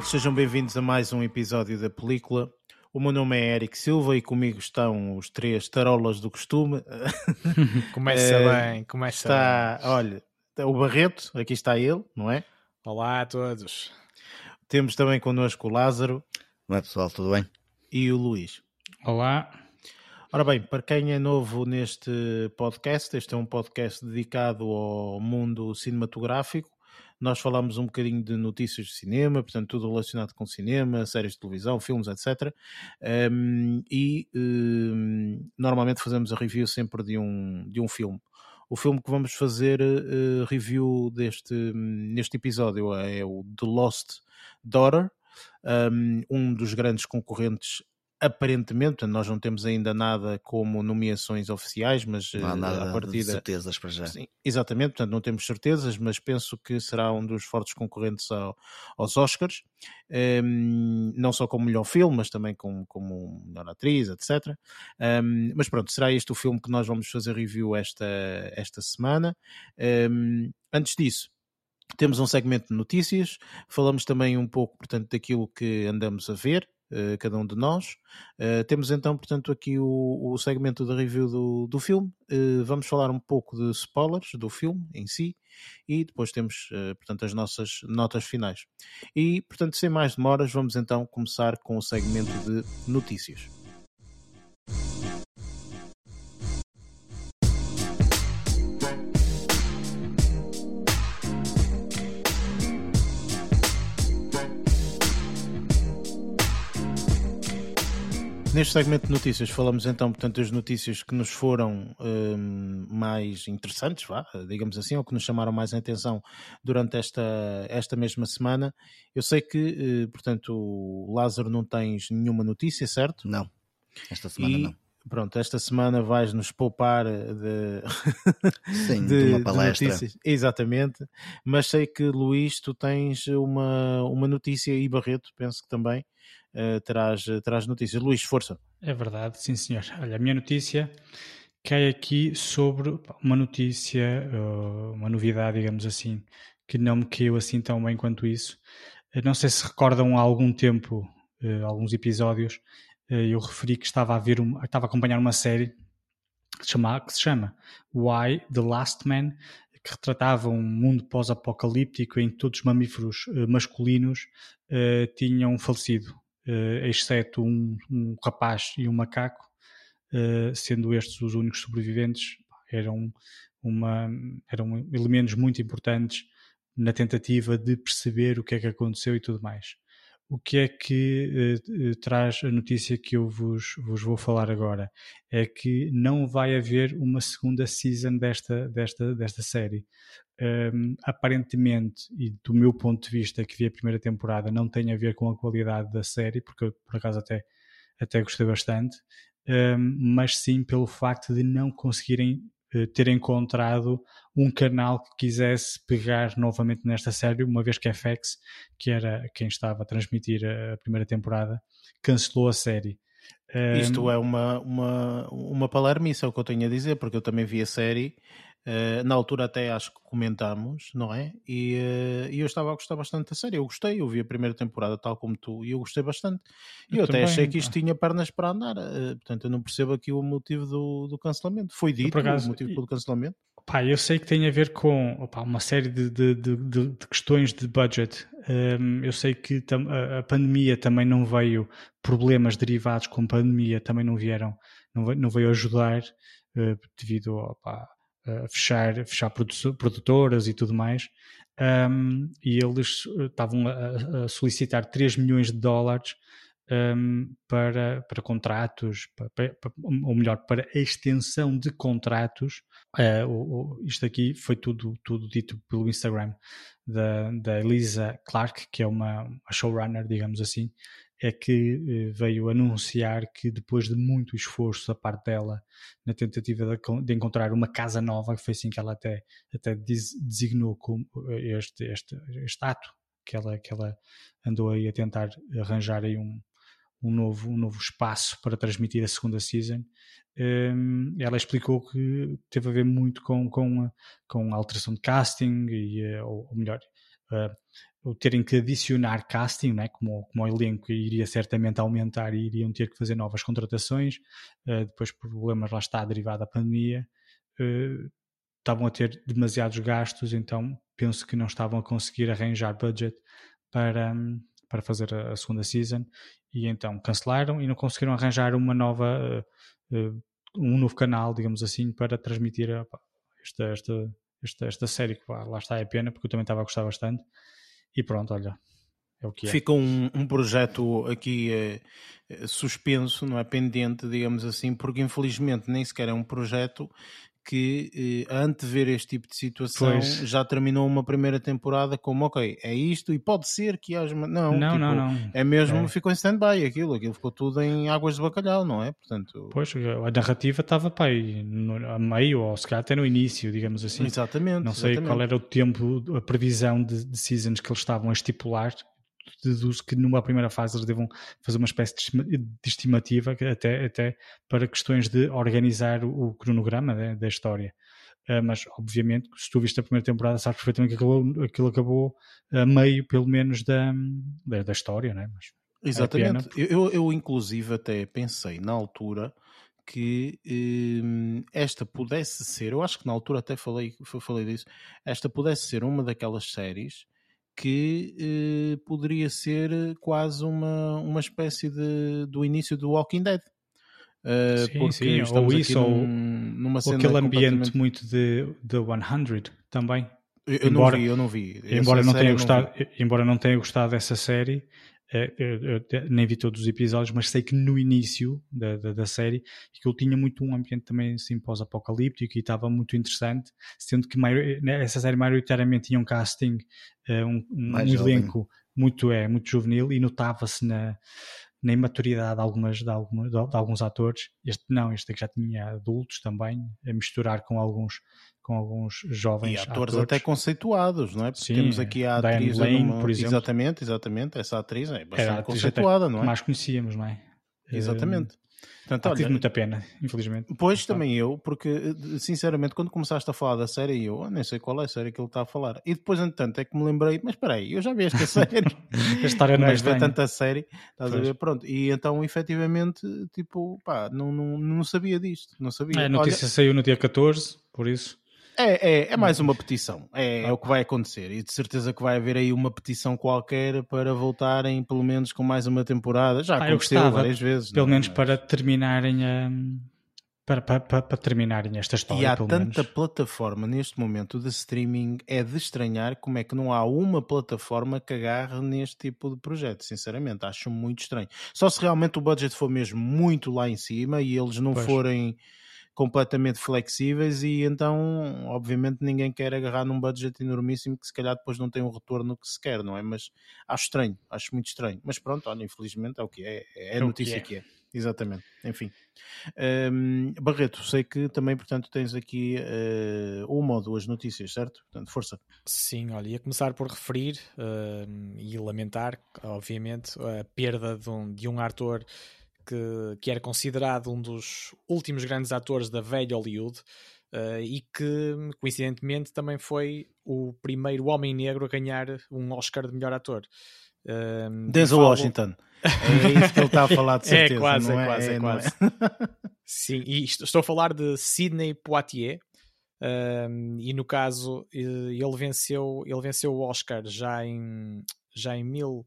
todos, sejam bem-vindos a mais um episódio da película. O meu nome é Eric Silva e comigo estão os três tarolas do costume. começa Eh, bem, começa Está, olha, o Barreto, aqui está ele, não é? bem. Olá a todos. Temos também connosco o Lázaro é pessoal, tudo bem? e o Luís. Olá. Ora bem, para quem é novo neste podcast, este é um podcast dedicado ao mundo cinematográfico. Nós falamos um bocadinho de notícias de cinema, portanto, tudo relacionado com cinema, séries de televisão, filmes, etc. Um, e um, normalmente fazemos a review sempre de um, de um filme. O filme que vamos fazer uh, review deste, neste episódio é o The Lost Daughter, um, um dos grandes concorrentes aparentemente, nós não temos ainda nada como nomeações oficiais, mas Não há eh, nada a de partida certezas para já. Sim, exatamente, portanto não temos certezas, mas penso que será um dos fortes concorrentes ao- aos Oscars, Ehm, não só como melhor filme, mas também como, como melhor atriz, etc. Ehm, mas pronto, será este o filme que nós vamos fazer review esta, esta semana. Ehm, antes disso, temos um segmento de notícias, falamos também um pouco, portanto, daquilo que andamos a ver, cada um de nós. Eh, temos então, portanto, aqui o, o segmento da review do, do filme. Eh, vamos falar um pouco de spoilers do filme em si e depois temos, eh, portanto, as nossas notas finais. E, portanto, sem mais demoras, vamos então começar com o segmento de notícias. Neste segmento de notícias falamos então, portanto, das notícias que nos foram hum, mais interessantes, vá, digamos assim, ou que nos chamaram mais a atenção durante esta, esta mesma semana. Eu sei que, eh, portanto, o Lázaro não tens nenhuma notícia, certo? Não, esta semana E, não. Pronto, esta semana vais nos poupar de, Sim, de, uma palestra. notícias. Exatamente. Mas sei que, Luís, tu tens uma, uma notícia e Barreto, penso que também eh, terás, terás notícias. Luís, força. É verdade, sim senhor. Olha, a minha notícia cai aqui sobre uma notícia, uh, uma novidade, digamos assim, que não me caiu assim tão bem quanto isso. Não sei se recordam há algum tempo, uh, alguns episódios, uh, eu referi que estava a ver, um, estava a acompanhar uma série que se chama, que se chama Why the Last Man, que retratava um mundo pós-apocalíptico em que todos os mamíferos uh, masculinos uh, tinham falecido, uh, exceto um, um rapaz e um macaco, uh, sendo estes os únicos sobreviventes, eram, uma, eram elementos muito importantes na tentativa de perceber o que é que aconteceu e tudo mais. O que é que uh, traz a notícia que eu vos, vos vou falar agora? É que não vai haver uma segunda season desta, desta, desta série. Um, aparentemente, e do meu ponto de vista, que vi a primeira temporada, não tem a ver com a qualidade da série, porque eu, por acaso até, até gostei bastante, um, mas sim pelo facto de não conseguirem ter encontrado um canal que quisesse pegar novamente nesta série, uma vez que a FX, que era quem estava a transmitir a primeira temporada, cancelou a série. Isto é uma, uma, uma palermice, é o que eu tenho a dizer, porque eu também vi a série. Uh, na altura até acho que comentámos, não é? E, uh, eu estava a gostar bastante da série. Eu gostei, eu vi a primeira temporada tal como tu e eu gostei bastante. E eu, eu até achei que isto tinha pernas para andar. Uh, portanto, eu não percebo aqui o motivo do, do cancelamento. Foi dito acaso, o motivo do cancelamento? Pá, eu sei que tem a ver com opa, uma série de, de, de, de, questões de budget. Um, eu sei que a, a, pandemia também não veio, problemas derivados com pandemia também não vieram, não veio, não veio ajudar devido opa, fechar, fechar produtoras e tudo mais. Um, e eles estavam a, a, solicitar 3 milhões de dólares um, para, para contratos, para, para, ou melhor, para a extensão de contratos. Uh, o, o, isto aqui foi tudo, tudo dito pelo Instagram da, da Elisa Clark, que é uma, uma showrunner, digamos assim, é que uh, veio anunciar que depois de muito esforço da parte dela na tentativa de, encontrar uma casa nova, que foi assim que ela até, até designou como este, este, este ato que ela, que ela andou aí a tentar arranjar aí um, um novo, um novo espaço para transmitir a segunda season. Um, ela explicou que teve a ver muito com, com, com a alteração de casting, e, ou, ou melhor, o terem que adicionar casting, né, como, como o elenco iria certamente aumentar e iriam ter que fazer novas contratações, uh, depois problemas lá está derivado da pandemia, uh, estavam a ter demasiados gastos, então penso que não estavam a conseguir arranjar budget para, para fazer a, a segunda season. E então cancelaram e não conseguiram arranjar uma nova uh, um novo canal, digamos assim, para transmitir esta, esta, esta, esta série que lá está é pena porque eu também estava a gostar bastante e pronto, olha, é o que é. Fica um, um projeto aqui é, suspenso, não é? Pendente, digamos assim, porque infelizmente nem sequer é um projeto que eh, a antever este tipo de situação pois. já terminou uma primeira temporada como ok, é isto e pode ser que haja uma... não, não, tipo, não, não, é mesmo, é. ficou em stand-by aquilo, aquilo ficou tudo em águas de bacalhau, não é? Portanto... Pois, a narrativa estava pá, a meio ou se calhar até no início, digamos assim. Exatamente. Não sei exatamente. qual era o tempo, a previsão de, de seasons que eles estavam a estipular, deduzo que numa primeira fase eles devam fazer uma espécie de estimativa até, até para questões de organizar o cronograma né, da história. Uh, mas, obviamente, se tu viste a primeira temporada, sabes perfeitamente que aquilo, aquilo acabou a meio, pelo menos, da, da, da história, né? Mas Exatamente. Eu, eu, inclusive, até pensei na altura que hum, esta pudesse ser, eu acho que na altura até falei, falei disso, esta pudesse ser uma daquelas séries que eh, poderia ser quase uma, uma espécie de, do início do Walking Dead. Uh, sim, sim, ou isso, num, ou, numa ou aquele ambiente muito de, de 100 também. Eu, embora, não vi, eu não vi. Embora não, tenha gostado, não embora não tenha gostado dessa série, eu, eu, nem vi todos os episódios, mas sei que no início da, da, da série aquilo tinha muito um ambiente também assim pós-apocalíptico e estava muito interessante, sendo que né, essa série maioritariamente tinha um casting, uh, um, um, um elenco muito, é, muito juvenil e notava-se na, na imaturidade de, algumas, de, algumas, de, alguns atores. Este não, este aqui já tinha adultos também, a misturar com alguns com alguns jovens e atores, atores, até conceituados, não é? Porque Sim, temos aqui a atriz Lane, numa... por exemplo. Exatamente, exatamente, essa atriz é bastante conceituada, não é? mais conhecíamos, não é? Exatamente. Portanto, olha, tive muita pena, infelizmente. Pois, também eu, porque sinceramente, quando começaste a falar da série, eu oh, nem sei qual é a série que ele está a falar. E depois, entretanto, é que me lembrei, mas espera aí, eu já vi esta série. a história não é ver tanta série, estás pois. a ver? Pronto, e então, efetivamente, tipo, pá, não, não, não sabia disto, não sabia. É, a notícia olha... saiu no dia 14, por isso. É, é, é mais uma petição. É, é, o que vai acontecer. E de certeza que vai haver aí uma petição qualquer para voltarem, pelo menos, com mais uma temporada. Já ah, aconteceu várias vezes. Pelo não, é? menos mas... para terminarem a. Para, para, para, para, terminarem esta história. E há tanta menos. plataforma neste momento de streaming, é de estranhar como é que não há uma plataforma que agarre neste tipo de projeto. Sinceramente, acho muito estranho. Só se realmente o budget for mesmo muito lá em cima e eles não pois. forem completamente flexíveis e então, obviamente, ninguém quer agarrar num budget enormíssimo que se calhar depois não tem o retorno que se quer, não é? Mas acho estranho, acho muito estranho. Mas pronto, olha, infelizmente é o que é, é a é notícia que é. que é. Exatamente, enfim. Um, Barreto, sei que também, portanto, tens aqui uh, uma ou duas notícias, certo? Portanto, força. Sim, olha, ia começar por referir uh, e lamentar, obviamente, a perda de um, de um ator que, que era considerado um dos últimos grandes atores da velha Hollywood uh, e que, coincidentemente, também foi o primeiro homem negro a ganhar um Oscar de melhor ator. Uh, Denzel falo... Washington. É isso que ele está a falar de é certeza. É quase, é, é quase, é, é quase. Sim, e estou a falar de Sidney Poitier. Uh, e no caso ele venceu ele venceu o Oscar já em já em mil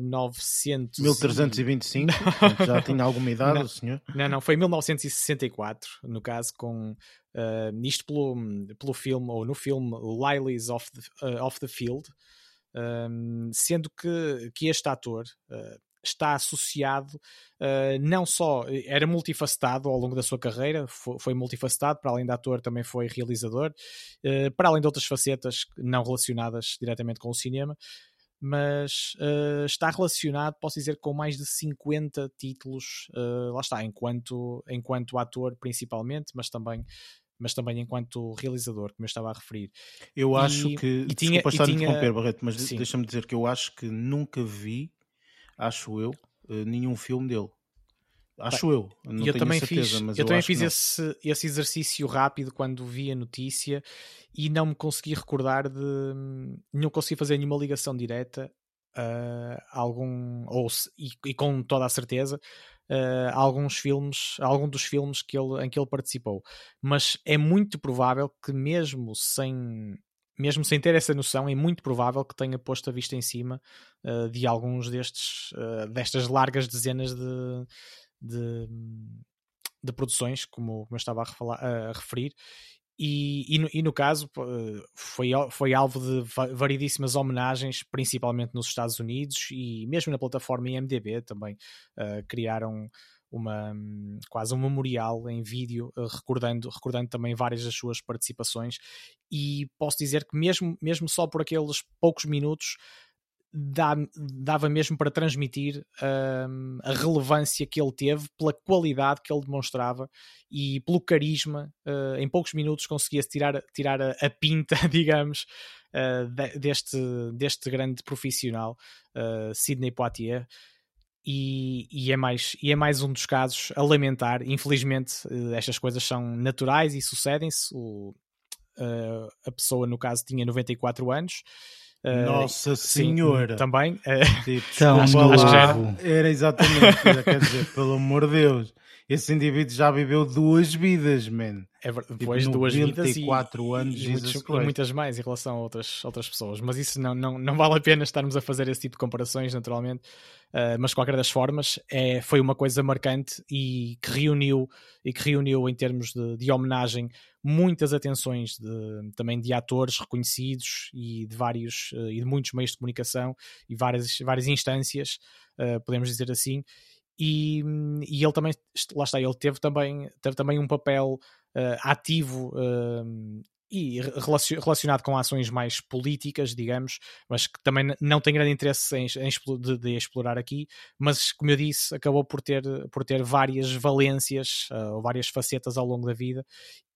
900 1325, já tinha alguma idade não, o senhor? Não, não, foi em 1964, no caso, com uh, isto pelo, pelo filme, ou no filme Lilies of the, uh, of the Field, um, sendo que, que este ator uh, está associado uh, não só, era multifacetado ao longo da sua carreira, foi, foi multifacetado, para além de ator também foi realizador, uh, para além de outras facetas não relacionadas diretamente com o cinema, mas uh, está relacionado, posso dizer, com mais de 50 títulos, uh, lá está, enquanto, enquanto ator principalmente, mas também mas também enquanto realizador, como eu estava a referir. Eu e, acho que, e tinha, desculpa estar tinha... a interromper, Barreto, mas deixa-me dizer que eu acho que nunca vi, acho eu, uh, nenhum filme dele. Acho eu. Não eu também certeza, fiz, eu, eu também fiz esse, esse exercício rápido quando vi a notícia e não me consegui recordar de. Não consegui fazer nenhuma ligação direta uh, algum. Ou, e, e, com toda a certeza. Uh, alguns filmes, algum dos filmes que ele, em que ele participou, mas é muito provável que mesmo sem mesmo sem ter essa noção, é muito provável que tenha posto a vista em cima uh, de alguns destes, uh, destas largas dezenas de, de, de produções, como, como eu estava a, refalar, a referir, e, e, no, e, no, caso foi, foi alvo de variedíssimas homenagens, principalmente nos Estados Unidos e mesmo na plataforma IMDB também uh, criaram uma, quase um memorial em vídeo uh, recordando, recordando também várias das suas participações. E posso dizer que mesmo, mesmo só por aqueles poucos minutos dá, dava mesmo para transmitir um, a relevância que ele teve, pela qualidade que ele demonstrava e pelo carisma. Uh, em poucos minutos conseguia-se tirar, tirar a, a pinta, digamos, uh, de, deste, deste grande profissional, uh, Sidney Poitier. E, e, é mais, e é mais um dos casos a lamentar. Infelizmente, estas coisas são naturais e sucedem-se. a pessoa, no caso, tinha 94 anos Nossa Senhora! Sim, também. Uh, tipo, Tão acho, acho que já... Era exatamente, quer dizer, pelo amor de Deus. Esse indivíduo já viveu duas vidas, man. É verdade, depois tipo, duas vidas e, anos e, muitos, e, muitas mais em relação a outras, outras pessoas. Mas isso não, não, não vale a pena estarmos a fazer esse tipo de comparações, naturalmente. Uh, mas de qualquer das formas é, foi uma coisa marcante e que reuniu e que reuniu em termos de, de homenagem muitas atenções de, também de atores reconhecidos e de vários uh, e de muitos meios de comunicação e várias, várias instâncias, uh, podemos dizer assim. E, e ele também, lá está, ele teve também, teve também um papel ativo e relacionado com ações mais políticas, digamos, mas que também não tem grande interesse em, em de, de, explorar aqui, mas como eu disse, acabou por ter, por ter várias valências uh, ou várias facetas ao longo da vida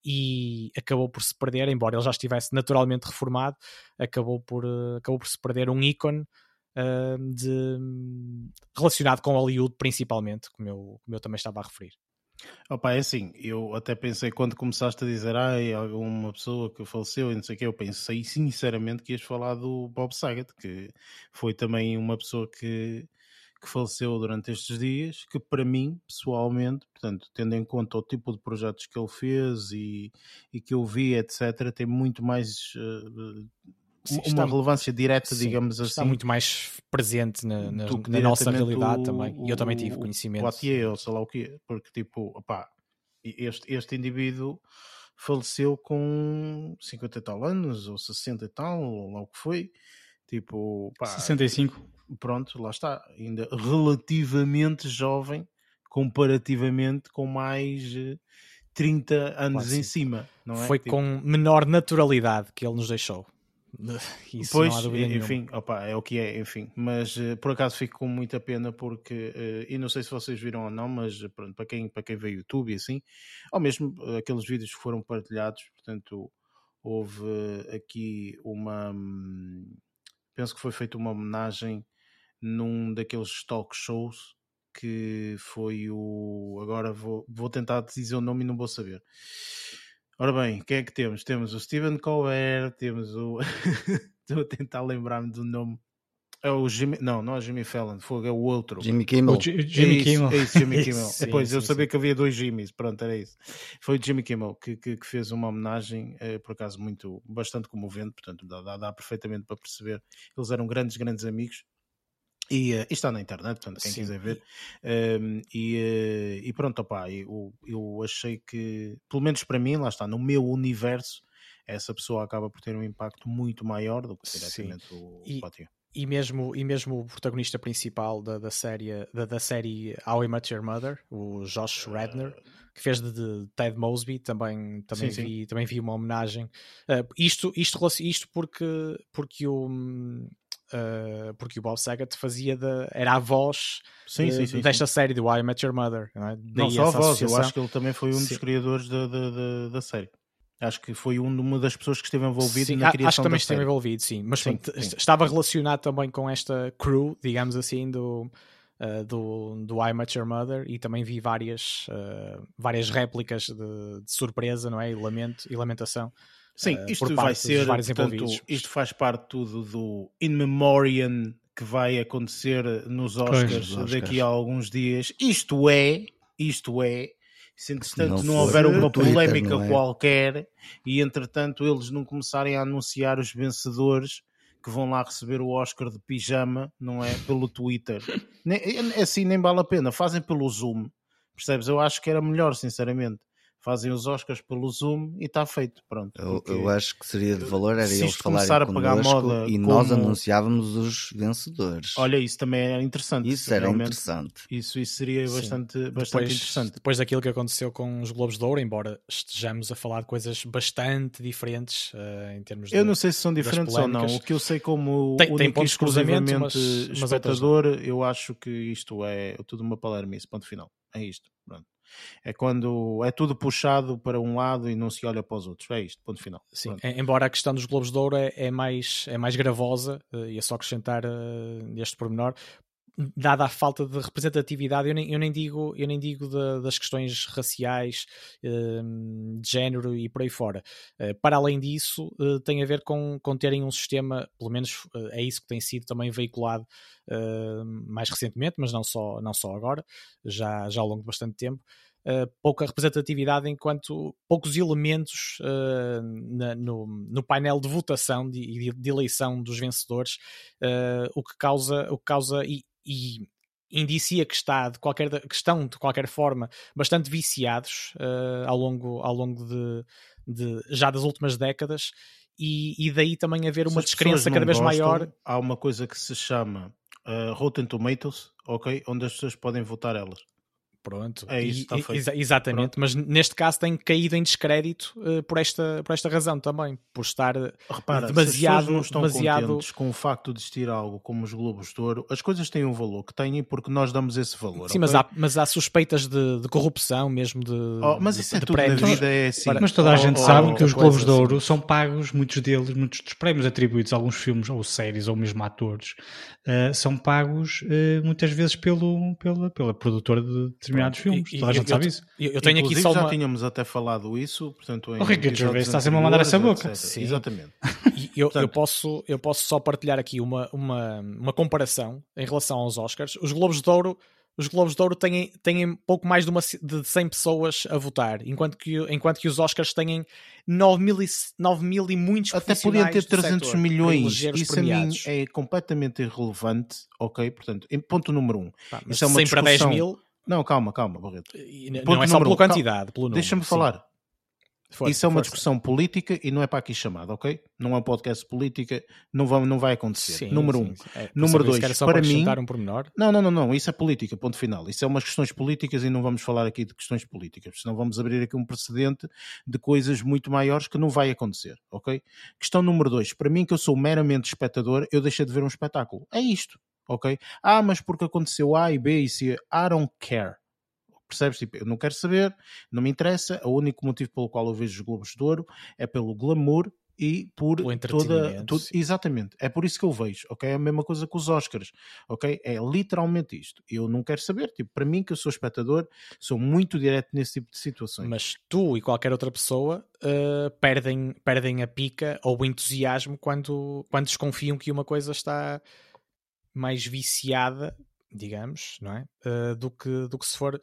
e acabou por se perder, embora ele já estivesse naturalmente reformado, acabou por, uh, acabou por se perder um ícone de, relacionado com Hollywood principalmente, como eu, como eu também estava a referir. Opa, é assim, eu até pensei quando começaste a dizer ai, alguma pessoa que faleceu e não sei o que, eu pensei sinceramente que ias falar do Bob Saget, que foi também uma pessoa que, que faleceu durante estes dias, que para mim, pessoalmente, portanto, tendo em conta o tipo de projetos que ele fez e, e que eu vi, etc., tem muito mais uh, Sim, uma está, relevância direta, sim, digamos assim. Está muito mais presente na, na, na nossa realidade o, também. E eu também tive conhecimento. O Poitier, ou sei lá o quê, porque tipo, opá, este, este indivíduo faleceu com 50 e tal anos, ou 60 e tal, ou lá o que foi. Tipo, pá, 65. Pronto, lá está. Ainda relativamente jovem, comparativamente com mais 30 eh, anos em cima. Não é? Foi tipo... com menor naturalidade que ele nos deixou. Isso pois, enfim, opa, é o que é, enfim. Mas uh, por acaso fico com muita pena porque, uh, e não sei se vocês viram ou não, mas pronto, para quem, para quem vê YouTube e assim, ou mesmo uh, aqueles vídeos que foram partilhados, portanto, houve aqui uma. Hum, penso que foi feita uma homenagem num daqueles talk shows que foi o. Agora vou, vou tentar dizer o nome e não vou saber Ora bem, quem é que temos? Temos o Stephen Colbert, temos o. Estou a tentar lembrar-me do nome. É o Jimmy. Não, não é o Jimmy Fallon, foi é o outro. Jimmy Kimmel. O Jimmy é Kimmel. É isso, Jimmy Kimmel. sim, Depois sim, eu sabia sim. que havia dois Jimmys, pronto, era isso. Foi o Jimmy Kimmel que, que, que fez uma homenagem, é, por acaso, muito, bastante comovente, portanto, dá, dá, dá perfeitamente para perceber. Eles eram grandes, grandes amigos e, uh, está na internet, portanto, quem Sim. quiser ver. Um, e, uh, e, pronto, opá, eu, eu achei que, pelo menos para mim, lá está, no meu universo, essa pessoa acaba por ter um impacto muito maior do que diretamente Sim. o e, E mesmo, e mesmo o protagonista principal da, da, série, da, da série How I Met Your Mother, o Josh Radner, uh, que fez de, de, Ted Mosby, também, também, sim, vi, sim. também vi uma homenagem. Uh, isto, isto, isto porque, porque o, uh, porque o Bob Saget fazia de, era a voz sim, sim, sim, desta série do I Met Your Mother. Não, é? não só a voz, associação. eu acho que ele também foi um dos criadores da, da, da, série. Acho que foi uma das pessoas que esteve envolvido sim, na criação Acho que também esteve envolvido, sim. Mas sim, sim. estava relacionado também com esta crew, digamos assim, do, uh, do, do I Met Your Mother e também vi várias, uh, várias réplicas de, de, surpresa, não é? E lamento e lamentação. Sim, isto vai ser, portanto, isto faz parte tudo do In Memoriam que vai acontecer nos Oscars, Oscars, daqui a alguns dias. Isto é, isto é, se entretanto não, não houver uma polémica é? qualquer e entretanto eles não começarem a anunciar os vencedores que vão lá receber o Oscar de pijama, não é? Pelo Twitter. nem, é, é assim nem vale a pena, fazem pelo Zoom. Percebes? Eu acho que era melhor, sinceramente fazem os Oscars pelo Zoom e está feito, pronto. Eu, eu, acho que seria de valor era eles falarem moda e como... nós anunciávamos os vencedores. Olha, isso também era interessante. Isso era interessante. Isso, isso seria bastante, bastante depois, interessante. Depois daquilo que aconteceu com os Globos de Ouro, embora estejamos a falar de coisas bastante diferentes uh, em termos de Eu não sei se são diferentes ou não. O que eu sei como tem, tem pontos exclusivamente mas, espectador, mas eu acho que isto é tudo uma palermice, ponto final. É isto, pronto. É quando é tudo puxado para um lado e não se olha para os outros. É isto, ponto final. Sim, Pronto. embora a questão dos Globos de Ouro é, é mais, é mais gravosa, uh, e é só acrescentar uh, este pormenor, dada a falta de representatividade, eu nem, eu nem digo, eu nem digo de, das questões raciais, uh, de género e por aí fora. Uh, para além disso, uh, tem a ver com, com terem um sistema, pelo menos é isso que tem sido também veiculado mais recentemente, mas não só, não só agora, já, já ao longo de bastante tempo. Pouca representatividade enquanto poucos elementos na, no, no, painel de votação e de, de, de, eleição dos vencedores, o que causa, o que causa e indicia que está de qualquer que estão de qualquer forma bastante viciados uh, ao longo ao longo de, de, já das últimas décadas. E, e daí também haver uma descrença cada vez gostam, maior. Há uma coisa que se chama uh, Rotten Tomatoes ok? Onde as pessoas podem votar elas Pronto, é isso, e, exa exatamente, Pronto. mas neste caso tem caído em descrédito uh, por, esta, por esta razão também, por estar Repara, demasiado, não estão demasiado... com o facto de existir algo como os Globos de Ouro, as coisas têm um valor que têm porque nós damos esse valor. Sim, okay? mas, há, mas há suspeitas de, de corrupção mesmo de. Oh, mas isso é tudo prémios. na vida, é assim. Mas toda a gente oh, sabe oh, que os Globos de Ouro assim. são pagos, muitos deles, muitos dos prémios atribuídos a alguns filmes ou séries ou mesmo atores, uh, são pagos uh, muitas vezes pelo, pela, pela produtora de determinados filmes. E, a gente eu, sabe isso. Eu, eu tenho Inclusive, aqui só já uma... tínhamos até falado isso, portanto, em o Ricardo Gervais está sempre a mandar essa boca. Exatamente. eu, portanto, eu, posso, eu posso só partilhar aqui uma, uma, uma comparação em relação aos Oscars. Os Globos de Ouro os Globos de Ouro têm, têm pouco mais de, uma, de 100 pessoas a votar, enquanto que, enquanto que os Oscars têm 9 mil e, 9 mil e muitos Até podiam ter 300 milhões. Isso premiados. a mim é completamente irrelevante, ok? Portanto, em ponto número 1. Um, Pá, isso é uma 100 discussão... para 10 mil não, calma, calma, Barreto. não é só pela quantidade, pelo número. Deixa-me falar. Força, Isso é uma força. discussão política e não é para aqui chamada, ok? Não é um podcast política, não vai, não vai acontecer. Sim, Número sim, um. Sim. É, Número dois, para, para mim. Um pormenor. Não, não, não, não. Isso é política, ponto final. Isso é umas questões políticas e não vamos falar aqui de questões políticas, senão vamos abrir aqui um precedente de coisas muito maiores que não vai acontecer, ok? Questão número dois, para mim, que eu sou meramente espectador, eu deixei de ver um espetáculo. É isto, ok? Ah, mas porque aconteceu A e B e C, I don't care Percebes? Tipo, eu não quero saber, não me interessa. O único motivo pelo qual eu vejo os Globos de Ouro é pelo glamour e por toda, todo, exatamente, é por isso que eu vejo, ok? É a mesma coisa com os Oscars, ok? É literalmente isto. Eu não quero saber, tipo, para mim que eu sou espectador, sou muito direto nesse tipo de situações. Mas tu e qualquer outra pessoa uh, perdem, perdem a pica ou o entusiasmo quando, quando desconfiam que uma coisa está mais viciada, digamos, não é? Uh, do, que, do que se for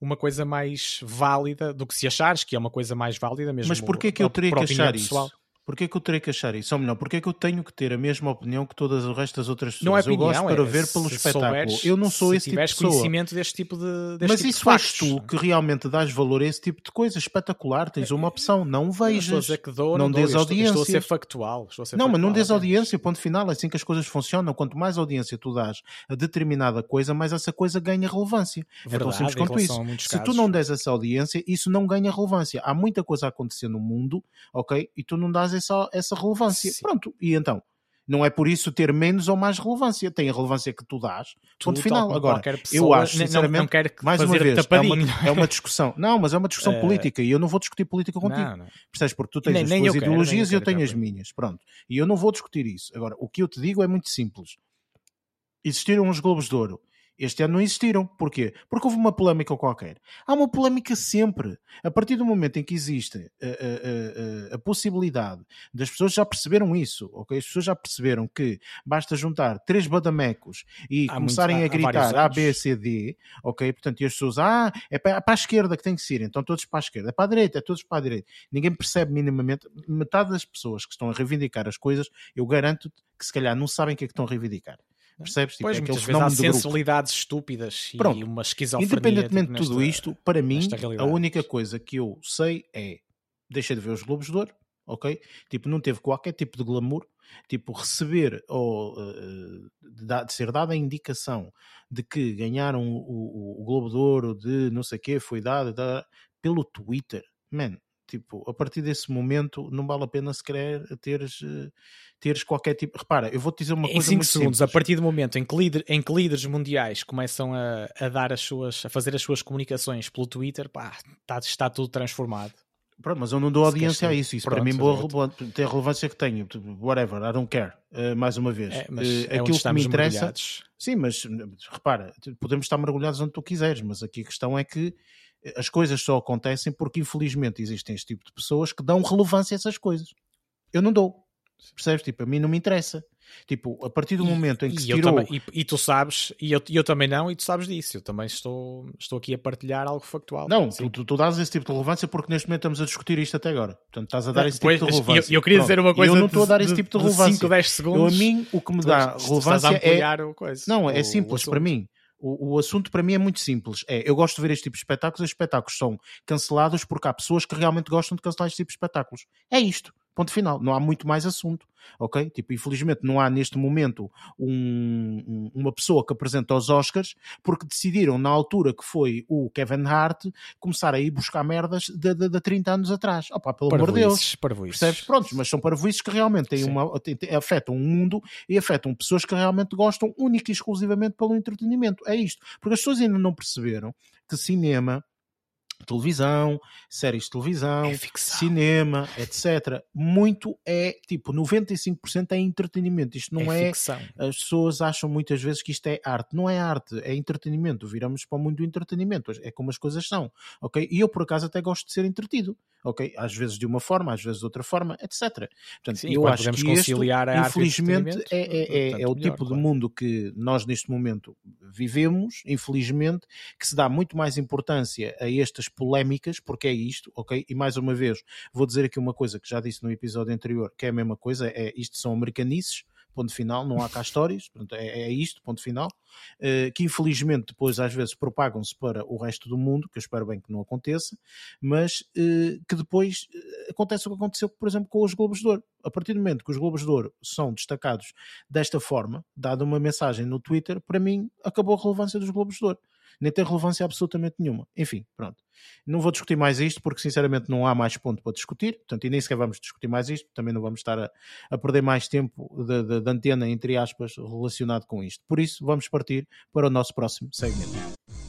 uma coisa mais válida do que se achares que é uma coisa mais válida mesmo. Mas porquê que eu teria que achar pessoal. Porquê que eu teria que achar isso? Ou melhor, porquê que eu tenho que ter a mesma opinião que todas o resto das outras pessoas? Não é opinião, eu gosto para é, ver pelo espetáculo. Souberes, eu não sou esse tipo de pessoa. conhecimento deste tipo de deste Mas tipo isso és tu que realmente dás valor a esse tipo de coisa. Espetacular, tens uma opção. Não vejas. Que dou, não, não dês audiência. Estou, a ser factual. A ser não, factual, mas não dês audiência, ponto final. É assim que as coisas funcionam. Quanto mais audiência tu dás a determinada coisa, mais essa coisa ganha relevância. Verdade, é tão simples quanto isso. Se casos. tu não des essa audiência, isso não ganha relevância. Há muita coisa a acontecer no mundo, ok? E tu não dás essa, essa relevância. Sim. Pronto, e então? Não é por isso ter menos ou mais relevância. Tem a relevância que tu dás. Tu, ponto final. Agora, eu acho, sinceramente, não, não quero mais uma vez, é uma, é uma, discussão. Não, mas é uma discussão uh, política e eu não vou discutir política contigo. Não, não. Percebes? Porque tu tens nem, as tuas ideologias e eu tenho as minhas. Pronto. E eu não vou discutir isso. Agora, o que eu te digo é muito simples. Existiram uns Globos de Ouro Este ano não existiram. Porquê? Porque houve uma polémica qualquer. Há uma polémica sempre. A partir do momento em que existe a, a, a, a possibilidade das pessoas já perceberam isso, ok? As pessoas já perceberam que basta juntar três badamecos e há começarem muito, a gritar A, B, C, D, ok? Portanto, e as pessoas, ah, é para, é para a esquerda que tem que ser, então todos para a esquerda. É para a direita, é todos para a direita. Ninguém percebe minimamente. Metade das pessoas que estão a reivindicar as coisas, eu garanto que se calhar não sabem o que é que estão a reivindicar. Percebes? Tipo, pois, é muitas vezes há sensibilidades estúpidas Pronto. e uma esquizofrenia. Independentemente tipo, de tudo isto, para mim, a única coisa que eu sei é deixa de ver os Globos de Ouro, ok? Tipo, não teve qualquer tipo de glamour, tipo, receber ou uh, de, ser dada a indicação de que ganharam o, o, o Globo de Ouro de não sei o quê, foi dada, dada pelo Twitter. Man, Tipo, a partir desse momento não vale a pena se querer teres, eh, teres qualquer tipo. Repara, eu vou-te dizer uma em coisa. Em 5 segundos, simples. a partir do momento em que, em que líderes mundiais começam a, a dar as suas, a fazer as suas comunicações pelo Twitter, pá, está, está tudo transformado. Pronto, mas eu não dou audiência a isso. Isso Pronto, para mim boa, tem a relevância que tenho. Whatever, I don't care. Uh, mais uma vez. É, uh, é aquilo que me interessa. Sim, mas repara, podemos estar mergulhados onde tu quiseres, mas aqui a questão é que as coisas só acontecem porque infelizmente existem este tipo de pessoas que dão relevância a essas coisas. Eu não dou. Percebes? Tipo, a mim não me interessa. Tipo, a partir do momento em que e, se tirou... Também, e, e, tu sabes, e eu, eu também não, e tu sabes disso. Eu também estou, estou aqui a partilhar algo factual. Não, tu, tu, tu, dás esse tipo de relevância porque neste momento estamos a discutir isto até agora. Portanto, estás a dar esse tipo de relevância. Eu, eu queria Pronto. dizer uma coisa. Eu não estou a dar esse tipo de, relevância. 5, 10 segundos. Eu, a mim, o que me dá relevância é. Coisa, não, é simples para mim. O, o, assunto para mim é muito simples. É, eu gosto de ver este tipo de espetáculos. Os espetáculos são cancelados porque há pessoas que realmente gostam de cancelar este tipo de espetáculos. É isto. Ponto final. Não há muito mais assunto. Ok? Tipo, infelizmente não há neste momento um, uma pessoa que apresenta os Oscars porque decidiram, na altura que foi o Kevin Hart, começar a ir buscar merdas de, de, de 30 anos atrás. Opa, pelo amor de Deus. Parvoices. Percebes? Prontos, mas são parvoices que realmente têm uma, têm, afetam o mundo e afetam pessoas que realmente gostam única e exclusivamente pelo entretenimento. É isto. Porque as pessoas ainda não perceberam que cinema televisão, séries de televisão, é cinema, etc. Muito é, tipo, 95% é entretenimento. Isto não é, é As pessoas acham muitas vezes que isto é arte. Não é arte, é entretenimento. Viramos para o mundo do entretenimento. É como as coisas são, ok? E eu, por acaso, até gosto de ser entretido, ok? Às vezes de uma forma, às vezes de outra forma, etc. Portanto, Sim, eu acho que conciliar isto, infelizmente, é, é, é, é, o tipo claro. de mundo que nós, neste momento, vivemos, infelizmente, que se dá muito mais importância a estas polémicas, porque é isto, ok? E mais uma vez, vou dizer aqui uma coisa que já disse no episódio anterior, que é a mesma coisa, é isto são americanices, ponto final, não há cá histórias, é, é isto, ponto final, uh, que infelizmente depois às vezes propagam-se para o resto do mundo, que eu espero bem que não aconteça, mas uh, que depois uh, acontece o que aconteceu, por exemplo, com os Globos de Ouro. A partir do momento que os Globos de Ouro são destacados desta forma, dada uma mensagem no Twitter, para mim acabou a relevância dos Globos de Ouro nem tem relevância absolutamente nenhuma. Enfim, pronto. Não vou discutir mais isto porque sinceramente não há mais ponto para discutir, portanto, e nem sequer vamos discutir mais isto, também não vamos estar a, a perder mais tempo de, de, de antena, entre aspas, relacionado com isto. Por isso, vamos partir para o nosso próximo segmento.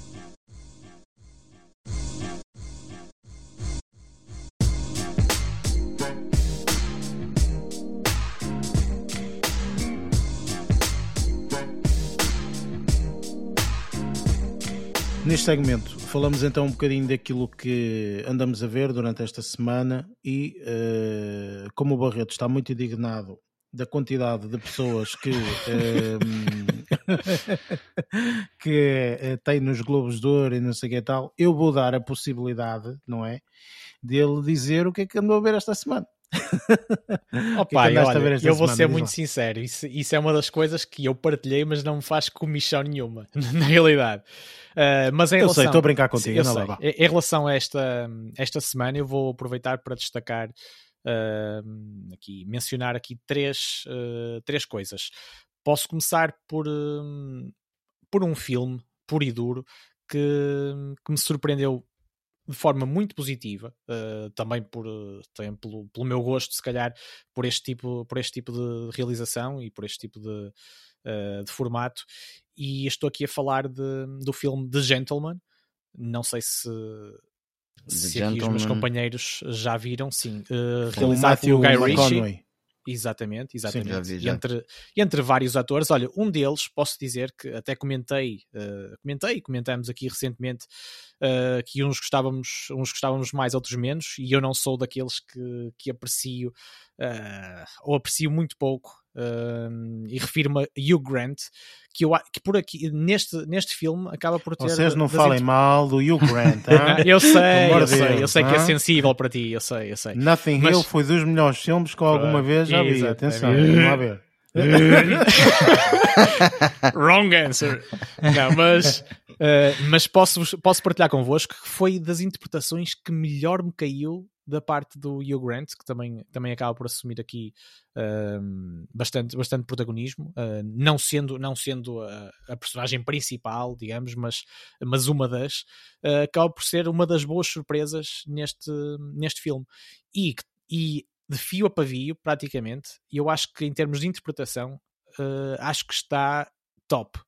Neste segmento falamos então um bocadinho daquilo que andamos a ver durante esta semana e uh, como o Barreto está muito indignado da quantidade de pessoas que, uh, que uh, tem nos Globos de Ouro e não sei o que tal, eu vou dar a possibilidade, não é? Dele dizer o que é que andou a ver esta semana. Opa, que olha, eu vou ser muito sincero, isso, isso, é uma das coisas que eu partilhei, mas não me faz comissão nenhuma, na realidade. Uh, mas em eu relação, sei, estou a brincar contigo. Sim, não, em, em relação a esta, esta semana, eu vou aproveitar para destacar uh, aqui, mencionar aqui três, uh, três coisas. Posso começar por, por um filme puro e duro que, que me surpreendeu de forma muito positiva, uh, também por também pelo, pelo meu gosto, se calhar, por este tipo, por este tipo de realização e por este tipo de, uh, de formato. E estou aqui a falar de, do filme The Gentleman. Não sei se, se aqui os meus companheiros já viram, sim. Uh, realizado pelo Guy Ritchie. Exatamente, exatamente. Sim, já vi, já. E entre, entre vários atores, olha, um deles posso dizer que até comentei, uh, comentei, comentamos aqui recentemente uh, que uns gostávamos, uns gostávamos mais, outros menos, e eu não sou daqueles que, que aprecio uh, ou aprecio muito pouco Uh, e refiro-me a Hugh Grant, que, eu, que por aqui, neste, neste filme, acaba por ter. Vocês não falem inter... mal do Hugh Grant, eu sei, eu sei, eu sei que é sensível para ti, eu sei, eu sei. Nothing Mas... Hill foi dos melhores filmes que alguma vez já vi. Atenção, vamos lá ver. Wrong answer. Não, mas, uh, mas posso, posso partilhar convosco que foi das interpretações que melhor me caiu da parte do Hugh Grant, que também, também acaba por assumir aqui uh, bastante, bastante protagonismo, uh, não sendo, não sendo a, a, personagem principal, digamos, mas, mas uma das, uh, acaba por ser uma das boas surpresas neste, neste filme. E, e de fio a pavio, praticamente, eu acho que em termos de interpretação, ah, acho que está top.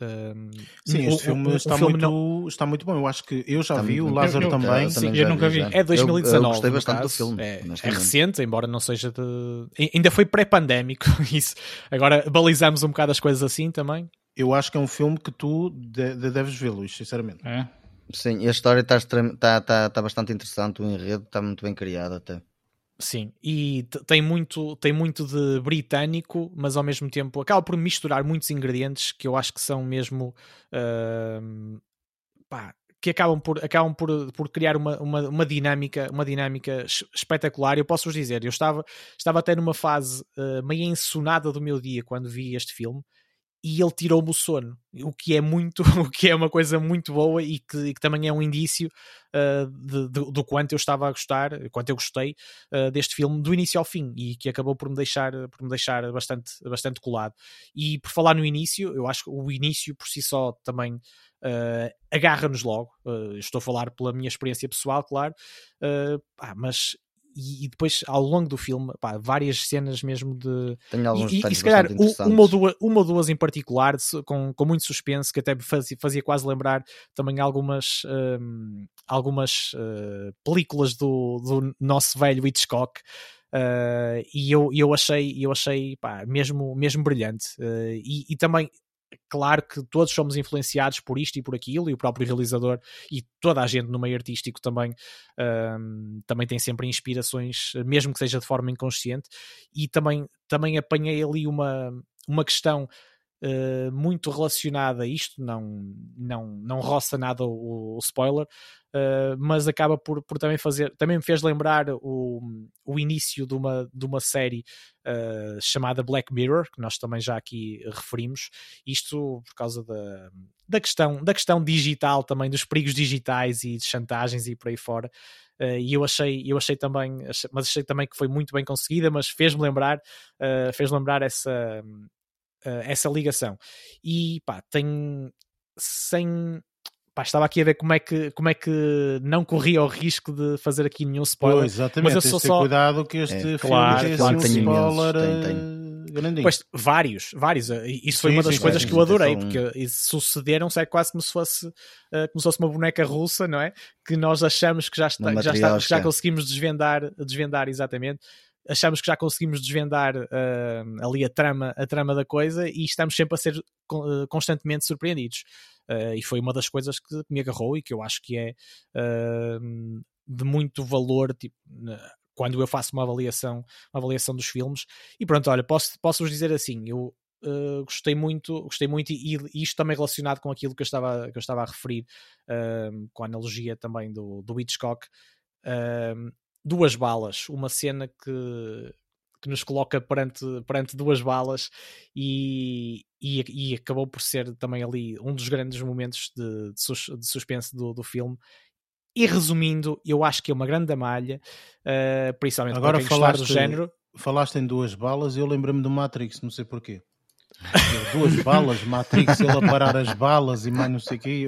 Um, Sim, este o, filme, o, está, o filme muito, não... está muito bom. Eu acho que eu já está vi, o Lázaro eu, também. Eu, Sim, eu nunca vi. É 2019. Eu, gostei bastante do filme. É, é, recente, embora não seja de. Ainda foi pré-pandémico. Isso. Agora balizamos um bocado as coisas assim também. Eu acho que é um filme que tu de, de deves ver, Luís, sinceramente. É. Sim, a história está, está, está, está bastante interessante, o enredo está muito bem criado até. Sim, e tem muito, tem muito de britânico, mas ao mesmo tempo acaba por misturar muitos ingredientes que eu acho que são mesmo uh, pá, que acabam por, acabam por, por criar uma, uma, uma dinâmica, uma dinâmica espetacular. Eu posso vos dizer, eu estava, estava até numa fase uh, meio ensonada do meu dia quando vi este filme e ele tirou-me o sono, o que é muito, o que é uma coisa muito boa e que, que também é um indício uh, de, de, do quanto eu estava a gostar, quanto eu gostei uh, deste filme do início ao fim e que acabou por me deixar, por me deixar bastante, bastante colado. E por falar no início, eu acho que o início por si só também uh, agarra-nos logo. estou a falar pela minha experiência pessoal, claro, ah, mas e, e, depois ao longo do filme, pá, várias cenas mesmo de. Tenho alguns e, e, se calhar uma ou, duas, uma ou duas em particular, com, com muito suspense, que até me fazia, fazia quase lembrar também algumas, um, algumas uh, películas do, do nosso velho Hitchcock. Uh, e eu, eu achei, eu achei pá, mesmo, mesmo brilhante. Uh, e, e também claro que todos somos influenciados por isto e por aquilo, e o próprio realizador e toda a gente no meio artístico também, um, também tem sempre inspirações, mesmo que seja de forma inconsciente, e também, também apanhei ali uma, uma questão Uh, muito relacionada a isto, não, não, não roça nada o, o spoiler, uh, mas acaba por, por também fazer, também me fez lembrar o, o início de uma, de uma série uh, chamada Black Mirror, que nós também já aqui referimos, isto por causa da, da, questão, da questão digital também, dos perigos digitais e de chantagens e por aí fora. Uh, e eu achei, eu achei também, mas achei também que foi muito bem conseguida, mas fez-me lembrar, uh, fez lembrar essa, uh, essa ligação. E pá, tem sem. Pá, estava aqui a ver como é, que, como é que não corria o risco de fazer aqui nenhum spoiler. Pois, exatamente, mas eu sou só... cuidado que este é, filme claro, tem claro, um spoiler tem, tem. grandinho. Pois, vários, vários. Eh, isso foi sim, uma das sim, coisas sim, que eu adorei, porque sucederam-se é quase como se fosse uh, como se fosse uma boneca russa, não é? Que nós achamos que já, está, já, está, já conseguimos desvendar, desvendar exatamente achamos que já conseguimos desvendar uh, ali a trama, a trama da coisa e estamos sempre a ser uh, constantemente surpreendidos. Uh, e foi uma das coisas que me agarrou e que eu acho que é de muito valor tipo, quando eu faço uma avaliação, uma avaliação dos filmes. E pronto, olha, posso, posso vos dizer assim, eu Uh, gostei muito, gostei muito e, e, isto também relacionado com aquilo que eu estava, que eu estava a referir, uh, com a analogia também do, do Hitchcock. Uh, duas balas, uma cena que, que nos coloca perante, perante duas balas e, e, e, acabou por ser também ali um dos grandes momentos de, de, sus, de suspense do, do filme. E resumindo, eu acho que é uma grande malha, uh, principalmente Agora para quem falaste, do género. Falaste em duas balas e eu lembrei-me do Matrix, não sei porquê. Duas balas, Matrix, ele a parar as balas e mais não sei o que.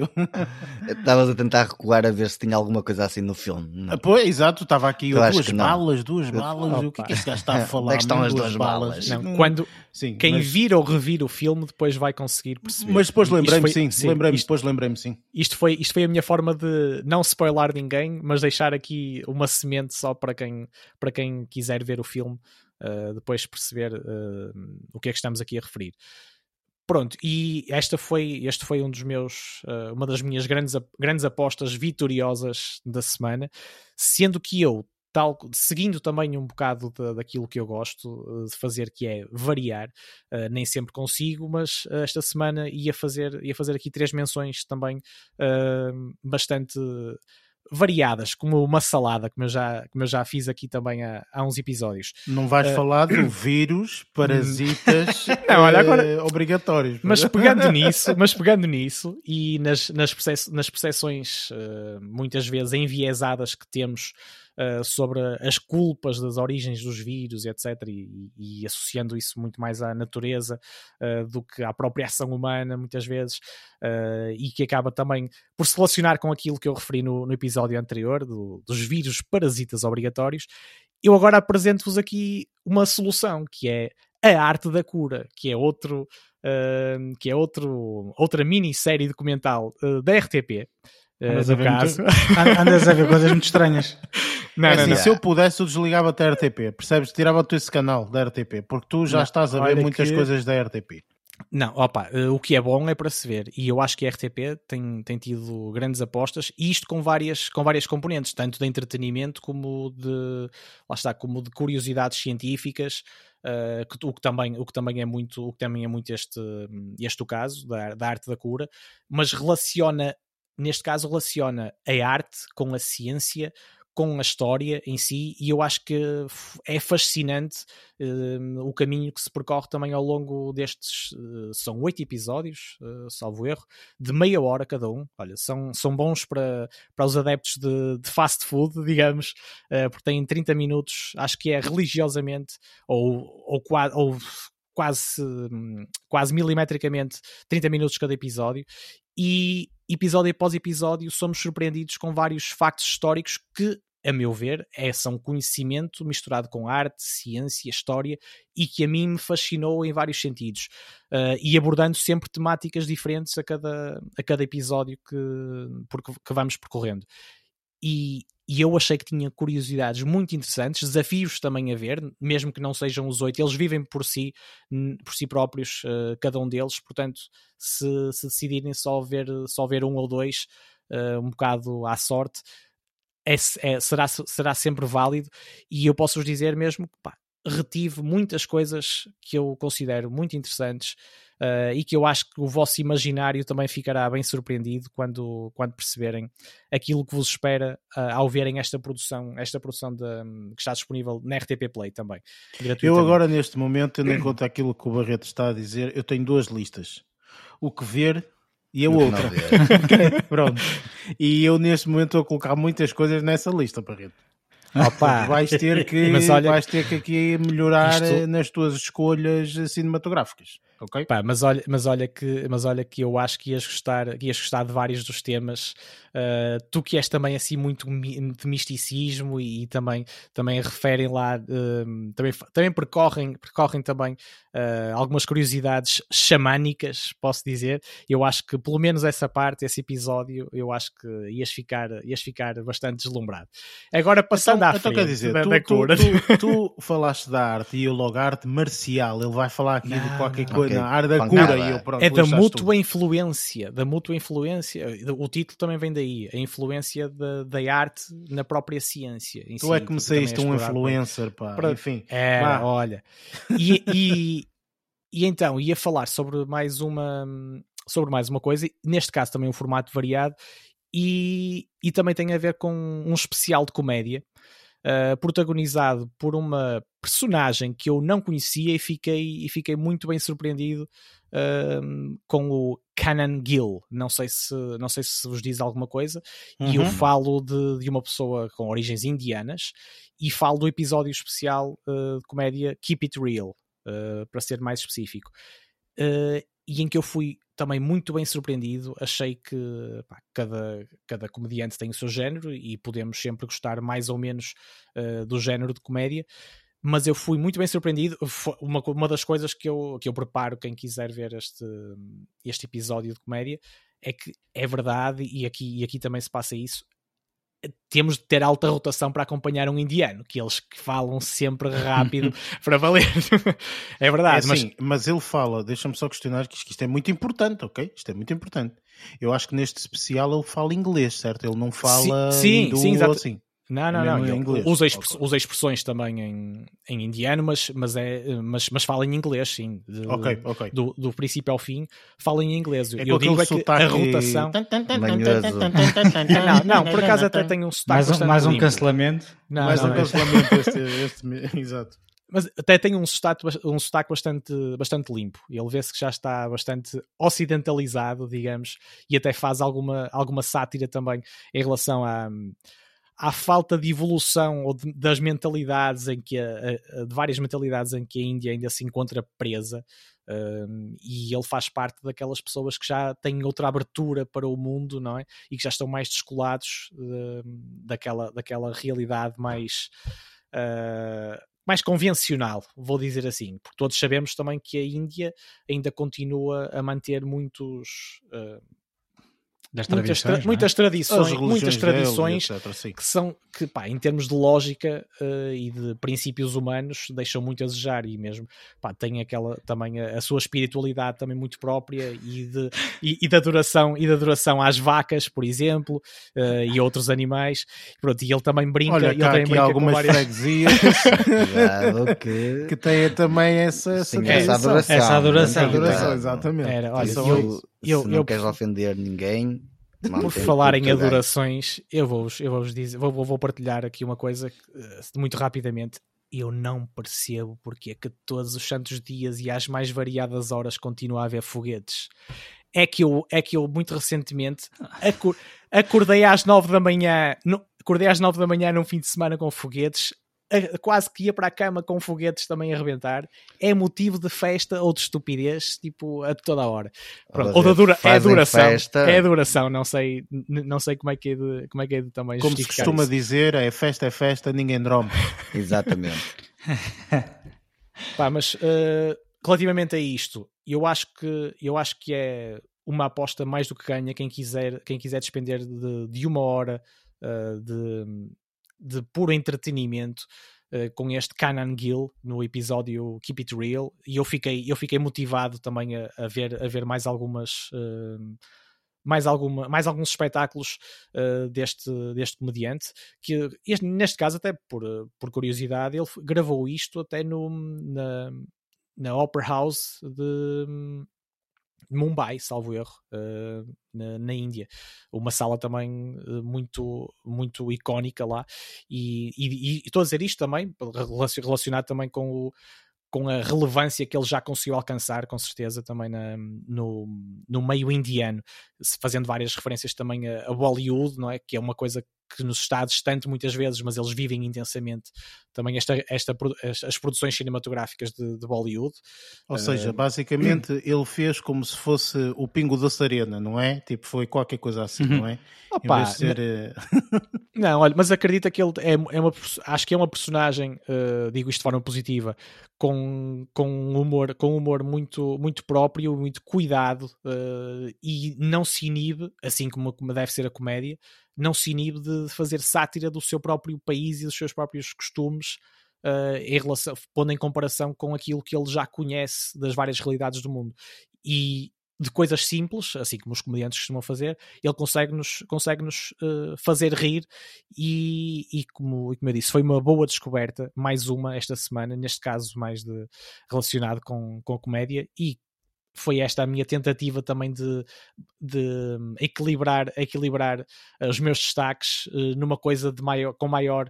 Estavas a tentar recuar a ver se tinha alguma coisa assim no filme. Não? Pois, exato, estava aqui eu, duas balas, duas balas. o que é que este gajo está a falar? Onde é que estão as duas balas? balas? Não, quando sim, quem mas... vir ou revir o filme depois vai conseguir perceber. Mas depois lembrei-me, sim, sim lembrei-me, depois lembrei-me, sim. Isto foi, isto foi a minha forma de não spoiler ninguém, mas deixar aqui uma semente só para quem, para quem quiser ver o filme uh, depois perceber uh, o que é que estamos aqui a referir. Pronto, e esta foi, este foi um dos meus, uh, uma das minhas grandes, grandes apostas vitoriosas da semana, sendo que eu, tal, seguindo também um bocado de, daquilo que eu gosto de fazer, que é variar, uh, nem sempre consigo, mas uh, esta semana ia fazer, ia fazer aqui três menções também bastante variadas, como uma salada, como eu já, como eu já fiz aqui também há, há uns episódios. Não vais uh, falar do vírus, parasitas não, olha, agora, uh, obrigatórios. Mas pegando nisso, mas pegando nisso e nas, nas, percep nas percepções uh, muitas vezes enviesadas que temos uh, sobre as culpas das origens dos vírus, etc., e, e associando isso muito mais à natureza uh, do que à própria ação humana, muitas vezes, uh, e que acaba também por se relacionar com aquilo que eu referi no, no episódio anterior, do, dos vírus parasitas obrigatórios. Eu agora apresento-vos aqui uma solução, que é a arte da cura, que é outro. Uh, que é outro, outra minissérie documental uh, da RTP, Andas, uh, a ver caso. Muito, andas a ver coisas muito estranhas. Não, é não, assim, não. Se eu pudesse, eu desligava-te a RTP. Percebes? Tirava-te esse canal da RTP. Porque tu já não, estás a ver muitas que... coisas da RTP. Não, opa, uh, o que é bom é para se ver. E eu acho que a RTP tem, tem tido grandes apostas. E isto com várias, com várias componentes. Tanto de entretenimento como de... Lá está, como de curiosidades científicas. Uh, que, o, que também, o que também é muito, o que também é muito este, este o caso da, da arte da cura, mas relaciona neste caso relaciona a arte com a ciência, com a história em si, e eu acho que é fascinante uh, o caminho que se percorre também ao longo destes. Uh, são oito episódios, uh, salvo erro, de meia hora cada um. Olha, são, são bons para, para os adeptos de, de fast food, digamos, porque têm 30 minutos, acho que é religiosamente, ou, ou, ou quase, quase milimetricamente 30 minutos cada episódio e episódio após episódio somos surpreendidos com vários factos históricos que, a meu ver, é, são conhecimento misturado com arte, ciência, história e que a mim me fascinou em vários sentidos. Uh, e abordando sempre temáticas diferentes a cada, a cada episódio que, que vamos percorrendo. E, e eu achei que tinha curiosidades muito interessantes, desafios também a ver, mesmo que não sejam os oito, eles vivem por si, por si próprios, uh, cada um deles, portanto, se, se, decidirem só ver, só ver um ou dois, uh, um bocado à sorte, é, é, será, será sempre válido, e eu posso-vos dizer mesmo que pá, retive muitas coisas que eu considero muito interessantes uh, e que eu acho que o vosso imaginário também ficará bem surpreendido quando, quando perceberem aquilo que vos espera uh, ao verem esta produção, esta produção de, um, que está disponível na RTP Play também. Eu agora, neste momento, tendo em conta aquilo que o Barreto está a dizer, eu tenho duas listas. O que ver e a outra. Pronto. E eu neste momento estou a colocar muitas coisas nessa lista, Barreto. Opa. Vais ter que, olha, vais ter que aqui melhorar isto... nas tuas escolhas cinematográficas Pá, mas, olha, mas, olha que, mas olha que eu acho que ias gostar, que ias gostar de vários dos temas. Uh, tu que és também assim muito de misticismo e, e também, também referem lá, uh, também, também percorrem, percorrem também uh, algumas curiosidades xamânicas, posso dizer. Eu acho que pelo menos essa parte, esse episódio, eu acho que ias ficar, ias ficar bastante deslumbrado. Agora passando então, à então, frente dizer, da, tu, da. Tu, tu, tu, falaste da arte e o logo arte marcial, ele vai falar aqui não, de qualquer coisa okay. na área da cura. e eu, pronto, é da mútua influência, da mútua influência. O título também vem daí, a influência da, da arte na própria ciência. tu si, é que me saíste um influencer, pá. Para, Enfim, é, olha. E, e, e então ia falar sobre mais uma sobre mais uma coisa, neste caso também um formato variado e, e também tem a ver com um especial de comédia uh, protagonizado por uma personagem que eu não conhecia e fiquei, e fiquei muito bem surpreendido uh, com o Canon Gill. Não sei se, não sei se vos diz alguma coisa. Uhum. E eu uhum. falo de, de uma pessoa com origens indianas e falo do episódio especial uh, de comédia Keep It Real, para ser mais específico. E em que eu fui também muito bem surpreendido. Achei que pá, cada, cada comediante tem o seu género e podemos sempre gostar mais ou menos uh, do género de comédia. Mas eu fui muito bem surpreendido. Uma, uma das coisas que eu, que eu preparo quem quiser ver este, este episódio de comédia é que é verdade, e aqui, e aqui também se passa isso. Temos de ter alta rotação para acompanhar um indiano, que eles que falam sempre rápido para valer. é verdade. É assim, mas... mas ele fala, deixa-me só questionar que isto é muito importante, ok? Isto é muito importante. Eu acho que neste especial ele fala inglês, certo? Ele não fala sim, sim, sim assim. Não, não, não. Inglês. Usa, express, okay. usa expressões também em, em indiano, mas, mas, é, mas, mas fala em inglês, sim. De, ok, ok. Do, do princípio ao fim, fala em inglês. É Eu digo é que a rotação. não, não, por acaso até tem um sotaque. Mais, mais um cancelamento. Não, mais não, um cancelamento este, este, exato. Mas até tem um sotaque, um sotaque bastante, bastante limpo. Ele vê-se que já está bastante ocidentalizado, digamos, e até faz alguma, alguma sátira também em relação a à falta de evolução ou de, das mentalidades em que a, a, de várias mentalidades em que a Índia ainda se encontra presa um, e ele faz parte daquelas pessoas que já têm outra abertura para o mundo não é? E que já estão mais descolados uh, daquela daquela realidade mais uh, mais convencional, vou dizer assim, porque todos sabemos também que a Índia ainda continua a manter muitos uh, das muitas, tradições, tra muitas tradições, muitas tradições etc, que são que pá, em termos de lógica uh, e de princípios humanos deixam muito a desejar e mesmo pá, tem aquela também a, a, sua espiritualidade também muito própria e, de, e, e, da duração e da duração às vacas, por exemplo, uh, e outros animais. Pronto, e ele também brinca, Olha, ele também aqui algumas várias... freguesias que... que têm também essa, essa, Sim, essa adoração. Essa adoração, essa adoração exatamente. Era, olha, eu, se não eu, queres ofender ninguém. Por falar em adorações, eu vou-vos eu vou dizer, vou, vou partilhar aqui uma coisa eh, muito rapidamente. Eu não percebo porque é que todos os santos dias e às mais variadas horas continua a haver foguetes. É que eu, é que eu muito recentemente acordei às nove da manhã, no, acordei às nove da manhã num fim de semana com foguetes, quase que ia para a cama com foguetes também a arrebentar, é motivo de festa ou de estupidez, tipo, a toda a hora. Pronto, ou da dura, é a duração. Festa. É a duração, não sei, não sei como é que é de, como é que é de também Como se costuma isso. dizer, é festa é festa, ninguém dorme. Exatamente. Pá, mas uh, relativamente a isto, eu acho que eu acho que é uma aposta mais do que ganha quem quiser, quem quiser despender de, de uma hora uh, de, de puro entretenimento uh, com este Canan Gill no episódio Keep It Real e eu fiquei, eu fiquei motivado também a, a ver, a ver mais algumas uh, mais, alguma, mais alguns espetáculos uh, deste, deste comediante que este, neste caso até por, por curiosidade ele gravou isto até no, na, na Opera House de, Mumbai, salvo erro, uh, na, na, Índia. Uma sala também uh, muito, muito icónica lá. E, e, e, estou a dizer isto também, relacionado também com o com a relevância que ele já conseguiu alcançar, com certeza, também na, no, no meio indiano, fazendo várias referências também a, a Bollywood, não é? Que é uma coisa que nos está distante muitas vezes, mas eles vivem intensamente também esta, esta, as produções cinematográficas de, de Bollywood. Ou seja, basicamente ele fez como se fosse o Pingo da Serena, não é? Tipo, foi qualquer coisa assim, uhum. não é? Opa, ser... Eh, não, olha, mas acredita que ele é, é uma, acho que é uma personagem, uh, digo isto de forma positiva, com, com humor, com humor muito, muito próprio, muito cuidado uh, e não se inibe, assim como, como deve ser a comédia, não se inibe de fazer sátira do seu próprio país e dos seus próprios costumes, uh, em relação, pondo em comparação com aquilo que ele já conhece das várias realidades do mundo. E de coisas simples, assim como os comediantes costumam fazer, ele consegue-nos consegue -nos, uh, fazer rir e, e, como, como eu disse, foi uma boa descoberta, mais uma esta semana, neste caso mais de, relacionado com, com a comédia e foi esta a minha tentativa também de, de equilibrar, equilibrar uh, os meus destaques uh, numa coisa de maior, com maior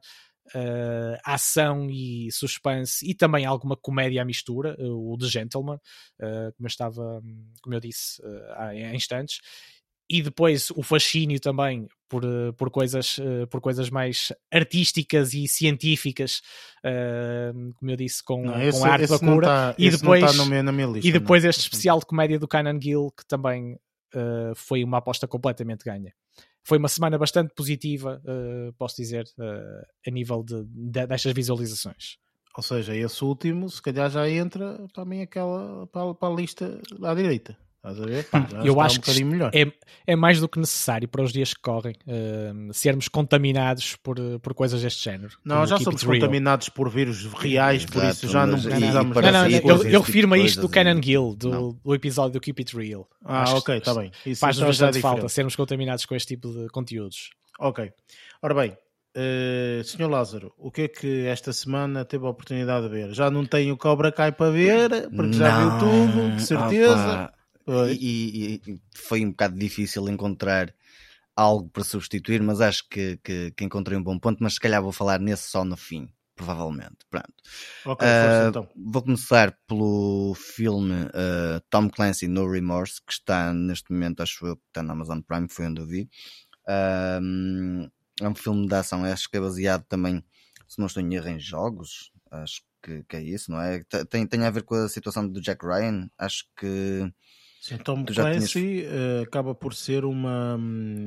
uh, ação e suspense e também alguma comédia à mistura, o The Gentleman, como eu estava, como eu disse há instantes e depois o fascínio também por, eh, por, coisas, eh, por coisas mais artísticas e científicas, uh, como eu disse, com, não, esse, com a arte da cura. Tá, e depois, tá minha, lista, e depois este especial de comédia do Canan Gill, que também uh, foi uma aposta completamente ganha. Foi uma semana bastante positiva, uh, posso dizer, a nível de, de, destas visualizações. Ou seja, esse último, se calhar já entra para mim aquela para, para a lista à direita. Estás a ver? Pá, eu acho um que é, é mais do que necessário para os dias que correm uh, sermos contaminados por, por coisas deste género. Não, já somos contaminados por vírus reais, por isso já não precisamos. Não, não, não, eu, eu refiro-me a isto do Canon Gill, do, do, episódio do Keep It Real. Ah, acho ok, está bem. Isso faz bastante falta sermos contaminados com este tipo de conteúdos. Ok. Ora bem, Uh, Senhor Lázaro, o que é que esta semana teve a oportunidade de ver? Já não tenho Cobra Kai para ver, porque já viu tudo, de certeza. E, e, e, foi um bocado difícil encontrar algo para substituir, mas acho que, que, que, encontrei um bom ponto. Mas se calhar vou falar nesse só no fim, provavelmente. Pronto. Okay, uh, então. Vou começar pelo filme uh, Tom Clancy No Remorse, que está neste momento, acho eu, que está na Amazon Prime, foi onde eu vi. Uh, é um filme de ação, acho que é baseado também, se não estou em erro, em jogos. Acho que, que é isso, não é? Tem, tem a ver com a situação do Jack Ryan. Acho que Sim, Tom Clancy tinhas... uh, acaba por ser uma,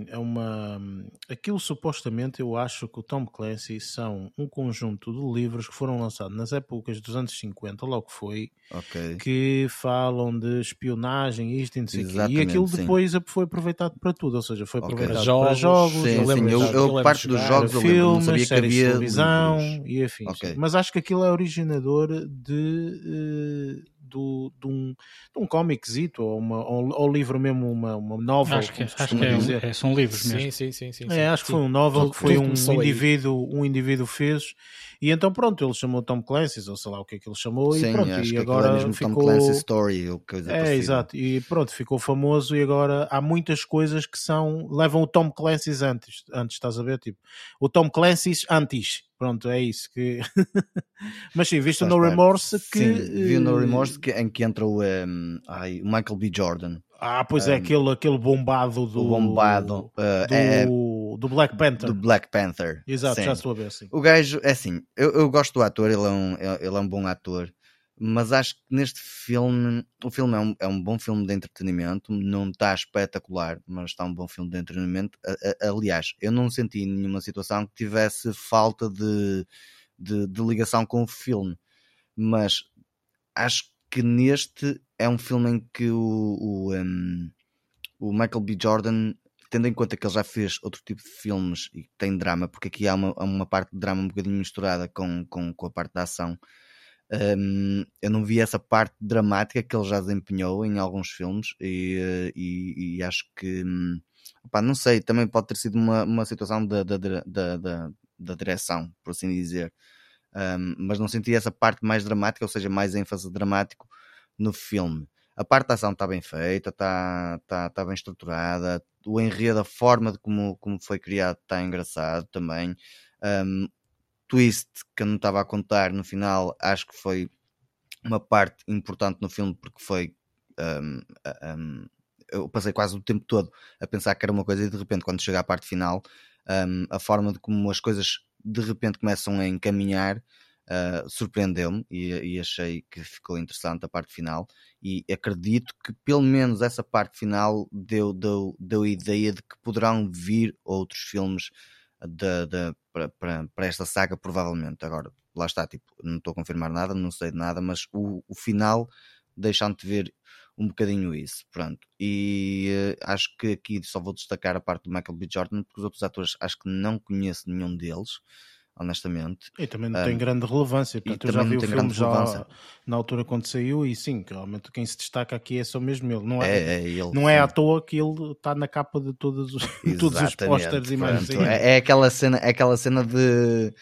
é uma. Aquilo supostamente eu acho que o Tom Clancy são um conjunto de livros que foram lançados nas épocas dos anos 50, logo foi, okay. que falam de espionagem, isto e não sei E aquilo sim. depois foi aproveitado para tudo, ou seja, foi aproveitado okay. para jogos. Sim, eu, sim, eu, eu, eu parte dos jogos, filmes, eu séries de televisão e afins. Okay. Mas acho que aquilo é originador de. Do, de um, de um cómiczito ou, uma, ou, ou livro mesmo, uma, uma novel. Acho que, acho que é, é, são livros mesmo. Sim, sim, sim. sim, é, acho que foi um novel que foi um, indivíduo, um indivíduo fez e então pronto, ele chamou Tom Clancy, ou sei lá o que é que ele chamou, Sim, e pronto, e é agora é ficou. Tom Clancy Story, ou coisa É, exato, e pronto, ficou famoso e agora há muitas coisas que são. levam o Tom Clancy antes, antes, estás a ver? Tipo, o Tom Clancy antes. Pronto, é isso que. Mas sim, viste o No Remorse que. Sim, vi o No eh, Remorse que, em que entra o, um, ai, o Michael B. Jordan. Ah, pois é, aquele, aquele bombado do. Bombado. Uh, do, é, do Black Panther. Do Black Panther. Exato, sim. já estou a ver, sim. O gajo, é assim, eu, eu gosto do ator, ele é, um, ele é um bom ator, mas acho que neste filme, o filme é um, é um bom filme de entretenimento, não está espetacular, mas está um bom filme de entretenimento. Aliás, eu não senti nenhuma situação que tivesse falta de, de, de ligação com o filme, mas acho que neste é um filme em que o, o, um, o Michael B. Jordan, tendo em conta que ele já fez outro tipo de filmes e tem drama, porque aqui há uma, uma parte de drama um bocadinho misturada com, com, com a parte da ação. Um, eu não vi essa parte dramática que ele já desempenhou em alguns filmes e, e, e acho que hum, não sei, também pode ter sido uma, uma situação da, da, da, da, direção, por assim dizer. Um, mas não senti essa parte mais dramática, ou seja, mais ênfase dramático no filme. A parte da ação está bem feita, está, está, está bem estruturada, o enredo, a forma de como, como foi criado está engraçado também. Um, twist que eu não estava a contar no final, acho que foi uma parte importante no filme porque foi. Um, um, eu passei quase o tempo todo a pensar que era uma coisa e de repente, quando chega à parte final, a forma de como as coisas de repente começam a encaminhar uh, surpreendeu-me e, e, achei que ficou interessante a parte final e acredito que pelo menos essa parte final deu, deu, deu a ideia de que poderão vir outros filmes para, esta saga provavelmente agora lá está, tipo, não estou a confirmar nada, não sei de nada, mas o, o final deixando de ver um bocadinho isso, pronto. E uh, acho que aqui só vou destacar a parte do Michael B. Jordan, porque os outros atores acho que não conheço nenhum deles honestamente. E também não tem um, grande relevância, portanto, eu já vi o filme já na altura quando saiu e sim, realmente quem se destaca aqui é só mesmo ele. Não é, é, é ele, não é à toa que ele está na capa de todos os, todos os posters e mais. É, é, aquela cena, é aquela cena de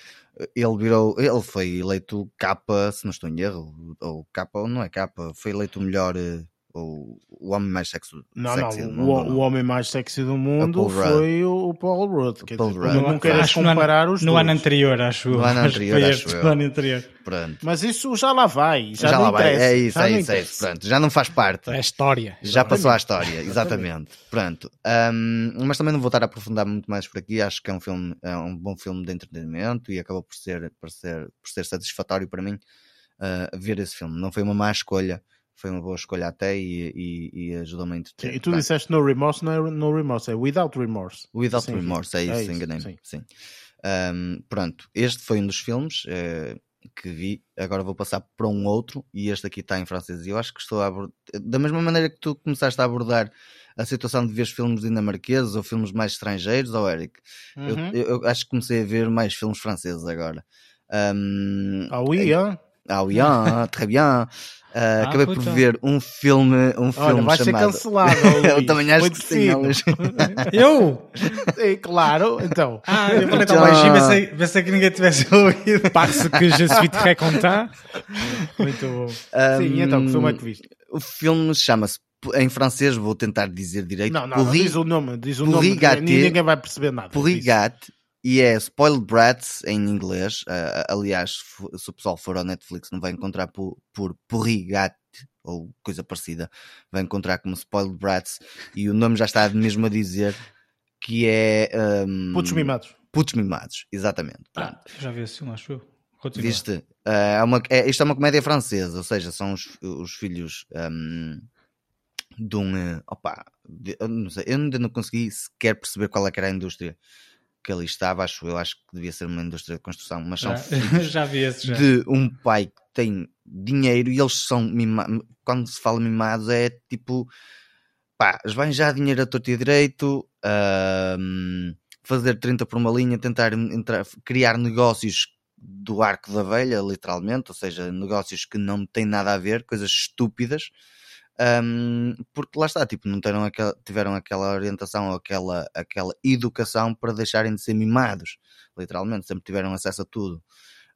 ele virou, ele foi eleito capa, se não estou em erro, ou capa, ou não é capa, foi eleito o melhor eh, o, o homem mais sexy, não, sexy não, do mundo. O, o, homem mais sexy do mundo foi o Paul Rudd. Quer Paul dizer, Rudd. Não, não queres comparar no os No ano anterior, acho No ano anterior, acho eu. No ano anterior. Pronto. Mas isso já lá vai. Já, já lá vai. É isso, já é isso, é isso. Pronto, já não faz parte. É a história. Já passou a história, exatamente. Pronto. Um, mas também não vou estar a aprofundar muito mais por aqui. Acho que é um filme, é um bom filme de entretenimento e acabou por ser, por ser, por ser satisfatório para mim uh, ver esse filme. Não foi uma má escolha foi uma boa escolha até e, e, e ajudou-me a entreter. E tu disseste no remorse, não é no remorse, é without remorse. Without sim, remorse, é isso, é enganei-me. Sim. sim. Um, pronto, este foi um dos filmes. Uh, que vi, agora vou passar para um outro e este aqui está em francês. E eu acho que estou a abordar, da mesma maneira que tu começaste a abordar a situação de ver filmes dinamarqueses ou filmes mais estrangeiros, ou Eric, Uhum. eu, eu acho que comecei a ver mais filmes franceses agora. Um, Ah, oui, hein? ah, oui, ah, très bien. Uh, acabei por puta. ver um filme, um filme Olha, vai ser chamado. cancelado. eu também acho Muito que sim. Eu? Sim, claro, então. Ah, eu falei tão Então- baixinho, pensei, pensei que ninguém tivesse ouvido. Parce que je suis très content. Muito bom. Sim, e então, que filme é que viste? O filme chama-se, em francês, vou tentar dizer direito, Não, não, não, Pourri- diz o nome, diz o Pourri nome, ninguém, vai perceber nada. Pourrigat e é Spoiled Brats em inglês. Ah, aliás, se o pessoal for ao Netflix, não vai encontrar por, por Pourrigat ou coisa parecida, vai encontrar como Spoiled Brats e o nome já está mesmo a dizer que é. Um, Putos mimados. Putos mimados, exatamente. Pronto. Ah, já vi filme, acho eu. Continua. Viste? Ah, é uma, é, isto é uma comédia francesa, ou seja, são os, os filhos um, de um. eh, Opa, de- eu não sei, eu ainda não consegui sequer perceber qual é que era a indústria que ali estava, acho eu, acho que devia ser uma indústria de construção, mas são Já, vi esse já. de um pai que tem dinheiro e eles são mimados. Quando se fala mimados é tipo pá, esbanjar dinheiro a torto e direito, ahm, fazer 30 por uma linha, tentar entrar- criar negócios do arco da velha, literalmente, ou seja, negócios que não têm nada a ver, coisas estúpidas. Ahm, porque lá está, tipo, não tiveram aquela, tiveram aquela orientação aquela, aquela educação para deixarem de ser mimados, literalmente, sempre tiveram acesso a tudo.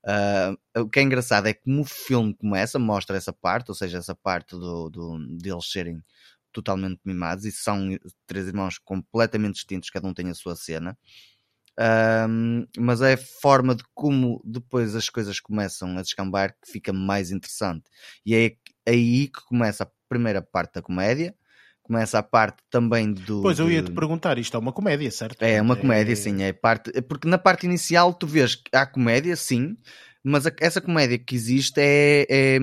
Ah, o que é engraçado é que como o filme começa, mostra essa parte, ou seja, essa parte do, do, deles serem totalmente mimados e são três irmãos completamente distintos, cada um tem a sua cena. Ahm, mas é a forma de como depois as coisas começam a descambar que fica mais interessante. E é aí que começa a primeira parte da comédia, começa a parte também do. Pois eu ia te perguntar, isto é uma comédia, certo? é uma comédia, sim. É parte, é porque na parte inicial tu vês que há comédia, sim, mas a- essa comédia que existe é, é,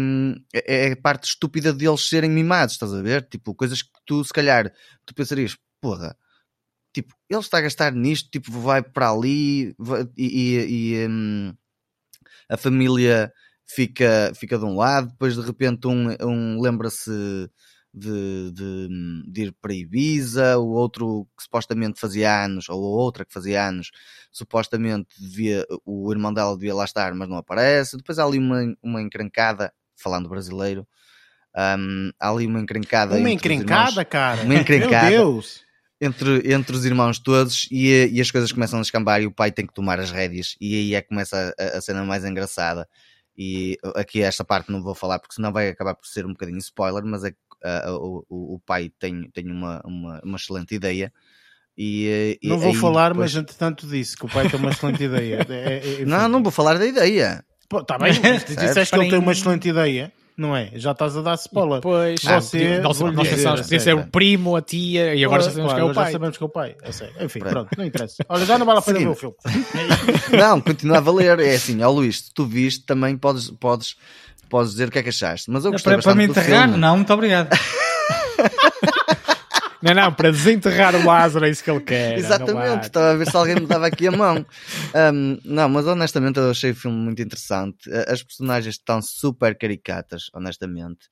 é, é a parte estúpida deles serem mimados, estás a ver? Tipo, coisas que tu, se calhar, tu pensarias, porra, tipo, ele está a gastar nisto, tipo, vai para ali vai- e, e- e, hum, a família fica, fica de um lado, depois de repente um, um lembra-se de, de, de ir para Ibiza, o outro que supostamente fazia anos, ou a outra que fazia anos, supostamente devia, o irmão dela devia lá estar, mas não aparece. Depois há ali uma, uma encrencada, falando brasileiro, hum, há ali uma encrencada. Uma entre os encrencada, irmãos- cara. Uma encrencada. Meu Deus. entre, entre os irmãos todos e, e as coisas começam a escambar e o pai tem que tomar as rédeas e aí é que começa a, a cena mais engraçada e aqui esta parte não vou falar porque senão vai acabar por ser um bocadinho spoiler mas é que ah, o, o, pai tem, tem uma, uma, uma excelente ideia e, e Não vou falar, depois- mas entretanto disse que o pai tem uma excelente ideia. É, é, enfim. não, não vou falar da ideia Está bem, mas tu disseste que ele tem uma excelente ideia, não é? Já estás a dar spoiler. Pois, Você- nós, vou-lhe nós dizer, pensávamos que podia ser sério. o primo, a tia, e agora já Claro, sabemos que é o pai. Já sabemos que é o pai. Enfim, Pronto. pronto, não interessa. Olha, já não vale a pena ver o filme. não, continua a valer é assim, ó Luís, tu viste também podes, podes, podes dizer o que é que achaste mas eu gostei Para, para me bastante do enterrar? filme. Não, muito obrigado. Não, não, para desenterrar o Lázaro é isso que ele quer. Exatamente, estava a ver se alguém me dava aqui a mão. Um, não, mas honestamente eu achei o filme muito interessante. A- As personagens estão super caricatas, honestamente.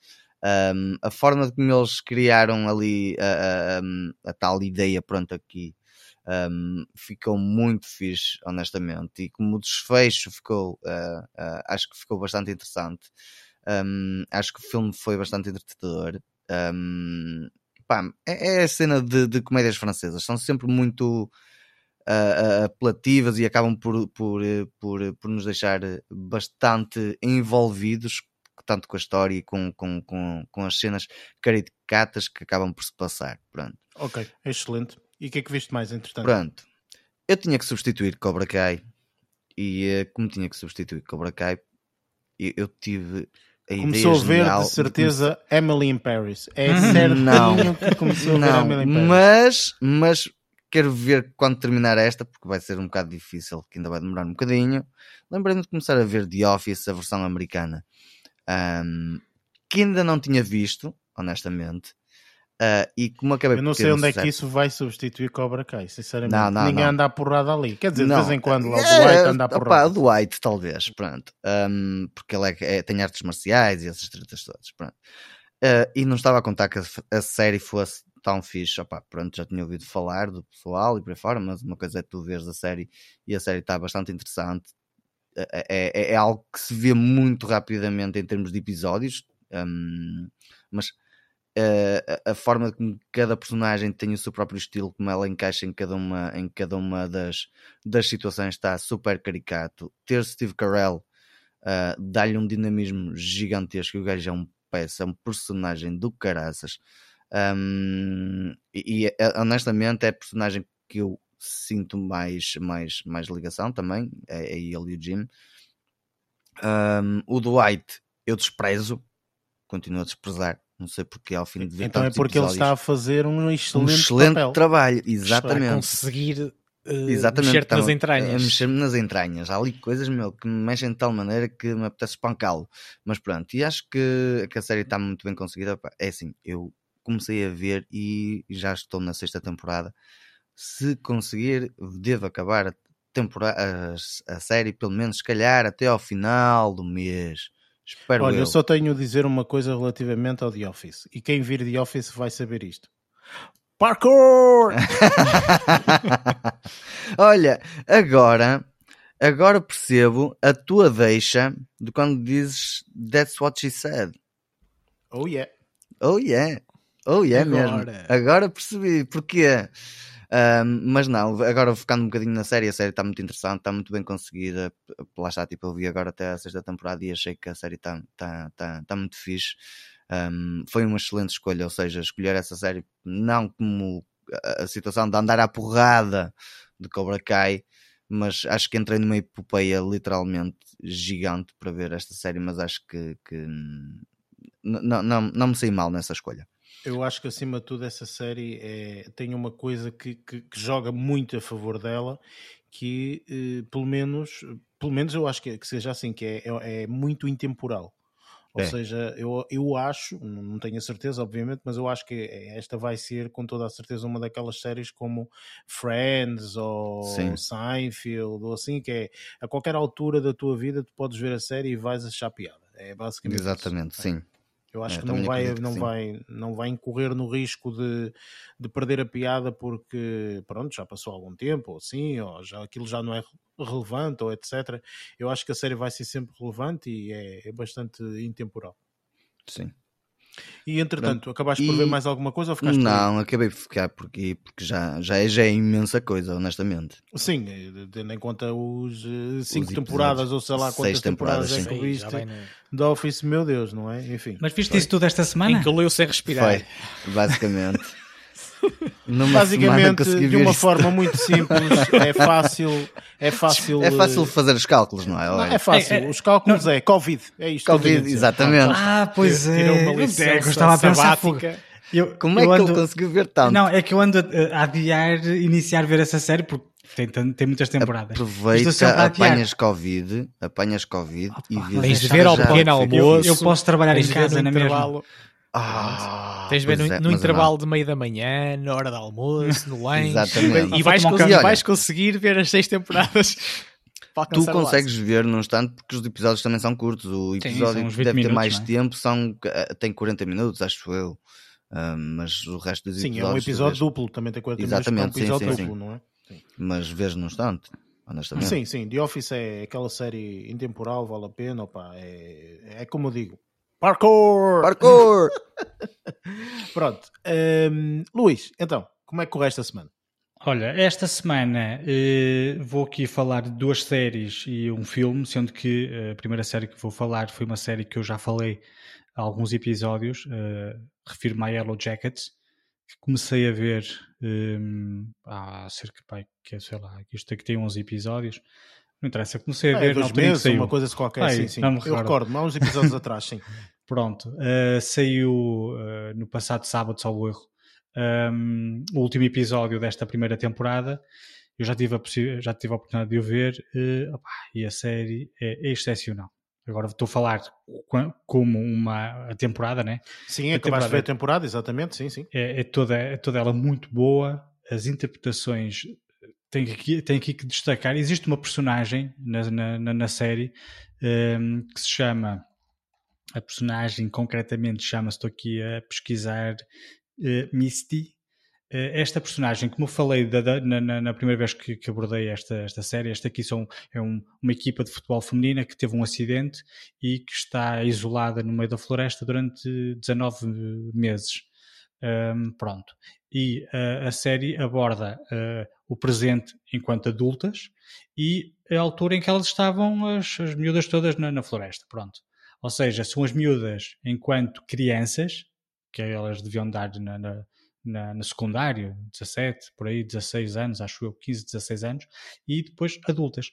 Um, a forma como eles criaram ali a, a- a tal ideia, pronto, aqui um, ficou muito fixe, honestamente. E como o desfecho ficou, uh, uh, acho que ficou bastante interessante. Um, acho que o filme foi bastante entretador. Um, pá, é, é a cena de, de comédias francesas, são sempre muito ah, apelativas e acabam por, por, eh, por, eh, por nos deixar bastante envolvidos, tanto com a história e com, com, com, com as cenas caricatas que acabam por se passar. Pronto. Ok, excelente. E o que é que viste mais, entretanto? Pronto. Eu tinha que substituir Cobra Kai e eh, como tinha que substituir Cobra Kai, eu, tive Começou a ver, genial de certeza, Emily in Paris. É certinho Não. que começou a ver Não, Emily in Paris. mas, mas quero ver quando terminar esta, porque vai ser um bocado difícil, que ainda vai demorar um bocadinho. Lembrei-me de começar a ver The Office, a versão americana, ahm, que ainda não tinha visto, honestamente. Uh, e como acabei Eu não sei onde é que isso vai substituir Cobra Kai, sinceramente. Não, não, Ninguém não. anda a porrada ali. Quer dizer, de Não, vez em quando lá o é, Dwight anda a porrada. o Dwight, talvez, pronto. Um, porque ele é, é- tem artes marciais e essas tretas todas, pronto. Uh, e não estava a contar que a, a série fosse tão fixe, opá, pronto, já tinha ouvido falar do pessoal e por aí fora, mas uma coisa é tu veres a série e a série está bastante interessante. É, é- é algo que se vê muito rapidamente em termos de episódios, um, mas uh, a, a forma como cada personagem tem o seu próprio estilo, como ela encaixa em cada uma, em cada uma das, das situações, está super caricato. Ter Steve Carell uh, dá-lhe um dinamismo gigantesco. O gajo é um peça, é um personagem do caraças. Um, e, e, eh, honestamente é a personagem que eu sinto mais, mais, mais ligação também, é, é ele e o Jim. Um, o Dwight eu desprezo, continuo a desprezar, não sei porque ao fim de ver Então é porque ele está a fazer um excelente, um excelente papel. trabalho, Para exatamente. conseguir eh, Exatamente, mexer-te nas estava- entranhas. a Mexer-me nas entranhas. Há ali coisas meu, que me mexem de tal maneira que me apetece espancá-lo. Mas pronto, e acho que, que a série está muito bem conseguida. É assim, eu comecei a ver e já estou na sexta temporada. Se conseguir, devo acabar a, temporada, a, a série, pelo menos, se calhar, até ao final do mês. Espero Olha, eu. eu só tenho a dizer uma coisa relativamente ao The Office. E quem vir The Office vai saber isto. Parkour! Olha, agora, agora percebo a tua deixa de quando dizes That's what she said. Oh yeah. Oh yeah, oh yeah Agora. mesmo. Agora percebi porquê. Ahm, mas não, agora focando um bocadinho na série, a série está muito interessante, está muito bem conseguida. Lá está, tipo, eu vi agora até a sexta temporada e achei que a série está tá, tá, tá muito fixe. Ahm, foi uma excelente escolha, ou seja, escolher essa série não como a, situação de andar à porrada de Cobra Kai, mas acho que entrei numa epopeia literalmente gigante para ver esta série, mas acho que, que hum, não, não, não me saí mal nessa escolha. Eu acho que acima de tudo essa série é, tem uma coisa que, que- que joga muito a favor dela, que eh, pelo menos, pelo menos eu acho que, que seja assim, que é, é, é muito intemporal. Ou É. seja, eu, eu acho, não tenho a certeza, obviamente, mas eu acho que esta vai ser com toda a certeza uma daquelas séries como Friends ou Sim. Seinfeld ou assim, que é a qualquer altura da tua vida tu podes ver a série e vais achar piada. É basicamente isso. Exatamente, sim. Eu acho É, que não vai, que não, sim. vai, não vai incorrer no risco de, de perder a piada porque, pronto, já passou algum tempo, ou assim, ou já, aquilo já não é relevante, ou etc. Eu acho que a série vai ser sempre relevante e é, é bastante intemporal. sim. E entretanto, acabaste por ver E- mais alguma coisa ou ficaste por? Não, acabei de ficar por aqui porque já, já, é, já é imensa coisa, honestamente. Sim, eh, tendo em conta os eh, cinco episódios. temporadas ou sei lá quantas Seis temporadas, temporadas é sim. que Sim, viste no- da Office, meu Deus, não é? Enfim. Mas viste isso tudo esta semana? Engoliu sem respirar. Foi, basicamente. Numa Basicamente, de uma isto. forma muito simples, é fácil, é fácil. É fácil eh, fazer os cálculos, não é? Não, é fácil. É, é- Os cálculos é Covid. É isto. que eu Covid, exatamente. Ah, pois é. Tirou uma eu licença estava a pensar. Eu, Como é eu que ando- ele conseguiu ver tanto? Não, é que eu ando a, a adiar iniciar a ver essa série porque tem, tem muitas temporadas. Aproveita, apanhas Covid, apanhas Covid e vês Tens de ver ao pequeno Eu, almoço. eu posso trabalhar em casa na mesma. Ah, Tens de ver no, é, no intervalo de meio da manhã, na hora do almoço, no lanche. Exatamente. E vais, conseguir, café. vais conseguir ver as seis temporadas. Tu consegues ver, não obstante, porque os episódios também são curtos. O Sim, episódio uns que 20 deve ter minutos, mais não é? tempo são, eh, tem 40 minutos, acho eu. Ah, mas o resto dos Sim, é episódios. um episódio vês. duplo. Também tem 40 Exatamente, minutos. É um sim, episódio sim, duplo, não é? Mas vês no instante, honestamente. Sim, sim. The Office é aquela série intemporal, vale a pena. Opa, é, é como eu digo. Parkour! Parkour! Pronto. Hum, Luís, então, como é que corre esta semana? Olha, esta semana eh, vou aqui falar de duas séries e um filme, sendo que eh, a primeira série que vou falar foi uma série que eu já falei há alguns episódios, eh, refiro-me a Yellow Jackets, que comecei a ver eh, há cerca, pá, que é, sei lá, isto aqui tem 11 episódios, não interessa, comecei a Ah, ver é na dois altura meses, saiu. uma coisa qualquer. Ai, sim, sim. não me Eu recordo. há uns episódios atrás, sim. Pronto, eh, saiu eh, no passado sábado, salvo erro, um, o último episódio desta primeira temporada. Eu já tive a, já tive a oportunidade de o ver eh, opá, e a série é excepcional. agora estou a falar como uma temporada, né? Sim, acabaste de ver a temporada, exatamente, sim, sim. É, é, toda, é toda ela muito boa, as interpretações tem aqui, tem aqui que destacar, existe uma personagem na, na, na série um, que se chama, a personagem concretamente chama-se, estou aqui a pesquisar, uh, Misty, eh, esta personagem, como eu falei da, da, na, na, primeira vez que, que, abordei esta, esta série, esta aqui são, é um, uma equipa de futebol feminina que teve um acidente e que está isolada no meio da floresta durante 19 meses. Um, pronto. E uh, a série aborda uh, o presente enquanto adultas e a altura em que elas estavam, as, as miúdas todas na, na floresta. Pronto. Ou seja, são as miúdas enquanto crianças, que elas deviam dar na, na na, na secundário, 17, por aí, 16 anos, acho eu, 15, 16 anos, e depois adultas.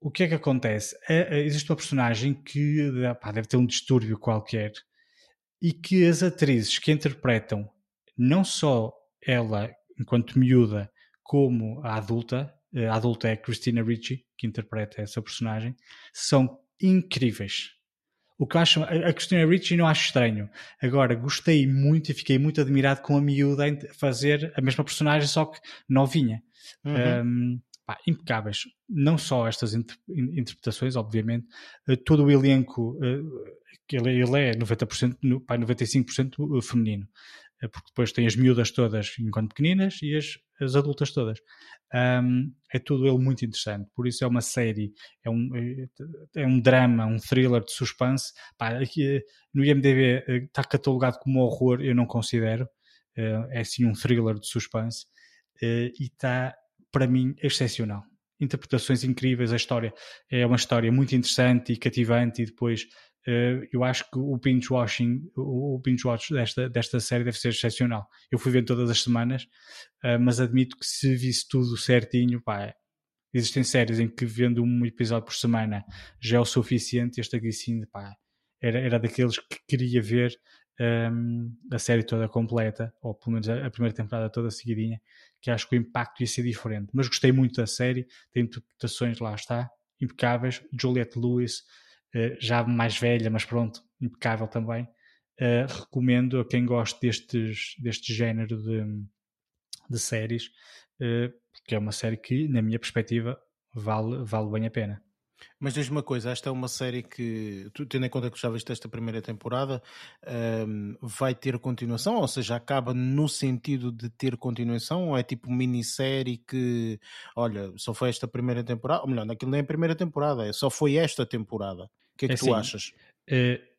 O que é que acontece? É, é, existe uma personagem que pá, deve ter um distúrbio qualquer e que as atrizes que interpretam não só ela enquanto miúda como a adulta, a adulta é a Christina Ricci, que interpreta essa personagem, são incríveis. O que acho, a Christina Ricci não acho estranho. Agora, gostei muito e fiquei muito admirado com a miúda em fazer a mesma personagem, só que novinha. Uhum. Um, pá, impecáveis. Não só estas inter interpretações, obviamente, uh, todo o elenco, uh, ele, ele é 90%, no, pá, 95% feminino. Uh, porque depois tem as miúdas todas enquanto pequeninas e as, as adultas todas. Um, é tudo ele muito interessante. Por isso é uma série, é um, é um drama, um thriller de suspense. Pá, aqui, no IMDB eh, está catalogado como horror, eu não considero. Uh, é sim um thriller de suspense uh, e está, para mim, excepcional. Interpretações incríveis, a história é uma história muito interessante e cativante e depois eu acho que o binge watching, o, binge watch desta, desta série deve ser excepcional. Eu fui ver todas as semanas, uh, mas admito que se visse tudo certinho, pá, existem séries em que vendo um episódio por semana já é o suficiente. Este aqui sim, pá, era, era daqueles que queria ver um, ehm, a série toda completa, ou pelo menos a, a, primeira temporada toda seguidinha, que acho que o impacto ia ser diferente. Mas gostei muito da série, tem interpretações, lá está, impecáveis. Juliette Lewis eh, já mais velha, mas pronto, impecável também. Uh, recomendo a quem goste destes, deste género de, de séries, uh, porque é uma série que, na minha perspectiva, vale, vale bem a pena. Mas diz-me uma coisa, esta é uma série que, tendo em conta que já viste esta primeira temporada, um, vai ter continuação? Ou seja, acaba no sentido de ter continuação? Ou é tipo minissérie que, olha, só foi esta primeira temporada? Ou melhor, naquilo nem é a primeira temporada, é só foi esta temporada. Que é que é tu assim, achas? Uh,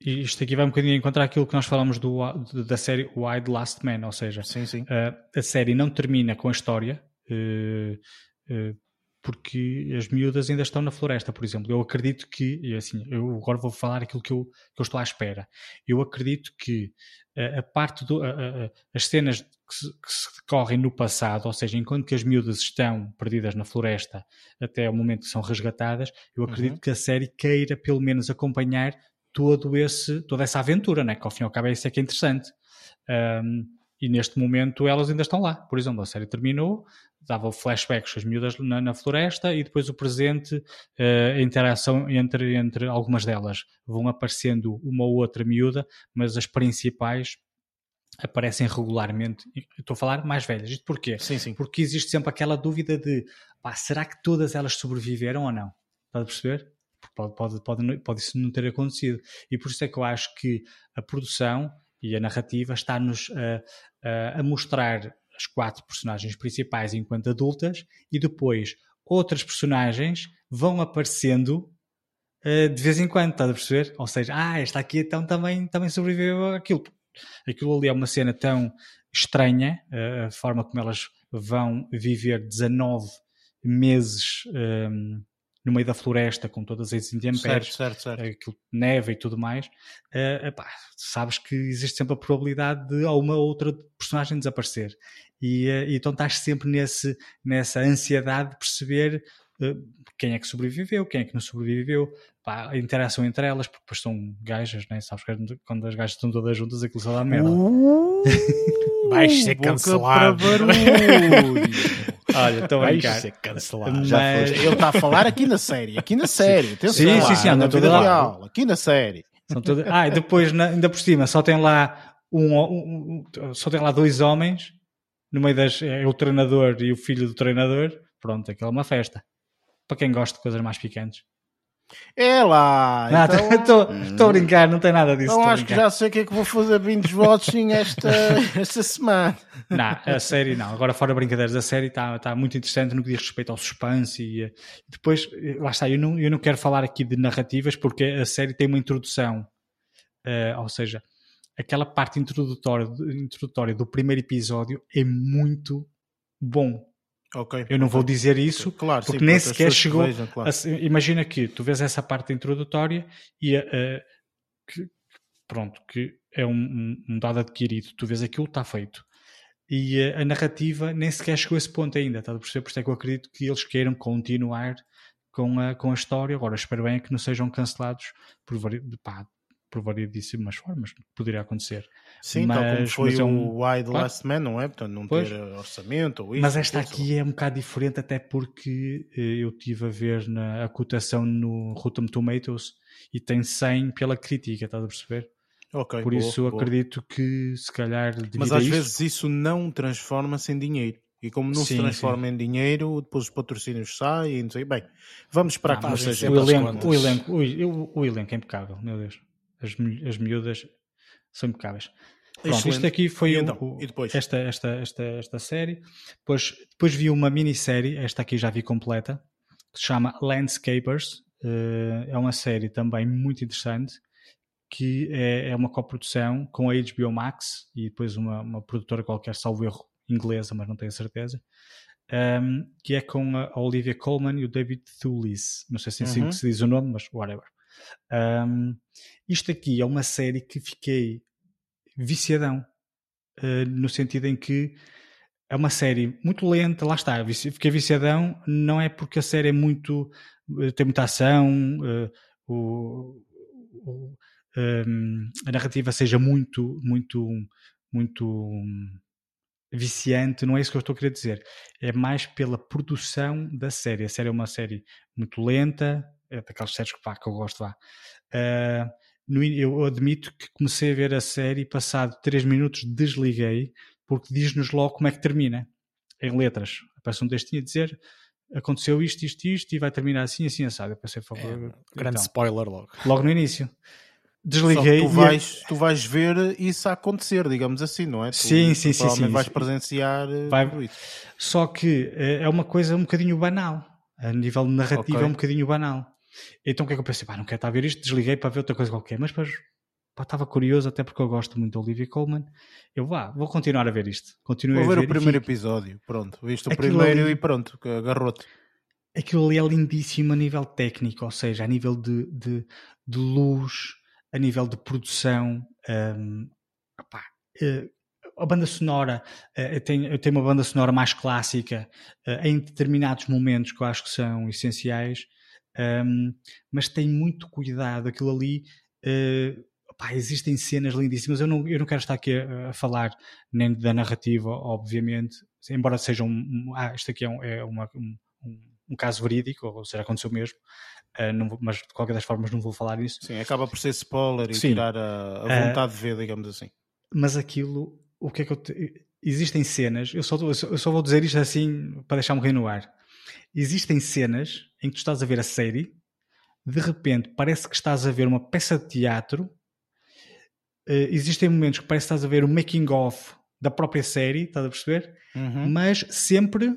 isto aqui vai um bocadinho encontrar aquilo que nós falamos do, da série Wide Last Man, ou seja, sim, sim. Uh, a série não termina com a história, uh, porque as miúdas ainda estão na floresta, por exemplo. Eu acredito que, e assim, eu agora vou falar aquilo que eu, que eu estou à espera. Eu acredito que a parte do, a, a, as cenas que se, que se decorrem no passado, ou seja, enquanto que as miúdas estão perdidas na floresta até o momento que são resgatadas, eu acredito uhum. que a série queira pelo menos acompanhar todo esse, toda essa aventura, né? que ao fim e ao cabo é isso é que é interessante. Um, e neste momento elas ainda estão lá. Por exemplo, a série terminou, dava flashbacks as miúdas na, na floresta e depois o presente, uh, a interação entre, entre algumas delas. Vão aparecendo uma ou outra miúda, mas as principais aparecem regularmente. Estou a falar mais velhas. Isto porquê? Sim, sim. Porque existe sempre aquela dúvida de pá, será que todas elas sobreviveram ou não? Estás a perceber? Pode, pode, pode, pode isso não ter acontecido. E por isso é que eu acho que a produção e a narrativa está-nos a, a, a mostrar as quatro personagens principais enquanto adultas e depois outras personagens vão aparecendo uh, de vez em quando, estás a perceber? Ou seja, ah, esta aqui então também, também sobreviveu àquilo aquilo ali é uma cena tão estranha, a forma como elas vão viver 19 meses um, no meio da floresta com todas as intempéries, certo, certo, certo. aquilo neve e tudo mais, uh, epá, sabes que existe sempre a probabilidade de uma ou outra personagem desaparecer. E, uh, então estás sempre nesse, nessa ansiedade de perceber uh, quem é que sobreviveu, quem é que não sobreviveu, pá, a interação entre elas, porque depois são gajas, né? sabes que quando as gajas estão todas juntas aquilo só dá merda. Uh, Vais ser cancelado. Olha, estou a Vais brincar. ser cancelado. Já Mas foste. Ele está a falar aqui na série, aqui na série. Sim, sim, sim, na anda tudo lá. real, aqui na série. são todas... Ah, e depois, na- ainda por cima, só tem lá um, um- um- só tem lá dois homens, no meio das é o treinador e o filho do treinador. Pronto, aquilo é uma festa. Para quem gosta de coisas mais picantes. É lá. Então, Estou a brincar, não tem nada disso. então acho que já sei o que é que vou fazer binge watching esta, esta semana. Não, a série não. Agora, fora brincadeiras, a série está tá muito interessante no que diz respeito ao suspense e eh, depois, eh, lá está, eu não, eu não quero falar aqui de narrativas porque a série tem uma introdução, eh, ou seja, aquela parte introdutória, introdutória do primeiro episódio é muito bom. Ok. Eu não vou dizer isso, Claro, porque sim, nem sequer chegou vejam, claro. Assim, imagina que tu vês essa parte introdutória e eh, que, pronto, que é um, um- um dado adquirido, tu vês aquilo, está feito. E eh, a narrativa nem sequer chegou a esse ponto ainda, estás a perceber? Por isso é que eu acredito que eles queiram continuar com a, com a história. Agora, espero bem que não sejam cancelados por, pá, por variedíssimas formas, poderia acontecer. Sim, tal como mas- foi mas é um- o Why the claro. Last Man, não é? Portanto, não Pois. ter eh, orçamento ou isso. Mas esta aqui é um bocado diferente, até porque eh, eu estive a ver na, a cotação no Rotten Tomatoes e tem 100 pela crítica, estás a perceber? Ok, Por boa, isso boa. acredito que se calhar Mas às isto, vezes isso não transforma-se em dinheiro. E como não Sim, se transforma em dinheiro, depois os patrocínios saem e não sei. Bem, vamos esperar que não seja. o elenco, o, elenco, o- o elenco é impecável, meu Deus. As, as miúdas são impecáveis. Pronto, Excelente. isto aqui foi E então? o- esta, esta, esta, esta série. Depois, depois vi uma minissérie, esta aqui já vi completa, que se chama Landscapers. Eh, é uma série também muito interessante, que é, é uma coprodução com a HBO Max e depois uma, uma produtora qualquer, salvo erro, inglesa, mas não tenho certeza. Um, que é com a Olivia Colman e o David Thewlis. Não sei se é assim Uhum. que se diz o nome, mas whatever. Um, isto aqui é uma série que fiquei viciadão, uh, no sentido em que é uma série muito lenta, lá está, fiquei viciadão, não é porque a série é muito, uh, tem muita ação, uh, o, o- um, a narrativa seja muito, muito, muito viciante, não é isso que eu estou a querer dizer. É mais pela produção da série. A série é uma série muito lenta, é daquelas séries que, pá, que eu gosto, vá. Ah, no eu admito que comecei a ver a série, passado 3 minutos desliguei, porque diz-nos logo como é que termina, em letras. Aparece um textinho a dizer aconteceu isto, isto, isto, e vai terminar assim, assim, assado. Eu pensei, por É, favor, grande então, spoiler logo. logo no início. Só Desliguei tu e- vais, tu vais ver isso a acontecer, digamos assim, não é? Tu, Sim, tu sim, sim, provavelmente sim. vais presenciar eh, Vai- tudo isso. Só que eh, é uma coisa um bocadinho banal. A nível de narrativa Ok. é um bocadinho banal. Então o que é que eu pensei? Pá, não quero estar a ver isto, desliguei para ver outra coisa qualquer. Mas depois pá, estava curioso, até porque eu gosto muito da Olivia Colman. Eu vá, vou continuar a ver isto. Continuei Vou ver ver o primeiro fico- episódio, pronto. Viste o Aquilo primeiro ali- e pronto, agarrou-te. Aquilo ali é lindíssimo a nível técnico, ou seja, a nível de, de, de luz, a nível de produção. hum, opá, eh, a banda sonora eu tenho, eu tenho uma banda sonora mais clássica eh, em determinados momentos que eu acho que são essenciais, hum, mas tem muito cuidado. Aquilo ali, opá, existem cenas lindíssimas. Eu não, eu não quero estar aqui a, a falar nem da narrativa, obviamente, embora seja um. um- ah, isto aqui é, um, é uma- um- um- um caso verídico, ou seja, aconteceu mesmo, eh, não vou- mas de qualquer das formas não vou falar nisso. Sim, acaba por ser spoiler e Sim. tirar a, a Eh, vontade de ver, digamos assim. mas aquilo, o que é que eu te- existem cenas, eu só, eu só- eu só vou dizer isto assim para deixar morrer no ar. Existem cenas em que tu estás a ver a série, de repente parece que estás a ver uma peça de teatro, eh, existem momentos que parece que estás a ver o making of da própria série, estás a perceber? Uhum. Mas sempre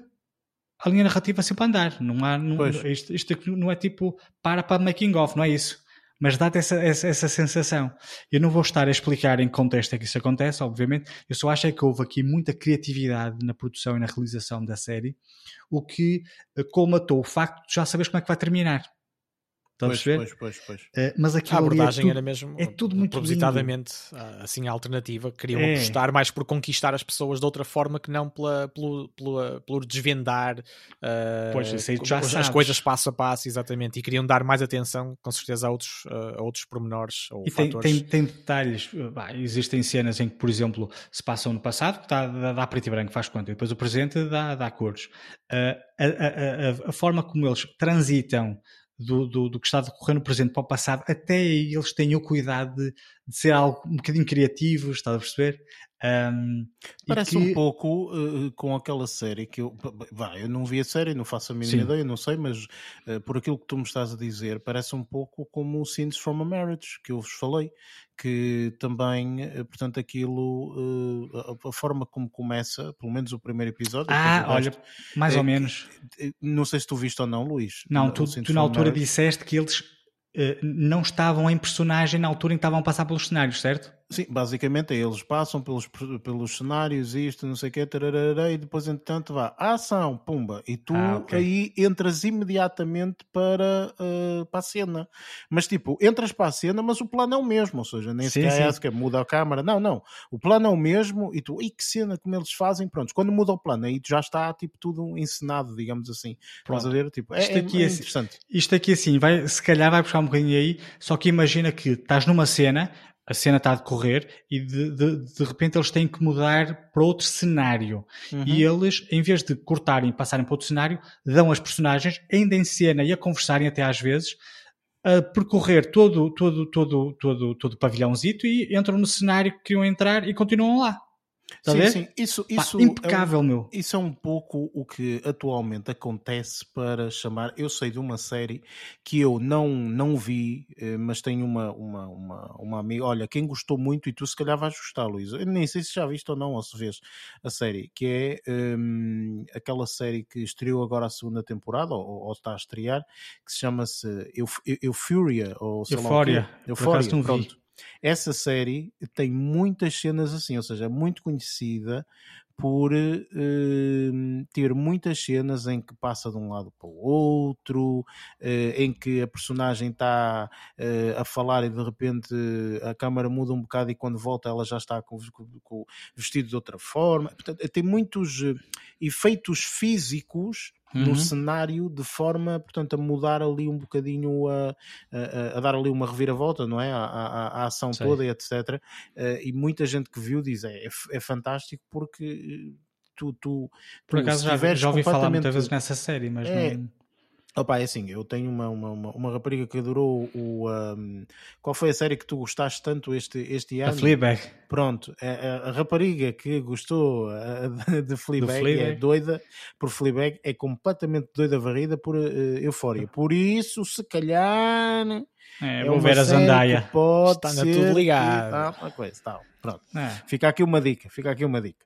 a linha narrativa sempre a andar. Não há, não, isto, isto não é tipo para para making of, não é isso. Mas dá-te essa, essa, essa sensação. Eu não vou estar a explicar em que contexto é que isso acontece, obviamente. Eu só acho é que houve aqui muita criatividade na produção e na realização da série, o que eh, colmatou o facto de já saberes como é que vai terminar. Estás a Pois, perceber? pois, pois, pois. Eh, mas aquilo A ali abordagem é tudo, era mesmo é tudo muito propositadamente ah, assim alternativa. Queriam É. apostar mais por conquistar as pessoas de outra forma que não pela, pelo, pelo, pelo desvendar ah, Pois, isso aí tu já as, sabes. coisas passo a passo, exatamente. E queriam dar mais atenção, com certeza, a outros, ah, a outros pormenores ou E tem, fatores. tem, tem detalhes, bah, existem cenas em que, por exemplo, se passam no passado, que dá, dá, dá preto e branco, faz conta, e depois o presente dá, dá cores. Uh, a, a, a, a forma como eles transitam do, do, do que está a decorrer no presente para o passado, até eles têm o cuidado de, de ser algo um bocadinho criativo, está a perceber? Um, Parece que- um pouco eh, com aquela série que eu. Vá, eu não vi a série, não faço a mínima Sim. ideia, não sei, mas eh, por aquilo que tu me estás a dizer, parece um pouco como o Scenes from a Marriage, que eu vos falei, que também, eh, portanto, aquilo, a, a forma como começa, pelo menos o primeiro episódio. Ah, olha, resto, mais é ou menos. não sei se tu viste ou não, Luís. Não, tu, tu na altura disseste que eles não estavam em personagem na altura em que estavam a passar pelos cenários, certo? Sim, basicamente é, eles passam pelos, pelos cenários, isto, não sei o quê, tararara, e depois, entretanto, vá, ação, pumba, e tu Ah, ok. aí entras imediatamente para, eh, para a cena. Mas, tipo, entras para a cena, mas o plano é o mesmo, ou seja, nem sequer é que muda a câmara, não, não, o plano é o mesmo, e tu, e que cena como eles fazem, pronto, quando muda o plano, aí já está, tipo, tudo encenado, digamos assim, estás a Pronto. ver, tipo, é, Isto é, aqui é é- interessante. Isto aqui assim, vai, se calhar vai buscar um bocadinho aí, só que imagina que estás numa cena, a cena está a decorrer e de, de, de repente eles têm que mudar para outro cenário. Uhum. E eles, em vez de cortarem e passarem para outro cenário, dão as personagens ainda em cena e a conversarem até às vezes, a percorrer todo, todo, todo, todo, todo o pavilhãozito e entram no cenário que queriam entrar e continuam lá. Está a Sim, ver? sim, isso, Pá, isso é um- impecável, meu. Isso é um pouco o que atualmente acontece para chamar. Eu sei de uma série que eu não, não vi, eh, mas tenho uma, uma, uma, uma amiga. Olha, quem gostou muito, e tu se calhar vais gostar, Luís. Eu nem sei se já viste ou não, ou se vês a série, que é hum, aquela série que estreou agora a segunda temporada, ou, ou está a estrear, que se chama-se Euf- Eu- Euphoria, ou sei lá o quê. Pronto. Essa série tem muitas cenas assim, ou seja, é muito conhecida por eh, ter muitas cenas em que passa de um lado para o outro, eh, em que a personagem está eh, a falar e de repente a câmara muda um bocado e quando volta ela já está com, com- vestido de outra forma. Portanto, tem muitos efeitos físicos Uhum. no cenário de forma, portanto, a mudar ali um bocadinho, a, a, a dar ali uma reviravolta, não é? À, à, à ação Sei. toda e etc. Eh, e muita gente que viu diz é, é, é fantástico porque tu, tu, Por tu, acaso já, já ouvi falar muitas vezes nessa série, mas É, não... Opa, é assim, eu tenho uma, uma, uma, uma rapariga que adorou o. ahm, qual foi a série que tu gostaste tanto este, este A ano? Fleabag. Pronto, a, a- a rapariga que gostou ah, de, Fleabag, é Fleabag. doida por Fleabag, é completamente doida varrida por eh, Eufória. Por isso, se calhar. É, é vou ver a Zandaia. Pode ser tudo que- ligado. tá, uma coisa, tá, pronto. É. Fica aqui uma dica, fica aqui uma dica.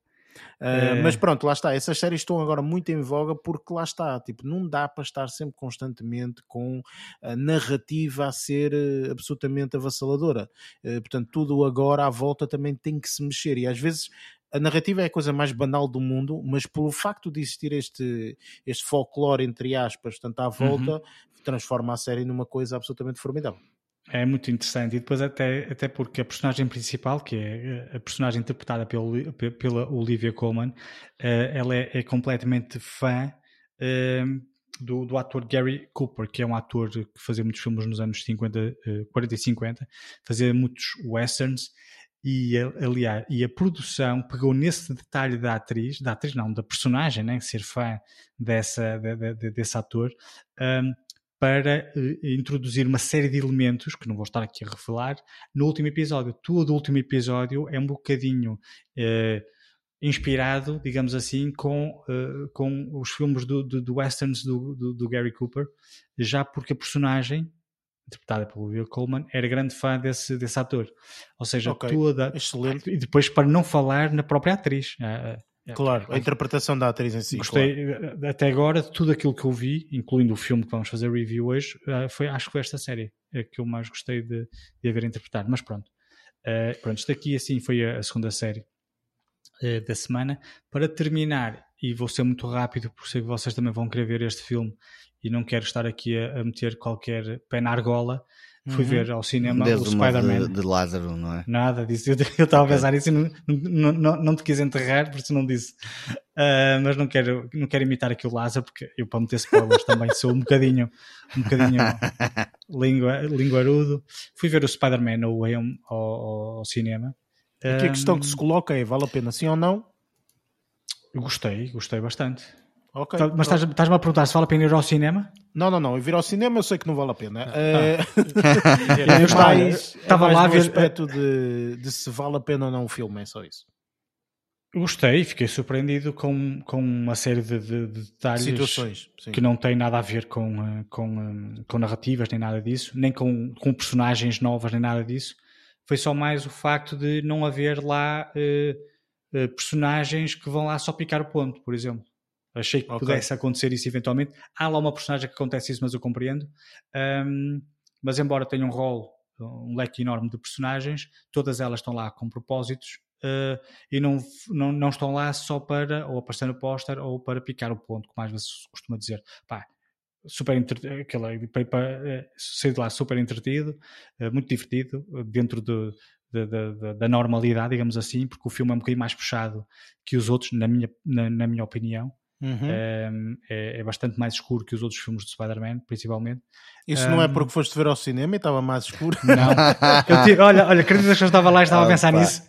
Uh, É. Mas pronto, lá está. Essas séries estão agora muito em voga porque lá está. Tipo, não dá para estar sempre constantemente com a narrativa a ser eh, absolutamente avassaladora. Eh, portanto, tudo agora à volta também tem que se mexer. E às vezes a narrativa é a coisa mais banal do mundo, mas pelo facto de existir este, este folclore, entre aspas, portanto, à volta, transforma a série numa coisa absolutamente formidável. É muito interessante. E depois, até, até porque a personagem principal, que é a personagem interpretada pelo, pe- pela Olivia Colman, eh, ela é, é completamente fã eh, do, do ator Gary Cooper, que é um ator que fazia muitos filmes nos anos 50, eh, 40 e 50, fazia muitos westerns. E, aliás, e a produção pegou nesse detalhe da atriz, da atriz não, da personagem, né, ser fã dessa, de- de- de- desse ator, um, para eh, introduzir uma série de elementos que não vou estar aqui a revelar no último episódio. Todo o último episódio é um bocadinho eh, inspirado, digamos assim, com, eh, com os filmes do, do, do westerns do, do, do Gary Cooper, já porque a personagem interpretada pelo Will Coleman era grande fã desse, desse ator. Ou seja, Ok, toda excelente. e depois para não falar na própria atriz. Ah, ah, Claro, a interpretação da atriz em si. claro. Gostei eh, até agora de tudo aquilo que eu vi, incluindo o filme que vamos fazer review hoje, eh, foi, acho que foi esta série eh, que eu mais gostei de, de a ver interpretar. Mas pronto, Eh, pronto, isto aqui assim foi a, a segunda série eh, da semana. Para terminar, e vou ser muito rápido porque sei que vocês também vão querer ver este filme e não quero estar aqui a, a meter qualquer pé na argola. Fui Uhum. ver ao cinema Desde o Spider-Man. de, de Lázaro, não é? Nada disso. Eu estava a pensar nisso e não, não, não, não te quis enterrar, por isso não disse. Ah, mas não quero, não quero imitar aqui o Lázaro, porque eu, para meter spoilers, também sou um bocadinho, um bocadinho língua, linguarudo. Fui ver o Spider-Man ao, ao- ao cinema. Aqui a questão que se Ah, coloca é: vale a pena sim ou não? Gostei, gostei bastante. Ok. Tá- Mas estás- estás-me a perguntar se vale a pena ir ao cinema? Não, não, não. Eu vir ao cinema eu sei que não vale a pena. Ah. É, Eu é estava- mais, estava é lá a no ver- aspecto de, de se vale a pena ou não o filme, é só isso. Gostei, fiquei surpreendido com, com uma série de, de- de detalhes Situações. Sim. que não tem nada a ver com, eh, com, eh, com narrativas, nem nada disso, nem com, com personagens novas, nem nada disso. Foi só mais o facto de não haver lá eh, eh, personagens que vão lá só picar o ponto, por exemplo. Achei que Ok. pudesse acontecer isso eventualmente. Há lá uma personagem que acontece isso, mas eu compreendo. Ahm, mas embora tenha um rol, um leque enorme de personagens, todas elas estão lá com propósitos eh, e não, não, não estão lá só para ou aparecer no póster ou para picar o ponto, como às vezes se costuma dizer. Pá, super pa- eh, saí de lá super entretido, eh, muito divertido, dentro de- de- de- da normalidade, digamos assim, porque o filme é um bocadinho mais puxado que os outros, na minha, na, na minha opinião. Uhum. É, é bastante mais escuro que os outros filmes de Spider-Man, principalmente. Isso não é porque foste ver ao cinema e estava mais escuro. Não. Tive- olha, olha, acredito que eu estava lá e estava a pensar Opa. nisso.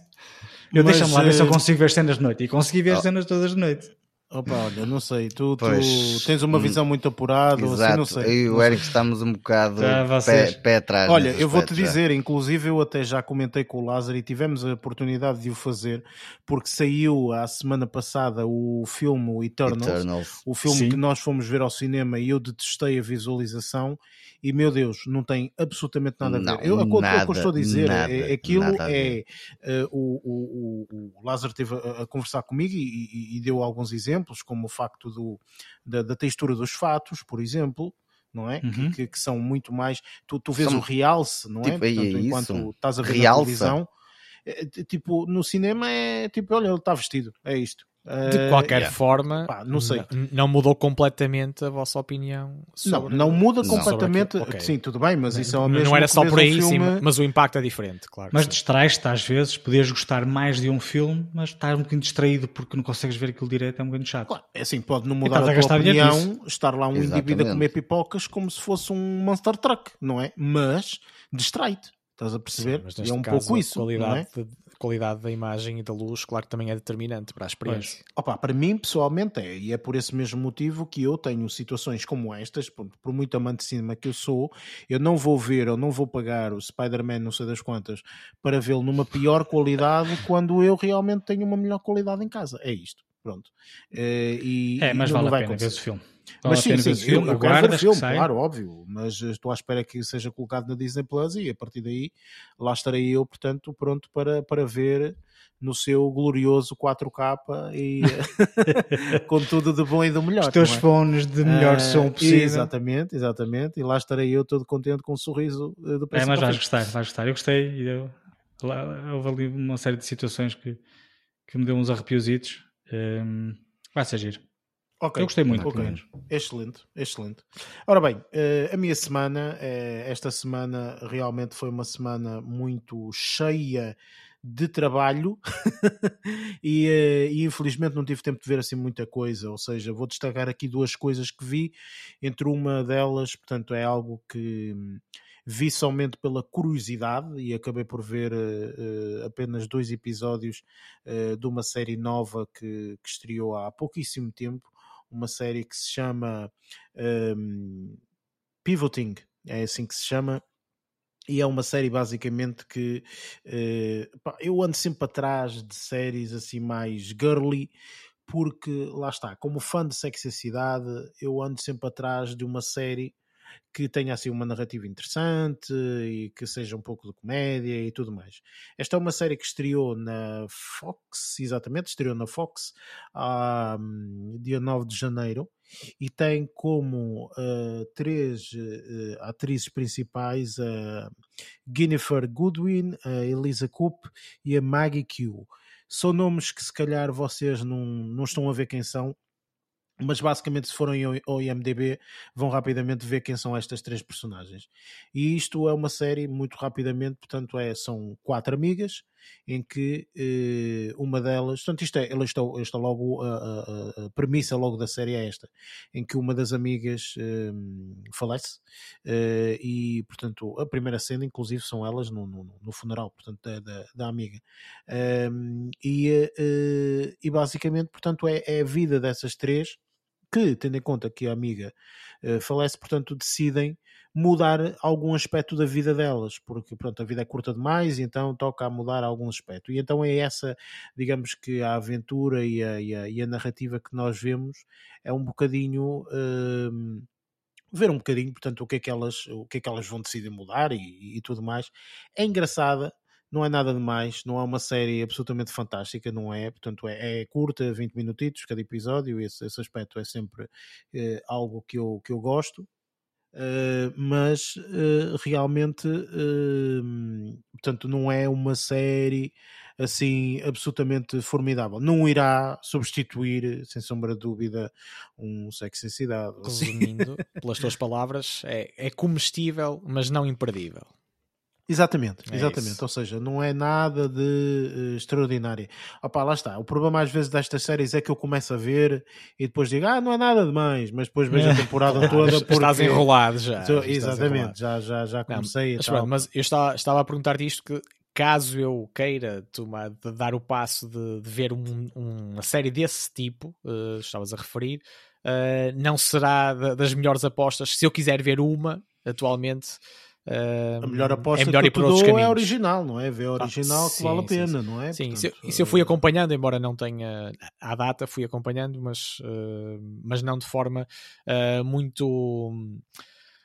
Eu deixa-me lá ver se eu eh, consigo ver cenas de noite. E consegui ver Oh. cenas todas de noite. Opa, olha, não sei. Tu, tu Pois, tens uma hum, visão muito apurada, ou assim, não Exato. sei. Eu e o. Eric estamos um bocado Já pé, vocês. pé atrás. Olha, eu vou-te já. dizer, inclusive eu até já comentei com o Lázaro e tivemos a oportunidade de o fazer, porque saiu a semana passada o filme Eternals, Eternals. o filme Sim. que nós fomos ver ao cinema e eu detestei a visualização e meu Deus, não tem absolutamente nada a ver. Não, eu, co- o que eu estou a dizer nada, é, aquilo nada é eh, o, o, o, Lázaro esteve a, a conversar comigo e, e- e deu alguns exemplos, como o facto do, da, da textura dos fatos, por exemplo. Não é? Que- Uhum. Que, que são muito mais. Tu, tu vês São- o realce, não é? Tipo, é Portanto, enquanto isso. estás a ver Realça. televisão, é, tipo, no cinema é tipo, olha, ele está vestido, é isto. De Eh, qualquer yeah. forma, Pá, não sei. não mudou completamente a vossa opinião Não, sobre não muda Não. completamente. sobre aquilo. Ok. Sim, tudo bem, mas isso é o Não- mesmo. não era só por um aí, sim, filme- mas o impacto é diferente, claro. Mas sim. distrais-te às vezes, podias gostar mais de um filme, mas estás um bocadinho distraído porque não consegues ver aquilo direito, é um bocadinho chato. Claro, é assim, pode não mudar a a tua opinião, estar lá um indivíduo a Exatamente. comer pipocas como se fosse um Monster Truck, não é? Mas distrai-te, estás a perceber? Sim, e é um caso, pouco a isso, não é? qualidade, de- qualidade da imagem e da luz, claro que também é determinante para a experiência. Opa, para mim, pessoalmente, é. E é por esse mesmo motivo que eu tenho situações como estas, por, por muito amante de cinema que eu sou, eu não vou ver ou não vou pagar o Spider-Man, não sei das quantas, para vê-lo numa pior qualidade quando eu realmente tenho uma melhor qualidade em casa. É isto. Pronto. Eh, e, É, mas e não vale a vai pena ver acontecer. o filme. Vale Mas sim, sim, o eu, eu quero ver o filme, claro, óbvio, mas estou à espera que seja colocado na Disney Plus e a partir daí lá estarei eu, portanto, pronto para, para ver no seu glorioso 4K e com tudo de bom e do melhor. Os teus é? fones de melhor Ah, som possível. Exatamente, exatamente, e lá estarei eu todo contente com um sorriso eh, do É, mas vais gostar, vais gostar. Eu gostei e eu, lá, houve ali uma série de situações que, que me deu uns arrepiositos. Hum, vai ser giro. Ok, Eu gostei muito, ok. pelo menos. Excelente, excelente. Ora bem, eh, a minha semana, eh, esta semana realmente foi uma semana muito cheia de trabalho e, eh, e infelizmente não tive tempo de ver assim muita coisa, ou seja, vou destacar aqui duas coisas que vi, entre uma delas, portanto, é algo que hum, vi somente pela curiosidade e acabei por ver eh, apenas dois episódios eh, de uma série nova que, que estreou há pouquíssimo tempo, uma série que se chama hum, Pivoting, é assim que se chama. E é uma série basicamente que eh, pá, eu ando sempre atrás de séries assim mais girly, porque lá está, como fã de sexualidade, eu ando sempre atrás de uma série que tenha assim uma narrativa interessante e que seja um pouco de comédia e tudo mais. Esta é uma série que estreou na Fox, exatamente, estreou na Fox a dia 9 de janeiro e tem como uh, três uh, atrizes principais a Jennifer Goodwin, a Elisa Coop e a Maggie Q. São nomes que se calhar vocês não, não estão a ver quem são, mas basicamente se forem ao IMDB vão rapidamente ver quem são estas três personagens. E isto é uma série muito rapidamente, portanto é, são quatro amigas, em que eh, uma delas, portanto isto é, esta, esta logo, a, a, a, premissa logo da série é esta, em que uma das amigas eh, falece eh, e portanto a primeira cena inclusive são elas no, no, no funeral, portanto da, da, da amiga. Ehm, e, eh, e basicamente, portanto é, é a vida dessas três que, tendo em conta que a amiga uh, falece, portanto, decidem mudar algum aspecto da vida delas, porque pronto, a vida é curta demais e então toca a mudar algum aspecto. E então é essa, digamos que a aventura e a, e a, e a narrativa que nós vemos é um bocadinho. Uh, ver um bocadinho, portanto, o que é que elas, o que é que elas vão decidir mudar e, e tudo mais. É engraçada, não é nada demais, não é uma série absolutamente fantástica, não é? Portanto, é, é curta, 20 minutitos cada episódio, e esse, esse aspecto é sempre eh, algo que eu, que eu gosto. Uh, mas uh, realmente, uh, portanto, não é uma série assim absolutamente formidável. Não irá substituir, sem sombra de dúvida, um sexo em cidade. Resumindo, pelas tuas palavras, é, é comestível, mas não imperdível. Exatamente, é exatamente. Isso. Ou seja, não é nada de uh, extraordinário. Opa, lá está. O problema às vezes destas séries é que eu começo a ver e depois digo, ah, não é nada demais, mas depois vejo a temporada toda porque... Estás enrolado já. Estou, exatamente, enrolado. já, já, já comecei não, mas, mas, eu estava, estava a perguntar-te isto que caso eu queira tomar, dar o passo de, de ver um, uma série desse tipo, uh, estavas a referir, uh, não será das melhores apostas. Se eu quiser ver uma, atualmente, a melhor aposta é melhor que eu te dou é original, não é? Ver a original ah, que sim, vale a pena, sim, não é? Sim, Portanto, se, eu, fui acompanhando, embora não tenha a data, fui acompanhando, mas, uh, mas não de forma uh, muito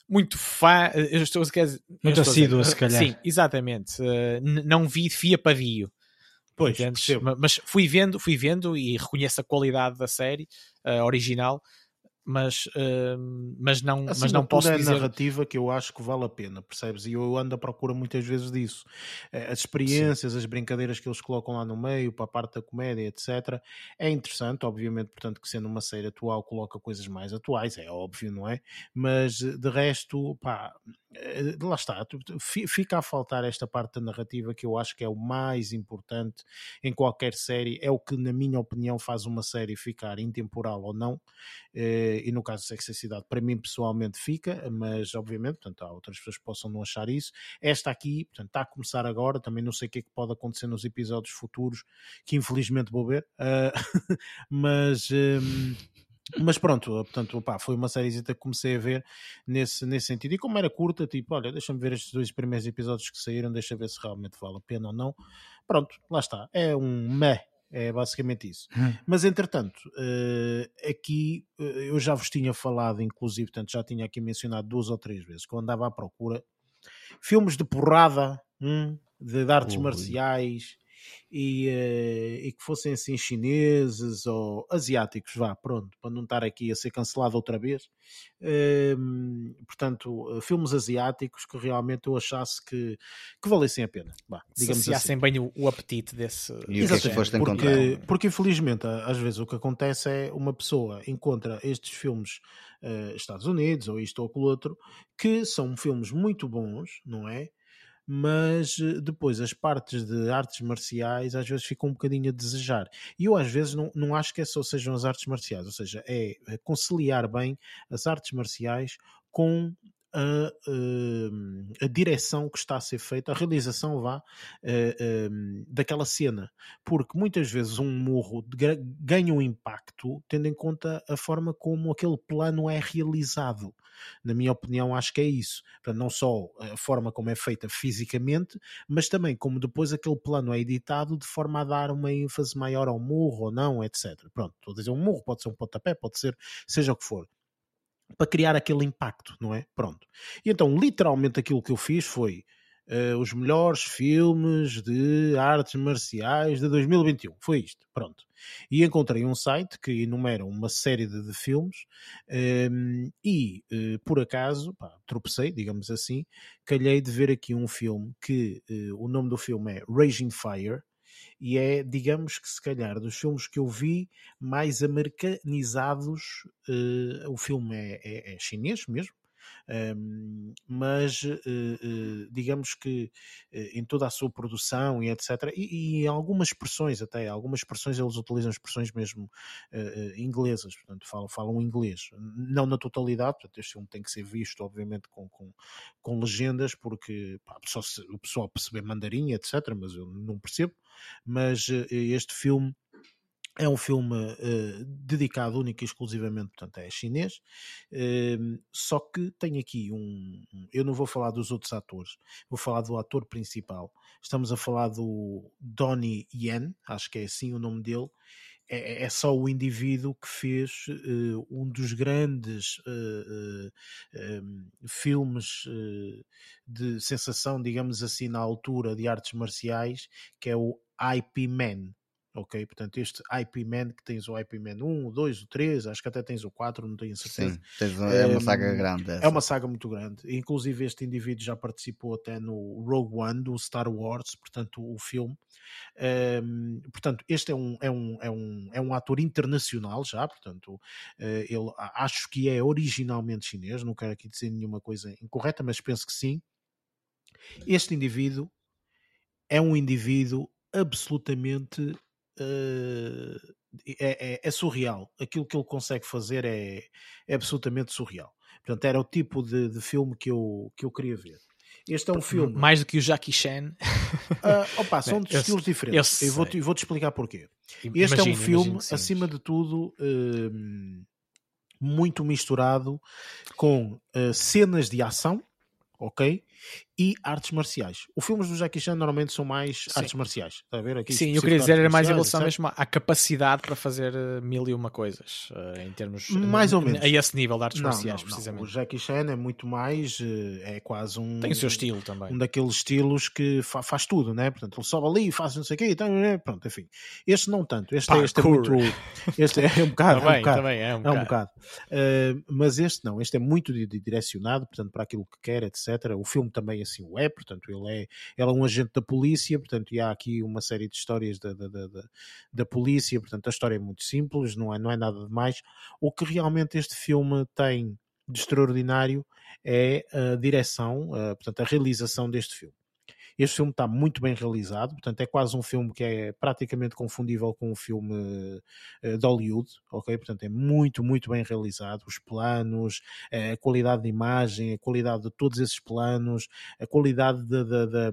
muito fã, eu estou, quer dizer, muito assíduo, se calhar. Sim, exatamente. Uh, não vi fia padio. Pois, mas fui vendo, fui vendo e reconheço a qualidade da série uh, original mas, uh, mas não, assim, mas não posso é dizer... narrativa que eu acho que vale a pena, percebes? E eu ando à procura muitas vezes disso. Eh, as experiências, Sim. as brincadeiras que eles colocam lá no meio, para a parte da comédia, etc. É interessante, obviamente, portanto, que sendo uma série atual coloca coisas mais atuais, é óbvio, não é? Mas de resto, pá, eh, lá está, fica a faltar esta parte da narrativa que eu acho que é o mais importante em qualquer série, é o que, na minha opinião, faz uma série ficar intemporal ou não. Eh, e no caso de Sex Cidade, para mim pessoalmente fica, mas obviamente, portanto, há outras pessoas que possam não achar isso. Esta aqui, portanto, está a começar agora, também não sei o que é que pode acontecer nos episódios futuros, que infelizmente vou ver, uh, mas. Um, mas pronto, portanto, foi uma série que comecei a ver nesse, nesse sentido. E como era curta, tipo, olha, deixa-me ver estes dois primeiros episódios que saíram, deixa ver se realmente vale a pena ou não. Pronto, lá está. É um meh é basicamente isso. Hum. Mas entretanto, uh, aqui uh, eu já vos tinha falado, inclusive, portanto, já tinha aqui mencionado duas ou três vezes que eu andava à procura filmes de porrada, hum, de, de, artes marciais, e, uh, e, que fossem assim chineses ou asiáticos, vá, pronto, para não estar aqui a ser cancelado outra vez. Uh, portanto, filmes asiáticos que realmente eu achasse que, que valessem a pena. Vá, digamos assim. bem o, o, apetite desse. E o que é que foste porque, porque infelizmente, às vezes o que acontece é uma pessoa encontra estes filmes uh, Estados Unidos ou isto ou aquilo outro, que são filmes muito bons, não é? Mas eh, depois as partes de artes marciais às vezes ficam um bocadinho a desejar. E eu às vezes não, não acho que é só sejam as artes marciais, ou seja, é, é conciliar bem as artes marciais com a, a, a, direção que está a ser feita, a realização vá daquela cena, porque muitas vezes um morro ganha um impacto tendo em conta a forma como aquele plano é realizado. Na minha opinião, acho que é isso. Portanto, não só a forma como é feita fisicamente, mas também como depois aquele plano é editado de forma a dar uma ênfase maior ao morro ou não, etc. Pronto, estou a dizer um morro, pode ser um pontapé, pode ser seja o que for para criar aquele impacto, não é? Pronto. E então, literalmente, aquilo que eu fiz foi uh, os melhores filmes de artes marciais de 2021. Foi isto, pronto. E encontrei um site que enumera uma série de, de filmes um, ehm, e, uh, por acaso, pá, tropecei, digamos assim, calhei de ver aqui um filme que uh, o nome do filme é Raging Fire e é, digamos que se calhar, dos filmes que eu vi mais americanizados. Uh, o filme é, é, é chinês mesmo, mas uh, uh, digamos que uh, em toda a sua produção e etc. E, e algumas expressões até, algumas expressões eles utilizam expressões mesmo inglesas, portanto falam, falam inglês, não na totalidade, portanto este filme tem que ser visto obviamente com, com, com legendas, porque pá, só se, o pessoal perceber mandarim, etc. Mas eu não percebo, mas este filme é um filme uh, dedicado única e exclusivamente, portanto, é chinês, uh, só que tem aqui um. Eu não vou falar dos outros atores, vou falar do ator principal. Estamos a falar do Donnie Yen, acho que é assim o nome dele. É, é, é só o indivíduo que fez uh, um dos grandes um, ehm, filmes de sensação, digamos assim, na altura de artes marciais, que é o IP Man ok? Portanto, este IP Man, que tens o IP Man 1, o 2, o 3, acho que até tens o 4, não tenho certeza. Sim, é uma saga grande. Essa. É uma saga muito grande. Inclusive, este indivíduo já participou até no Rogue One do Star Wars, portanto, o filme. Um, portanto, este é um, é, um, é, um, é um ator internacional já, portanto, uh, ele acho que é originalmente chinês, não quero aqui dizer nenhuma coisa incorreta, mas penso que sim. Este indivíduo é um indivíduo absolutamente uh, é, é, é, surreal. Aquilo que ele consegue fazer é, é absolutamente surreal. Portanto, era o tipo de, de, filme que eu, que eu queria ver. Este é um filme. Mais do que o Jackie Chan. Uh, opa, são de estilos diferentes. Eu, eu vou-te vou -te explicar porquê. Este é um filme, acima de tudo, uh, muito misturado com uh, cenas de ação, ok? E artes marciais. Os filmes do Jackie Chan normalmente são mais Sim. artes marciais. Está a ver aqui? Sim, eu queria dizer era mais em relação mesmo à capacidade para fazer eh, mil e uma coisas uh, em termos mais ou menos a esse nível de artes não, marciais, não, precisamente. Não. O Jackie Chan é muito mais é quase um tem o seu estilo também. Um daqueles estilos que fa faz tudo, né? Portanto, ele sobe ali, faz não sei o quê, então, pronto, enfim. Este não tanto. Este, este é muito este é um bocado, também, é um bocado, também é um bocado. É um bocado. Uh, mas este não, este é muito direcionado, portanto, para aquilo que quer, etc. O filme também assim o é, portanto ele é, ele é um agente da polícia, portanto e há aqui uma série de histórias da, da, da, da, polícia, portanto a história é muito simples, não é, não é nada demais. O que realmente este filme tem de extraordinário é a direção, a, portanto a realização deste filme. Este filme está muito bem realizado, portanto é quase um filme que é praticamente confundível com um filme uh, de Hollywood, ok? Portanto é muito, muito bem realizado. Os planos, a qualidade de imagem, a qualidade de todos esses planos, a qualidade da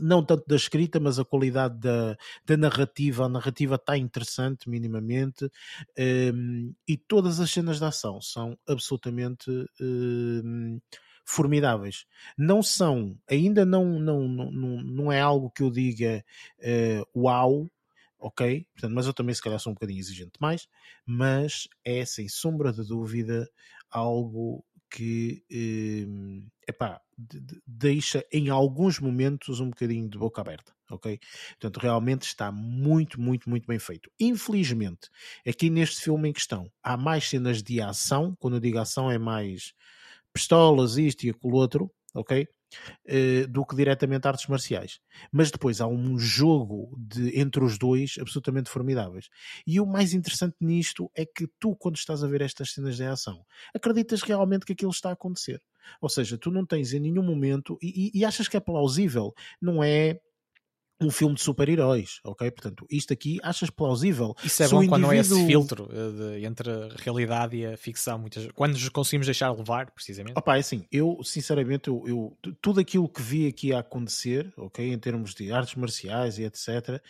não tanto da escrita, mas a qualidade da, da narrativa. A narrativa está interessante, minimamente, um, ehm, e todas as cenas de ação são absolutamente um, ehm, formidáveis. Não são, ainda não, não, não, não é algo que eu diga uh, uau, ok? Portanto, mas eu também se calhar sou um bocadinho exigente demais, mas é sem sombra de dúvida algo que uh, epá, de, de, deixa em alguns momentos um bocadinho de boca aberta, ok? Portanto, realmente está muito, muito, muito bem feito. Infelizmente, aqui neste filme em questão, há mais cenas de ação, quando eu digo ação é mais pistolas, isto e aquilo outro, ok? Uh, do que diretamente artes marciais. Mas depois há um jogo de, entre os dois absolutamente formidáveis. E o mais interessante nisto é que tu, quando estás a ver estas cenas de ação, acreditas realmente que aquilo está a acontecer. Ou seja, tu não tens em nenhum momento e, e, e achas que é plausível. Não é um filme de super-heróis, ok? Portanto, isto aqui achas plausível. Isso é bom indivíduo... quando não é esse filtro eh, de, entre a realidade e a ficção, muitas quando nos conseguimos deixar levar, precisamente. Opa, é assim, eu sinceramente, eu, eu, tudo aquilo que vi aqui a acontecer, ok, em termos de artes marciais e etc,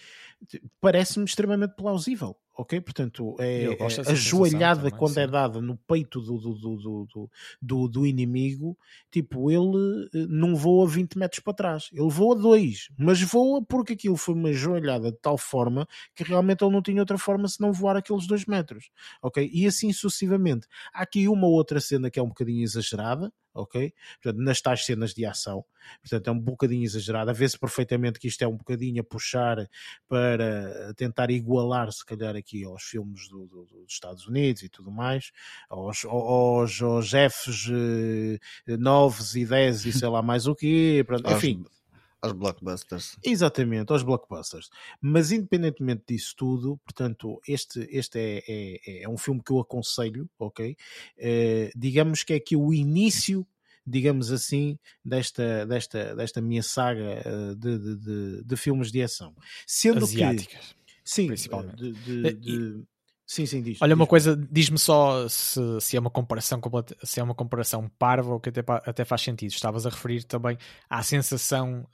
parece-me extremamente plausível ok? Portanto, é, é a joelhada também, quando é sim. é dada no peito do, do, do, do, do, inimigo, tipo, ele eh, não voa 20 metros para trás, ele voa 2, mas voa porque aquilo foi uma joelhada de tal forma que realmente ele não tinha outra forma senão voar aqueles 2 metros, ok? E assim sucessivamente. Há aqui uma outra cena que é um bocadinho exagerada, ok? Portanto, nas tais cenas de ação. Portanto, é um bocadinho exagerado. Vê-se perfeitamente que isto é um bocadinho a puxar para tentar igualar, se calhar, aqui aos filmes do, do, dos Estados Unidos e tudo mais, aos, aos, aos Fs 9 eh, e 10 e sei lá mais o quê. Pronto, enfim. Aos blockbusters. Exatamente, aos blockbusters. Mas independentemente disso tudo, portanto, este, este é, é, é um filme que eu aconselho, ok? Eh, digamos que é aqui o início digamos assim, desta, desta, desta minha saga eh, de, de, de, de filmes de ação. Sendo Asiáticas, que, sim, principalmente. de- de- Eh, de- sim, sim, diz. Olha, uma diz. coisa, diz-me só se, se é uma comparação completa- se é uma comparação parva ou que até, até faz sentido. Estavas a referir também à sensação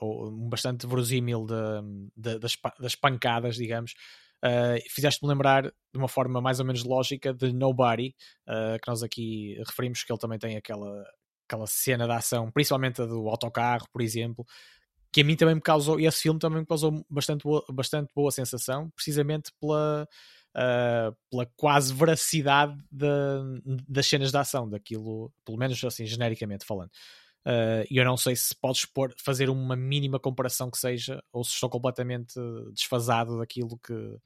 ou um bastante verosímil da- da- das, das pancadas, digamos. Eh, Fizeste-me lembrar de uma forma mais ou menos lógica de Nobody, eh, que nós aqui referimos que ele também tem aquela, aquela cena de ação, principalmente a do autocarro, por exemplo, que a mim também me causou, e esse filme também me causou bastante boa, bastante boa sensação, precisamente pela, ah, pela quase veracidade da- das cenas de ação, daquilo, pelo menos assim, genericamente falando. Ah, E eu não sei se podes pôr, fazer uma mínima comparação que seja, ou se estou completamente desfasado daquilo que,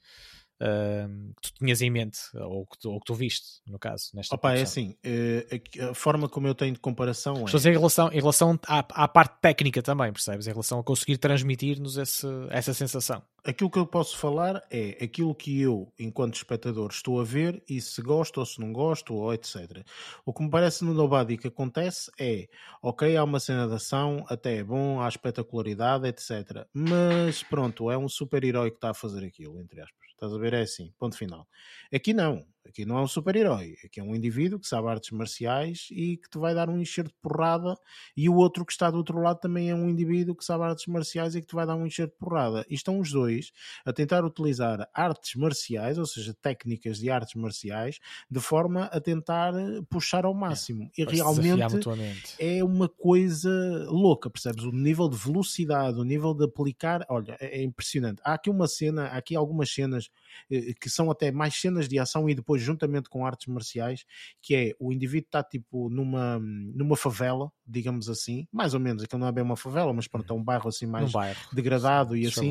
ah, que tu tinhas em mente, ou que tu, ou que tu viste, no caso. Nesta Opa, é assim, eh, a, forma como eu tenho de comparação é. Estou a dizer em relação, em relação à, à parte técnica também, percebes? Em relação a conseguir transmitir-nos essa sensação. Aquilo que eu posso falar é aquilo que eu, enquanto espectador, estou a ver e se gosto ou se não gosto, ou etc. O que me parece no Nobody que acontece é, ok, há uma cena de ação, até é bom, há espetacularidade, etc. Mas pronto, é um super-herói que está a fazer aquilo, entre aspas. Estás a ver? É assim, ponto final. Aqui não. Aqui não é um super-herói. Aqui é um indivíduo que sabe artes marciais e que te vai dar um enxerto de porrada e o outro que está do outro lado também é um indivíduo que sabe artes marciais e que te vai dar um enxerto de porrada. E estão os dois a tentar utilizar artes marciais, ou seja, técnicas de artes marciais, de forma a tentar eh, puxar ao máximo. e Para se desafiar realmente é uma coisa louca, percebes? O nível de velocidade, o nível de aplicar, olha, é é impressionante. Há aqui uma cena, há aqui algumas cenas eh, que são até mais cenas de ação e depois juntamente com artes marciais, que é o indivíduo está tipo numa, numa favela, digamos assim, mais ou menos, aquilo não é bem uma favela, mas pronto, é um bairro assim mais num bairro degradado e assim.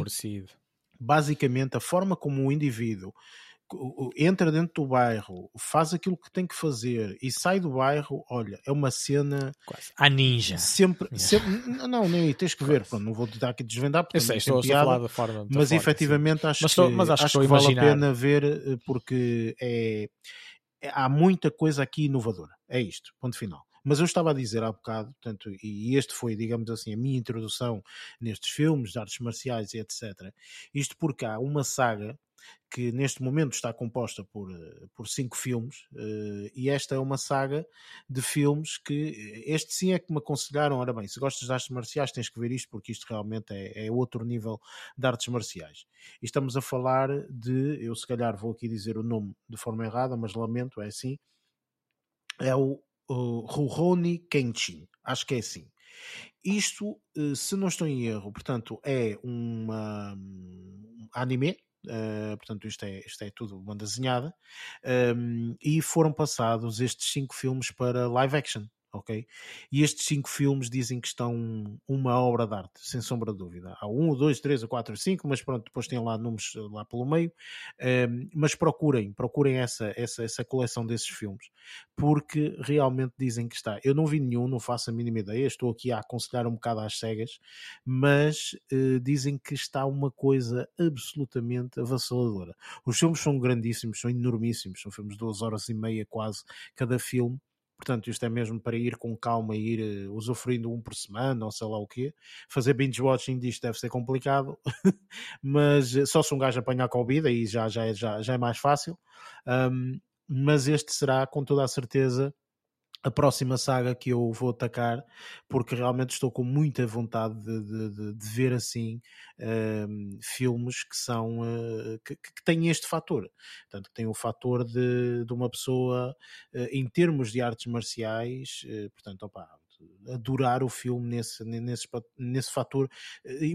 basicamente a forma como o indivíduo entra dentro do bairro, faz aquilo que tem que fazer e sai do bairro, olha, é uma cena Quase. A ninja. sempre, sempre não, nem tens que ver, pronto, não vou tentar aqui desvendar porque Eu sei, estou, estou a piada, falar da forma. da mas forma, efetivamente acho Mas que, estou- mas acho que acho que vale a pena ver eh, porque é, é- há muita coisa aqui inovadora. É isto, ponto final. Mas eu estava a dizer há bocado, portanto, e este foi, digamos assim, a minha introdução nestes filmes de artes marciais e etc. Isto porque há uma saga que neste momento está composta por, eh, por cinco filmes, eh, e esta é uma saga de filmes que eh, este sim é que me aconselharam. Ora bem, se gostas de artes marciais, tens que ver isto, porque isto realmente é, é outro nível de artes marciais. E estamos a falar de, eu se calhar vou aqui dizer o nome de forma errada, mas lamento, é assim. É o, o Rurouni Kenshin, acho que é assim. Isto, se não estou em erro, portanto, é um anime, Uh, portanto, isto é, isto é tudo banda desenhada, um, e foram passados estes cinco filmes para live action. Ok? E estes cinco filmes dizem que estão uma obra de arte, sem sombra de dúvida. Há um, dois, três, quatro, cinco, mas pronto, depois tem lá números lá pelo meio. Um, mas procurem, procurem essa, essa, essa coleção desses filmes, porque realmente dizem que está. Eu não vi nenhum, não faço a mínima ideia, estou aqui a aconselhar um bocado às cegas, mas uh, dizem que está uma coisa absolutamente avassaladora. Os filmes são grandíssimos, são enormíssimos, são filmes de duas horas e meia quase cada filme. Portanto, isto é mesmo para ir com calma e ir uh, usufruindo um por semana ou sei lá o quê. Fazer binge watching disto deve ser complicado, mas uh, só se um gajo apanhar Covid aí já, já, é, já, já é mais fácil. Um, mas este será com toda a certeza a próxima saga que eu vou atacar, porque realmente estou com muita vontade de, de, de, de ver assim um, filmes que são uh, que, que, têm este fator, portanto têm o fator de, uma pessoa uh, em termos de artes marciais, uh, portanto opa, adorar o filme nesse, nesse, nesse fator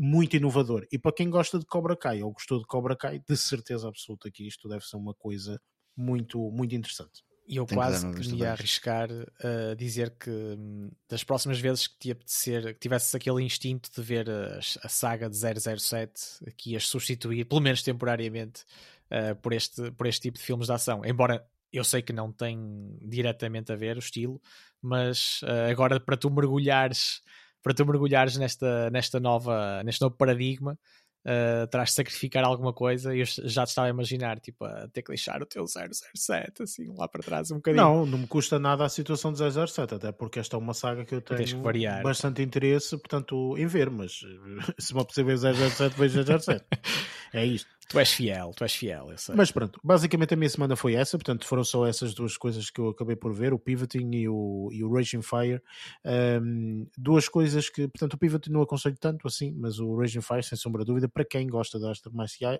muito inovador. E para quem gosta de Cobra Kai ou gostou de Cobra Kai, de certeza absoluta que isto deve ser uma coisa muito, muito interessante. E eu quase que me ia arriscar a dizer que hum, das próximas vezes que te apetecer, que tivesses aquele instinto de ver a, a saga de 007, que ias substituir, pelo menos temporariamente, uh, por, este, por este tipo de filmes de ação. Embora eu sei que não tem diretamente a ver o estilo, mas uh, agora para tu mergulhares para tu mergulhares nesta, nesta nova, neste novo paradigma uh, terás de sacrificar alguma coisa e eu já te estava a imaginar, tipo, a ter que deixar o teu 007 assim lá para trás um bocadinho. Não, não me custa nada a situação do 007, até porque esta é uma saga que eu tenho bastante interesse, portanto, em ver, mas se me apetecer ver 007, vejo 007. é isto. Tu és fiel, tu és fiel, eu sei. Mas pronto, basicamente a minha semana foi essa, portanto foram só essas duas coisas que eu acabei por ver, o Pivoting e o, e o Raging Fire. Um, duas coisas que, portanto, o Pivoting não aconselho tanto assim, mas o Raging Fire, sem sombra de dúvida, para quem gosta de artes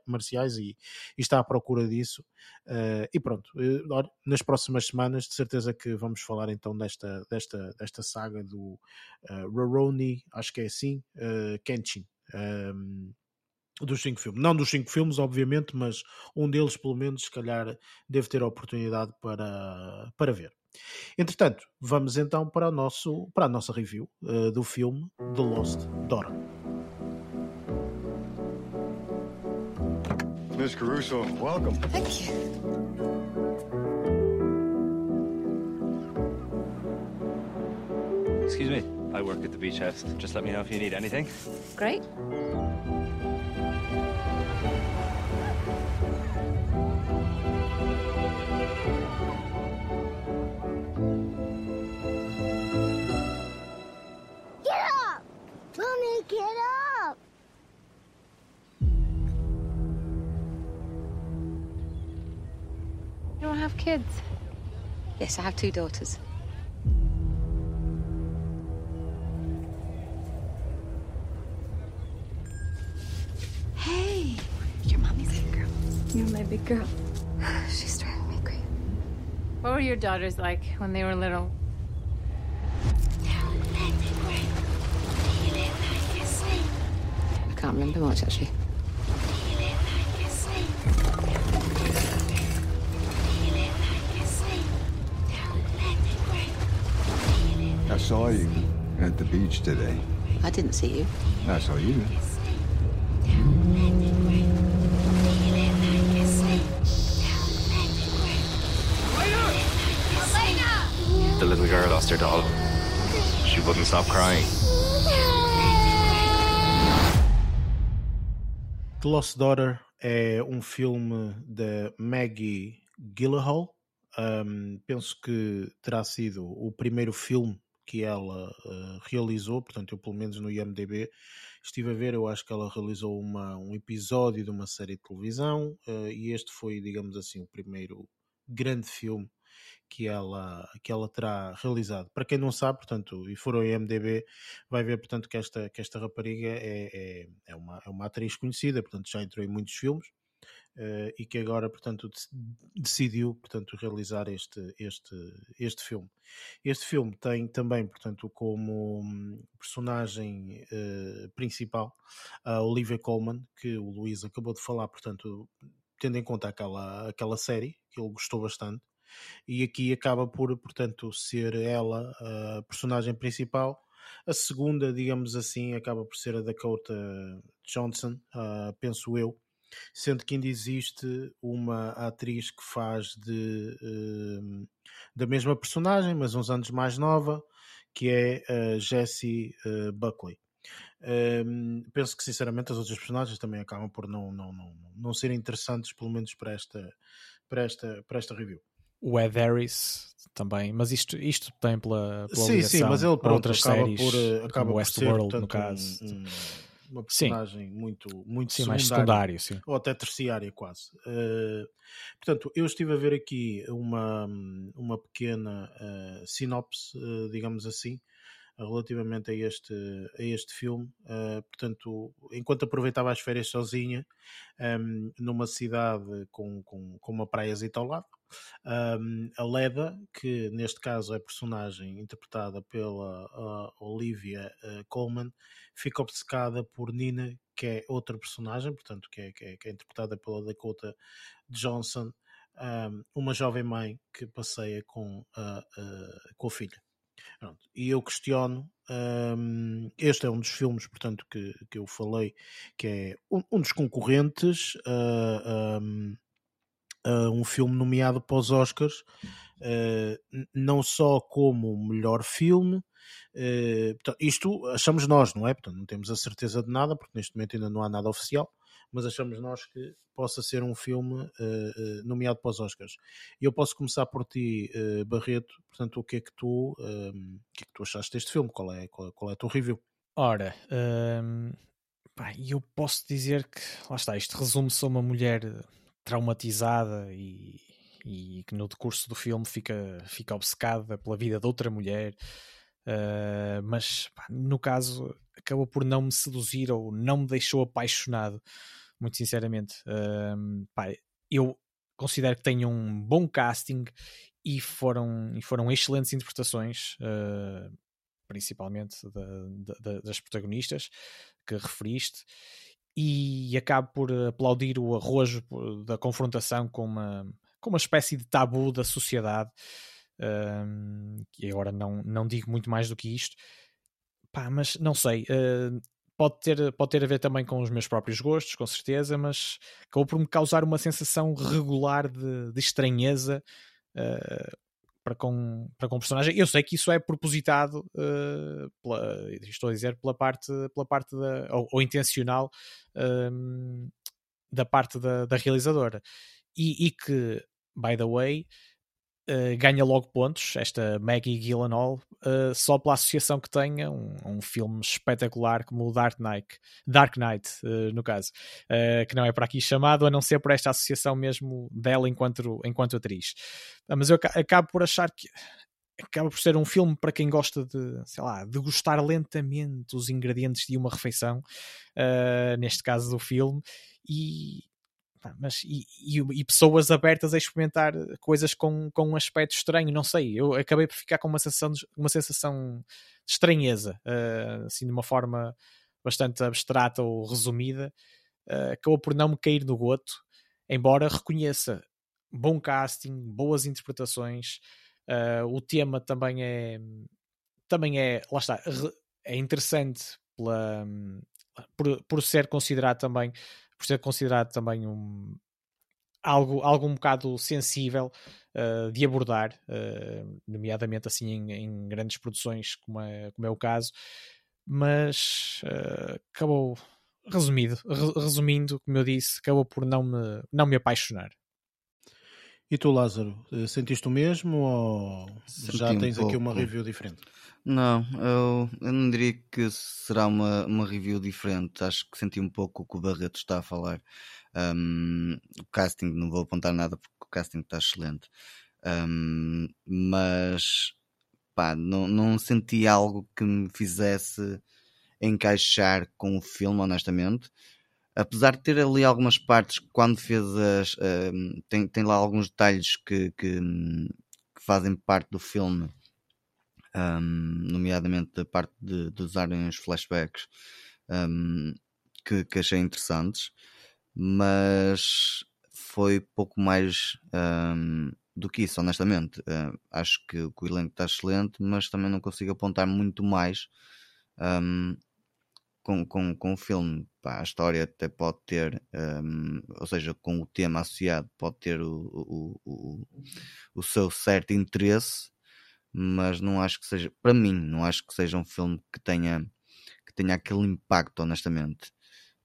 marciais e, e, está à procura disso. Uh, e pronto, uh, nas próximas semanas, de certeza que vamos falar então desta, desta, desta saga do uh, eh, Roroni, acho que é assim, uh, Kenshin. Um, dos cinco filmes. Não dos cinco filmes, obviamente, mas um deles, pelo menos, se calhar, deve ter a oportunidade para, para ver. Entretanto, vamos então para, o nosso, para a nossa review uh, do filme The Lost Daughter. Miss Caruso, welcome. Thank you. Excuse me, I work at the beach house. Just let me know if you need anything. Great. Kids? Yes, I have two daughters. Hey, your mommy's big girl. You're my big girl. She's driving me crazy. What were your daughters like when they were little? Can't remember much, actually. I saw you at the beach today. I didn't see you. I saw you. The little girl lost her doll. She wouldn't stop crying. The Lost Daughter é um filme da Maggie Gyllenhaal. Um, penso que terá sido o primeiro filme que ela uh, realizou, portanto, eu pelo menos no IMDB estive a ver, eu acho que ela realizou uma, um episódio de uma série de televisão uh, e este foi, digamos assim, o primeiro grande filme que ela, que ela terá realizado. Para quem não sabe, portanto, e for ao IMDB, vai ver, portanto, que esta, que esta rapariga é, é, é, uma, é uma atriz conhecida, portanto, já entrou em muitos filmes uh, e que agora, portanto, decidiu, portanto, realizar este, este, este filme. Este filme tem também, portanto, como hum, personagem uh, principal a Olivia Colman, que o Luís acabou de falar, portanto, tendo em conta aquela, aquela série, que ele gostou bastante, e aqui acaba por, portanto, ser ela a personagem principal. A segunda, digamos assim, acaba por ser a Dakota Johnson, uh, penso eu, sendo que ainda existe uma atriz que faz de uh, da mesma personagem, mas uns anos mais nova, que é Jessie uh, Buckley. Um, penso que sinceramente as outras personagens também acabam por não, não, não, não serem interessantes, pelo menos para esta, para esta, para esta review. O Ed Harris também, mas isto, isto tem pela, pela sim, sim, mas ele pronto, outras acaba séries, por, eh, acaba como Westworld, no caso. Um, um, uma personagem sim. muito, muito sim, mais secundário, sim. ou até terciária quase. Uh, portanto, eu estive a ver aqui uma, uma pequena uh, sinopse, uh, digamos assim, relativamente a este, a este filme. portanto, enquanto aproveitava as férias sozinha, um, numa cidade com, com, com uma praiazita ao lado, um, a Leda, que neste caso é personagem interpretada pela uh, Olivia uh, Colman, fica obcecada por Nina, que é outra personagem, portanto, que é, que é, que é interpretada pela Dakota Johnson, um, uma jovem mãe que passeia com a, com a filha. Pronto. E eu questiono, um, este é um dos filmes, portanto, que, que eu falei, que é um, um dos concorrentes uh, um, uh, um filme nomeado para os Oscars, uh, não só como melhor filme, uh, portanto, isto achamos nós, não é? Portanto, não temos a certeza de nada, porque neste momento ainda não há nada oficial, mas achamos nós que possa ser um filme nomeado para os Oscars. Eu posso começar por ti, Barreto, portanto, o que é que tu, o que é que tu achaste deste filme? Qual é, qual, qual é a tua review? Ora, hum, eu posso dizer que, lá está, isto resume-se a uma mulher traumatizada e, e que no decurso do filme fica, fica obcecada pela vida de outra mulher, uh, mas pá, no caso acabou por não me seduzir ou não me deixou apaixonado, muito sinceramente. Uh, pá, eu considero que tem um bom casting e foram, e foram excelentes interpretações, uh, principalmente da, da, das protagonistas que referiste e acabo por aplaudir o arrojo da confrontação com uma, com uma espécie de tabu da sociedade. Um, e agora não, não digo muito mais do que isto, Pá, mas não sei. Uh, pode ter, pode ter a ver também com os meus próprios gostos, com certeza, mas acabou por me causar uma sensação regular de, de estranheza uh, para com, para com o personagem. Eu sei que isso é propositado, uh, pela, estou a dizer, pela parte, pela parte da, ou, ou intencional um, da parte da, da realizadora. E, e, que, by the way, uh, ganha logo pontos, esta Maggie Gyllenhaal, uh, só pela associação que tenha um, um, filme espetacular como o Dark Knight, Dark Knight uh, no caso, que não é para aqui chamado, a não ser por esta associação mesmo dela enquanto, enquanto atriz. mas eu acabo por achar que acaba por ser um filme para quem gosta de, sei lá, degustar lentamente os ingredientes de uma refeição, neste caso do filme, e, mas e, e, e, pessoas abertas a experimentar coisas com, com um aspecto estranho, não sei, eu acabei por ficar com uma sensação de, uma sensação de estranheza, uh, assim de uma forma bastante abstrata ou resumida, uh, acabou por não me cair no goto, embora reconheça bom casting, boas interpretações, uh, o tema também é também é, lá está, é interessante pela, por, por ser considerado também por ser considerado também um, algo, algo um bocado sensível uh, de abordar, uh, nomeadamente assim em, em, grandes produções, como é, como é o caso, mas uh, acabou, resumido, re, resumindo, como eu disse, acabou por não me, não me apaixonar. E tu, Lázaro, sentiste o mesmo ou Senti já tens um aqui uma review diferente? Não, eu, eu não diria que será uma, uma review diferente. Acho que senti um pouco o que o Barreto está a falar. Um, o casting, não vou apontar nada porque o casting está excelente. Um, mas pá, não, não senti algo que me fizesse encaixar com o filme, honestamente. Apesar de ter ali algumas partes quando fez as. Um, tem, tem lá alguns detalhes que, que, que fazem parte do filme um, nomeadamente da parte de, de usarem os flashbacks um, que, que, achei interessantes, mas foi pouco mais um, do que isso, honestamente. Uh, acho que, o elenco está excelente, mas também não consigo apontar muito mais com, com, com o filme. Pá, a história até pode ter, um, ou seja, com o tema associado, pode ter o, o, o, o seu certo interesse, mas não acho que seja, para mim, não acho que seja um filme que tenha, que tenha aquele impacto, honestamente.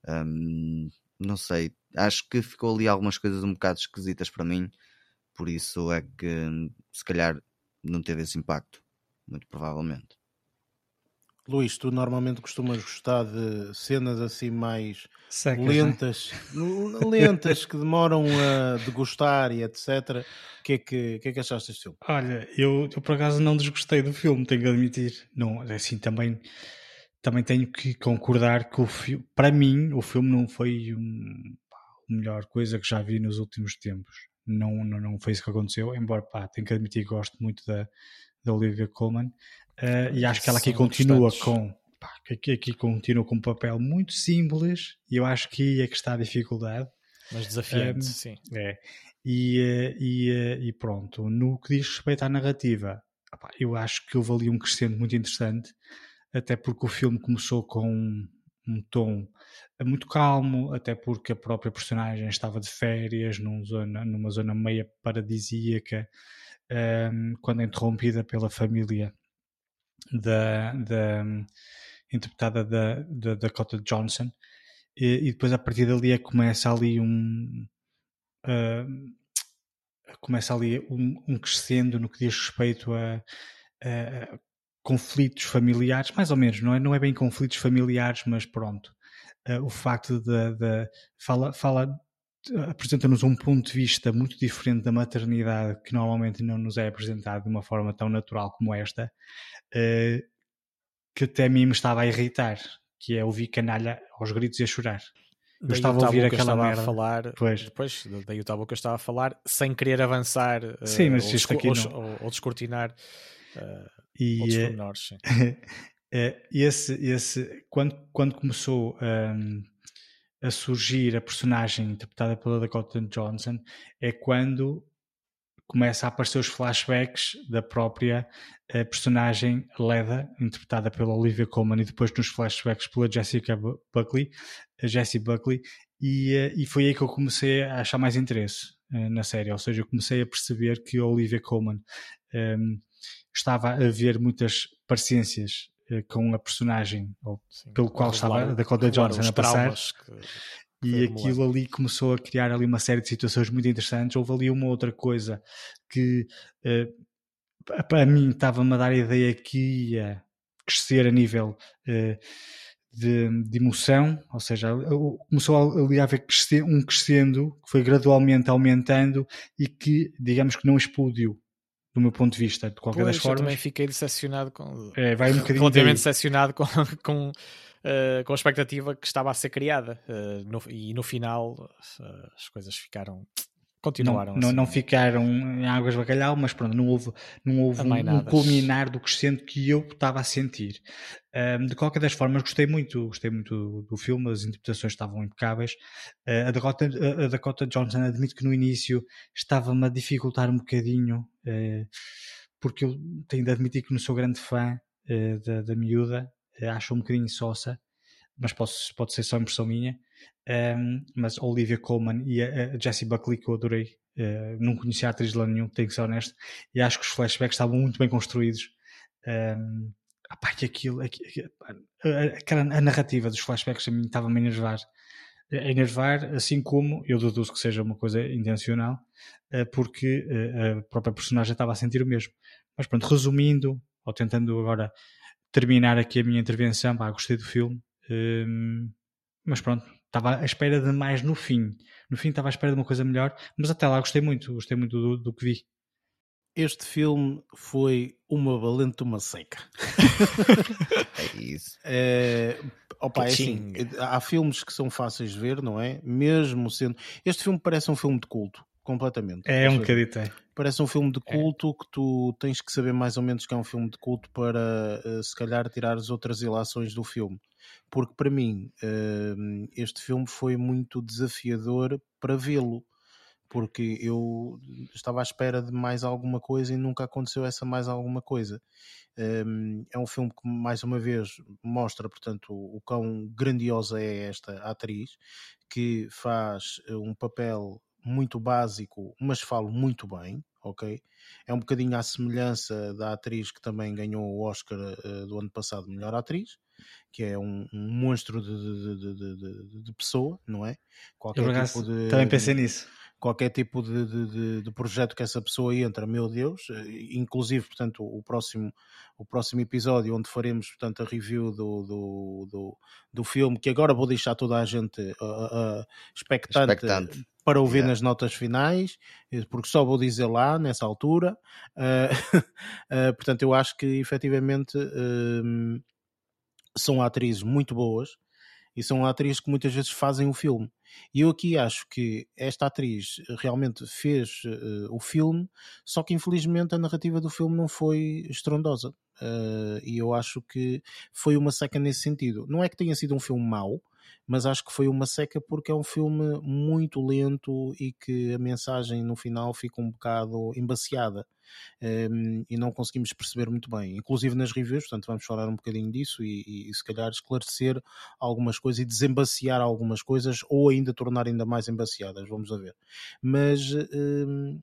Um, não sei, acho que ficou ali algumas coisas um bocado esquisitas para mim, por isso é que se calhar não teve esse impacto, muito provavelmente. Luís, tu normalmente costumas gostar de cenas assim mais Secas, né? lentas, né? lentas que demoram a degustar e etc. O que é que, que, é que achaste deste filme? Olha, eu, eu por acaso não desgostei do filme, tenho que admitir. Não, é assim, também, também tenho que concordar que o filme, para mim, o filme não foi um, a melhor coisa que já vi nos últimos tempos. Não, não, não foi isso que aconteceu, embora pá, tenho que admitir que gosto muito da, da Olivia Colman Uh, e acho que ela aqui continua com pá, aqui, aqui continua com um papel muito simples e eu acho que aí é que está a dificuldade. Mas desafiante, um, sim. É. E, uh, e, uh, e, pronto, no que diz respeito à narrativa, eu acho que houve ali um crescendo muito interessante, até porque o filme começou com um tom muito calmo, até porque a própria personagem estava de férias num zona, numa zona meia paradisíaca, um, quando é interrompida pela família da, da interpretada da, da Dakota Johnson, e, e, depois a partir dali é começa ali um. Uh, começa ali um, um, crescendo no que diz respeito a, a, conflitos familiares, mais ou menos, não é, não é bem conflitos familiares, mas pronto. Uh, o facto de, de fala, fala apresenta-nos um ponto de vista muito diferente da maternidade que normalmente não nos é apresentado de uma forma tão natural como esta, uh, que até a mim me estava a irritar, que é ouvir canalha aos gritos e a chorar. Eu daí estava a ouvir aquela merda. a falar, pois. depois, daí o tabu que eu estava a falar, sem querer avançar sim, mas uh, isto aqui ou, não. ou, ou descortinar uh, e, outros pormenores. Esse, esse, quando, quando começou um, a surgir a personagem interpretada pela Dakota Johnson, é quando começa a aparecer os flashbacks da própria uh, personagem Leda, interpretada pela Olivia Colman, e depois nos flashbacks pela Jessica Buckley, a Jessie Buckley, e, uh, e foi aí que eu comecei a achar mais interesse uh, na série, ou seja, eu comecei a perceber que a Olivia Colman um, ehm, estava a ver muitas parecências com a personagem ou Sim, pelo qual estava a Dakota Johnson a passar. Que e aquilo ali começou a criar ali uma série de situações muito interessantes. Houve ali uma outra coisa que uh, para mim estava-me a dar a ideia que ia crescer a nível uh, de, de, emoção, ou seja, começou ali a haver um crescendo que foi gradualmente aumentando e que, digamos que não explodiu do meu ponto de vista, de qualquer pois, das formas. Eu também fiquei decepcionado com. É, vai um bocadinho relativamente decepcionado com, com uh, com a expectativa que estava a ser criada. Uh, no, e no final uh, as coisas ficaram. Continuaram não, não, não, ficaram em águas de bacalhau, mas pronto, não houve, não houve um, um, culminar do crescente que eu estava a sentir. Um, de qualquer das formas, gostei muito, gostei muito do, filme, as interpretações estavam impecáveis. Uh, a, Dakota, a Dakota Johnson admito que no início estava-me a dificultar um bocadinho, uh, porque eu tenho de admitir que não sou grande fã uh, da, da miúda, acho um bocadinho sossa, mas pode, pode ser só impressão minha. Um, mas Olivia Colman e a, a Jessie Buckley, que eu adorei, uh, não conhecia a atriz de lá nenhum, tenho que ser honesto, e acho que os flashbacks estavam muito bem construídos. Um, apá, que aquilo, aquilo, aquela, a narrativa dos flashbacks a mim estava-me a enervar. A enervar, assim como eu deduzo que seja uma coisa intencional, uh, porque a própria personagem estava a sentir o mesmo. Mas pronto, resumindo, ou tentando agora terminar aqui a minha intervenção. Pá, gostei do filme, hum, mas pronto, estava à espera de mais no fim. No fim estava à espera de uma coisa melhor, mas até lá gostei muito, gostei muito do, do que vi. Este filme foi uma valente uma seca. é isso. É, opa, é assim, há filmes que são fáceis de ver, não é? Mesmo sendo. Este filme parece um filme de culto completamente. É um bocadito, é. Parece um filme de é. culto é. que tu tens que saber mais ou menos que é um filme de culto para uh, se calhar tirar as outras ilações do filme. Porque para mim uh, este filme foi muito desafiador para vê-lo. Porque eu estava à espera de mais alguma coisa e nunca aconteceu essa mais alguma coisa. Um, é um filme que, mais uma vez, mostra, portanto, o quão grandiosa é esta atriz, que faz eh, um papel muito básico, mas falo muito bem, ok? É um bocadinho à semelhança da atriz que também ganhou o Oscar uh, do ano passado, melhor atriz, que é um, um monstro de, de, de, de, pessoa, não é? Qualquer Eu, tipo de, também pensei nisso qualquer tipo de, de, de, projeto que essa pessoa entra, meu Deus, eh, inclusive, portanto, o próximo, o próximo episódio onde faremos, portanto, a review do, do, do, do filme, que agora vou deixar toda a gente uh, uh, expectante, expectante, para ouvir yeah. nas notas finais, porque só vou dizer lá, nessa altura. Uh, portanto, eu acho que, efetivamente, são atrizes muito boas, e são atrizes que muitas vezes fazem o filme. E eu aqui acho que esta atriz realmente fez uh, o filme, só que infelizmente a narrativa do filme não foi estrondosa. Uh, e eu acho que foi uma seca nesse sentido. Não é que tenha sido um filme mau, mas acho que foi uma seca porque é um filme muito lento e que a mensagem no final fica um bocado embaciada. um, e não conseguimos perceber muito bem, inclusive nas reviews, portanto vamos falar um bocadinho disso e, e, se calhar esclarecer algumas coisas e desembaciar algumas coisas ou ainda tornar ainda mais embaciadas, vamos a ver. Mas um,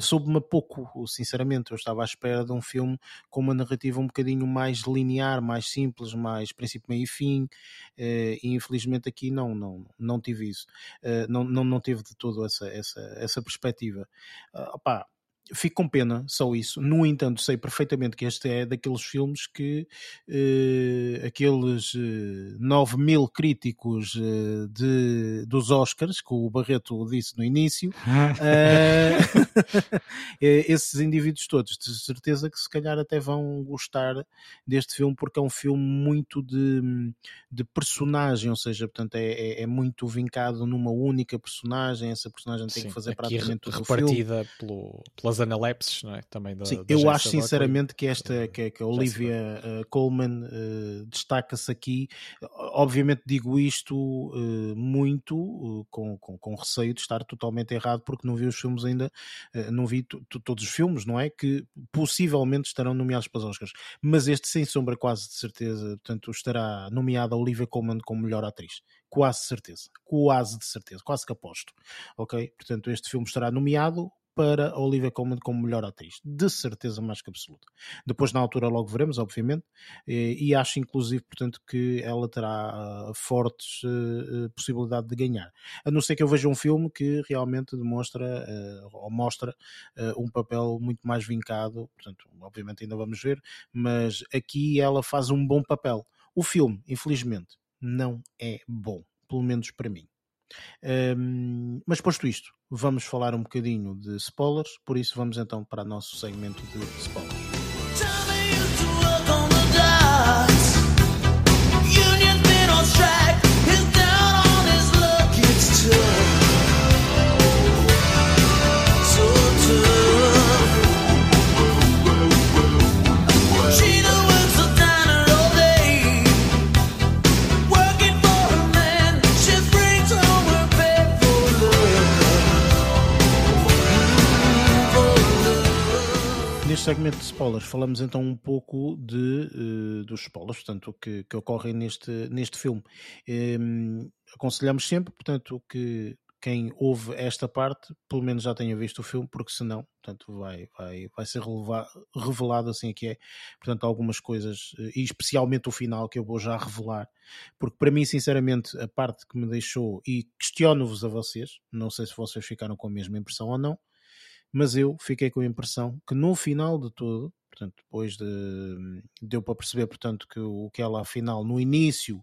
soube-me pouco, sinceramente. Eu estava à espera de um filme com uma narrativa um bocadinho mais linear, mais simples, mais princípio, meio e fim. Eh, e infelizmente aqui não, não, não tive isso. Eh, não, não, não teve de todo essa, essa, essa perspectiva. Uh, opá, fico com pena, só isso. No entanto, sei perfeitamente que este é daqueles filmes que uh, aqueles uh, 9 mil críticos uh, de, dos Oscars, que o Barreto disse no início, uh, esses indivíduos todos, de certeza que se calhar até vão gostar deste filme, porque é um filme muito de, de personagem, ou seja, portanto, é, é, é muito vincado numa única personagem, essa personagem tem Sim, que fazer praticamente tudo o repartida pelo, pelas analepses, não é? Também da, Sim, da eu acho Buckley. sinceramente que esta Eh, que, que a Olivia uh, Coleman uh, destaca-se aqui. Obviamente digo isto uh, muito com, com, com receio de estar totalmente errado porque não vi os filmes ainda, não vi to- to- todos os filmes, não é? Que possivelmente estarão nomeados para os Oscars. Mas este, sem sombra, quase de certeza, portanto, estará nomeada a Olivia Colman como melhor atriz. Quase certeza. Quase de certeza. Quase que aposto. Ok? Portanto, este filme estará nomeado para a Olivia Colman como melhor atriz. De certeza mais que absoluta. Depois, na altura, logo veremos, obviamente. E acho, inclusive, portanto, que ela terá ah, fortes eh, eh, possibilidade de ganhar. A não ser que eu veja um filme que realmente demonstra ou mostra um papel muito mais vincado. Portanto, obviamente ainda vamos ver, mas aqui ela faz um bom papel. O filme, infelizmente, não é bom, pelo menos para mim. Hum, mas posto isto, vamos falar um bocadinho de spoilers, por isso vamos então para o nosso segmento de spoilers. Spoilers, falamos então um pouco de, eh, dos spoilers, portanto, que, que ocorrem neste, neste filme. Em, aconselhamos sempre, portanto, que quem ouve esta parte, pelo menos já tenha visto o filme, porque senão, portanto, vai, vai, vai ser revelado assim que é, portanto, algumas coisas, eh, e especialmente o final que eu vou já revelar, porque para mim, sinceramente, a parte que me deixou, e questiono-vos a vocês, não sei se vocês ficaram com a mesma impressão ou não, mas eu fiquei com a impressão que no final de tudo, portanto, depois de deu para perceber, portanto, que o que ela afinal no início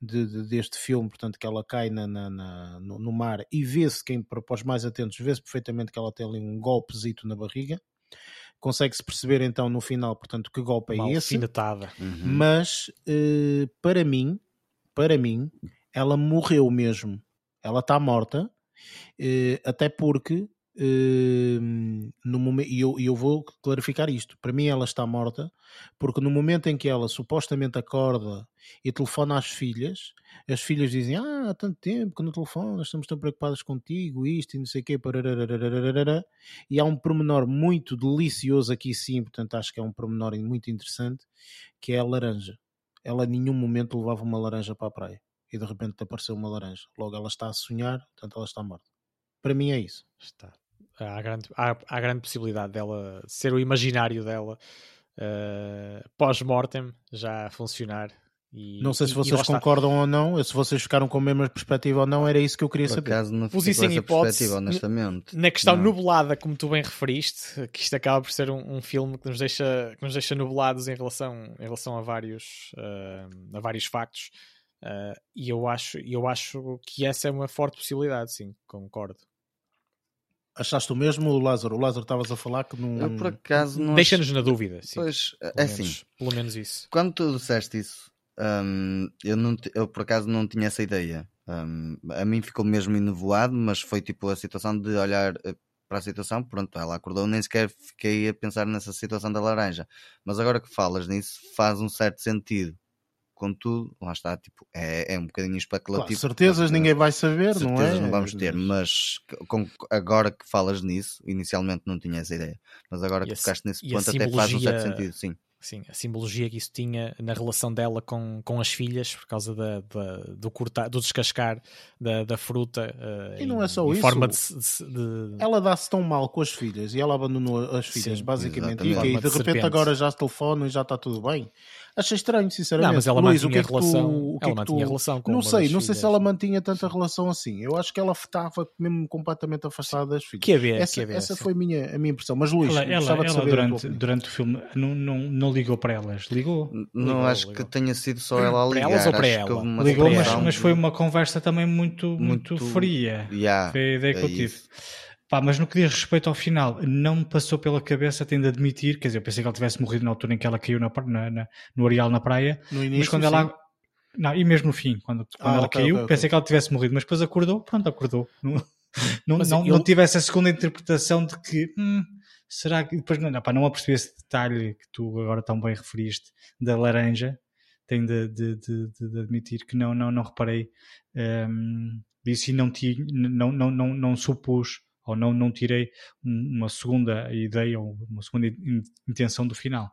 de, de- deste filme, portanto, que ela cai na, na- na- no, no mar e vê-se quem para para os mais atentos vê-se perfeitamente que ela tem ali um golpezito na barriga. Consegue-se perceber então no final, portanto, que golpe Uma é esse alfinetada. Uhum. mas eh, para mim, para mim, ela morreu mesmo. Ela está morta, eh, até porque eh, no momento, e eu, eu vou clarificar isto, para mim ela está morta, porque no momento em que ela supostamente acorda e telefona às filhas, as filhas dizem, ah, há tanto tempo que no telefone estamos tão preocupadas contigo, isto e não sei o quê, e há um pormenor muito delicioso aqui sim, portanto acho que é um pormenor muito interessante, que é a laranja. Ela em nenhum momento levava uma laranja para a praia e de repente apareceu uma laranja. Logo ela está a sonhar, portanto ela está morta. Para mim é isso. Está. Há, grande, há, há grande possibilidade dela ser o imaginário dela eh, pós-mortem já a funcionar. E, Não sei se vocês está. concordam ou não, se vocês ficaram com a mesma perspectiva ou não, era isso que eu queria Por saber. acaso não Pus isso com em hipótese, perspectiva, honestamente. Na questão Não. nublada, como tu bem referiste, que isto acaba por ser um, um filme que nos deixa, que nos deixa nublados em relação, em relação a, vários, eh, a vários factos. eh, e eu acho, eu acho que essa é uma forte possibilidade, sim, concordo. Achaste o mesmo, o Lázaro? O Lázaro estavas a falar que não. Eu por acaso não Deixa-nos na dúvida, sim. Pois, pelo, é assim, menos, pelo menos isso. quando tu disseste isso, hum, eu, não, eu por acaso não tinha essa ideia. Hum, a mim ficou mesmo enevoado, mas foi tipo a situação de olhar eh, para a situação. Pronto, ela acordou, nem sequer fiquei a pensar nessa situação da laranja. Mas agora que falas nisso, faz um certo sentido. Contudo, lá está, tipo, é, é um bocadinho especulativo. Claro, certezas ninguém vai saber, não é? certezas não vamos ter, mas com, agora que falas nisso, inicialmente não tinha essa ideia, mas agora E que tocaste nesse ponto até faz um certo sentido, sim. Sim, a simbologia que isso tinha na relação dela com, com as filhas por causa da, da- do, cortar, do descascar da, da fruta eh, E não é só em isso. forma de, de de- Ela dá-se tão mal com as filhas e ela abandonou as filhas, Sim, basicamente. E, de de repente agora já se telefonam e já está tudo bem. Achei estranho, sinceramente. Não, mas ela Luís, o mantinha que é que relação. tu, o que é ela que mantinha tu- relação com Não sei, não sei se ela mantinha tanta relação assim. Eu acho que ela estava mesmo completamente afastada das filhas. Que a ver, essa que ver, essa sim. foi a minha, a minha impressão. Mas Luís, Ela, ela, gostava de ela durante, opinião. durante o filme não, não, não ligou para elas, ligou. Não Ligou, acho ligou. que tenha sido só ela a Para ligar. elas ou para acho que ela? uma Ligou, mas, mas foi uma conversa também muito, muito, Muito- fria. Yeah, Foi a ideia que é eu tive. Pá, mas no que diz respeito ao final, não me passou pela cabeça, tenho de admitir, quer dizer, eu pensei que ela tivesse morrido na altura em que ela caiu na, na- na- no areal na praia, No início, mas quando sim. ela. Não, e mesmo no fim, quando, quando Ah, ela ok, caiu, ok, ok. pensei que ela tivesse morrido, mas depois acordou, pronto, acordou. Não, não, Mas não, eu- não tive essa segunda interpretação de que hum, será que depois não, não, pá, não apercebi esse detalhe que tu agora tão bem referiste da laranja. Tenho de, de, de, de- admitir que não, não, não reparei hum, disso e não, ti, não, não, não, não supus ou não, não tirei um- uma segunda ideia ou uma segunda in- intenção do final.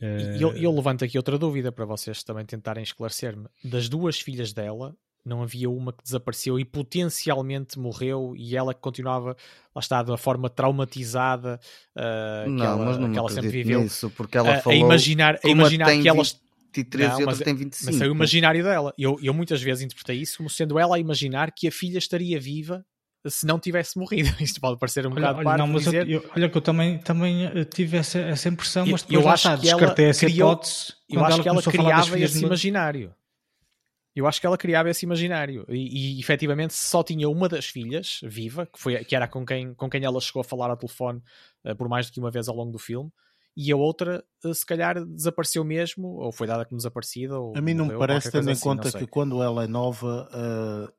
E eu, eu levanto aqui outra dúvida para vocês também tentarem esclarecer-me. Das duas filhas dela, não havia uma que desapareceu e potencialmente morreu e ela que continuava, lá está, de uma forma traumatizada, que Não, ela, mas não me que ela sempre acredito viveu, nisso, porque ela a, a falou imaginar, a que uma imaginar que ela... 23 Não, e mas tem 25. Mas é o imaginário dela. Eu, eu muitas vezes interpretei isso como sendo ela a imaginar que a filha estaria viva se não tivesse morrido. Isto pode parecer um Olha, bocado olha, parvo não, mas eu- dizer. eu, olha que eu também, também eh, tive essa, essa impressão, mas depois eu lá acho está, que ela descartei essa criou- hipótese Eu quando acho que ela criava esse de- imaginário. Eu acho que ela criava esse imaginário. E, e efetivamente só tinha uma das filhas viva, que, foi, que era com quem, com quem ela chegou a falar ao telefone eh, por mais do que uma vez ao longo do filme. E a outra, eh, se calhar, desapareceu mesmo, ou foi dada como desaparecida. Ou A mim não me parece, tendo em assim, conta que quando ela é nova ah,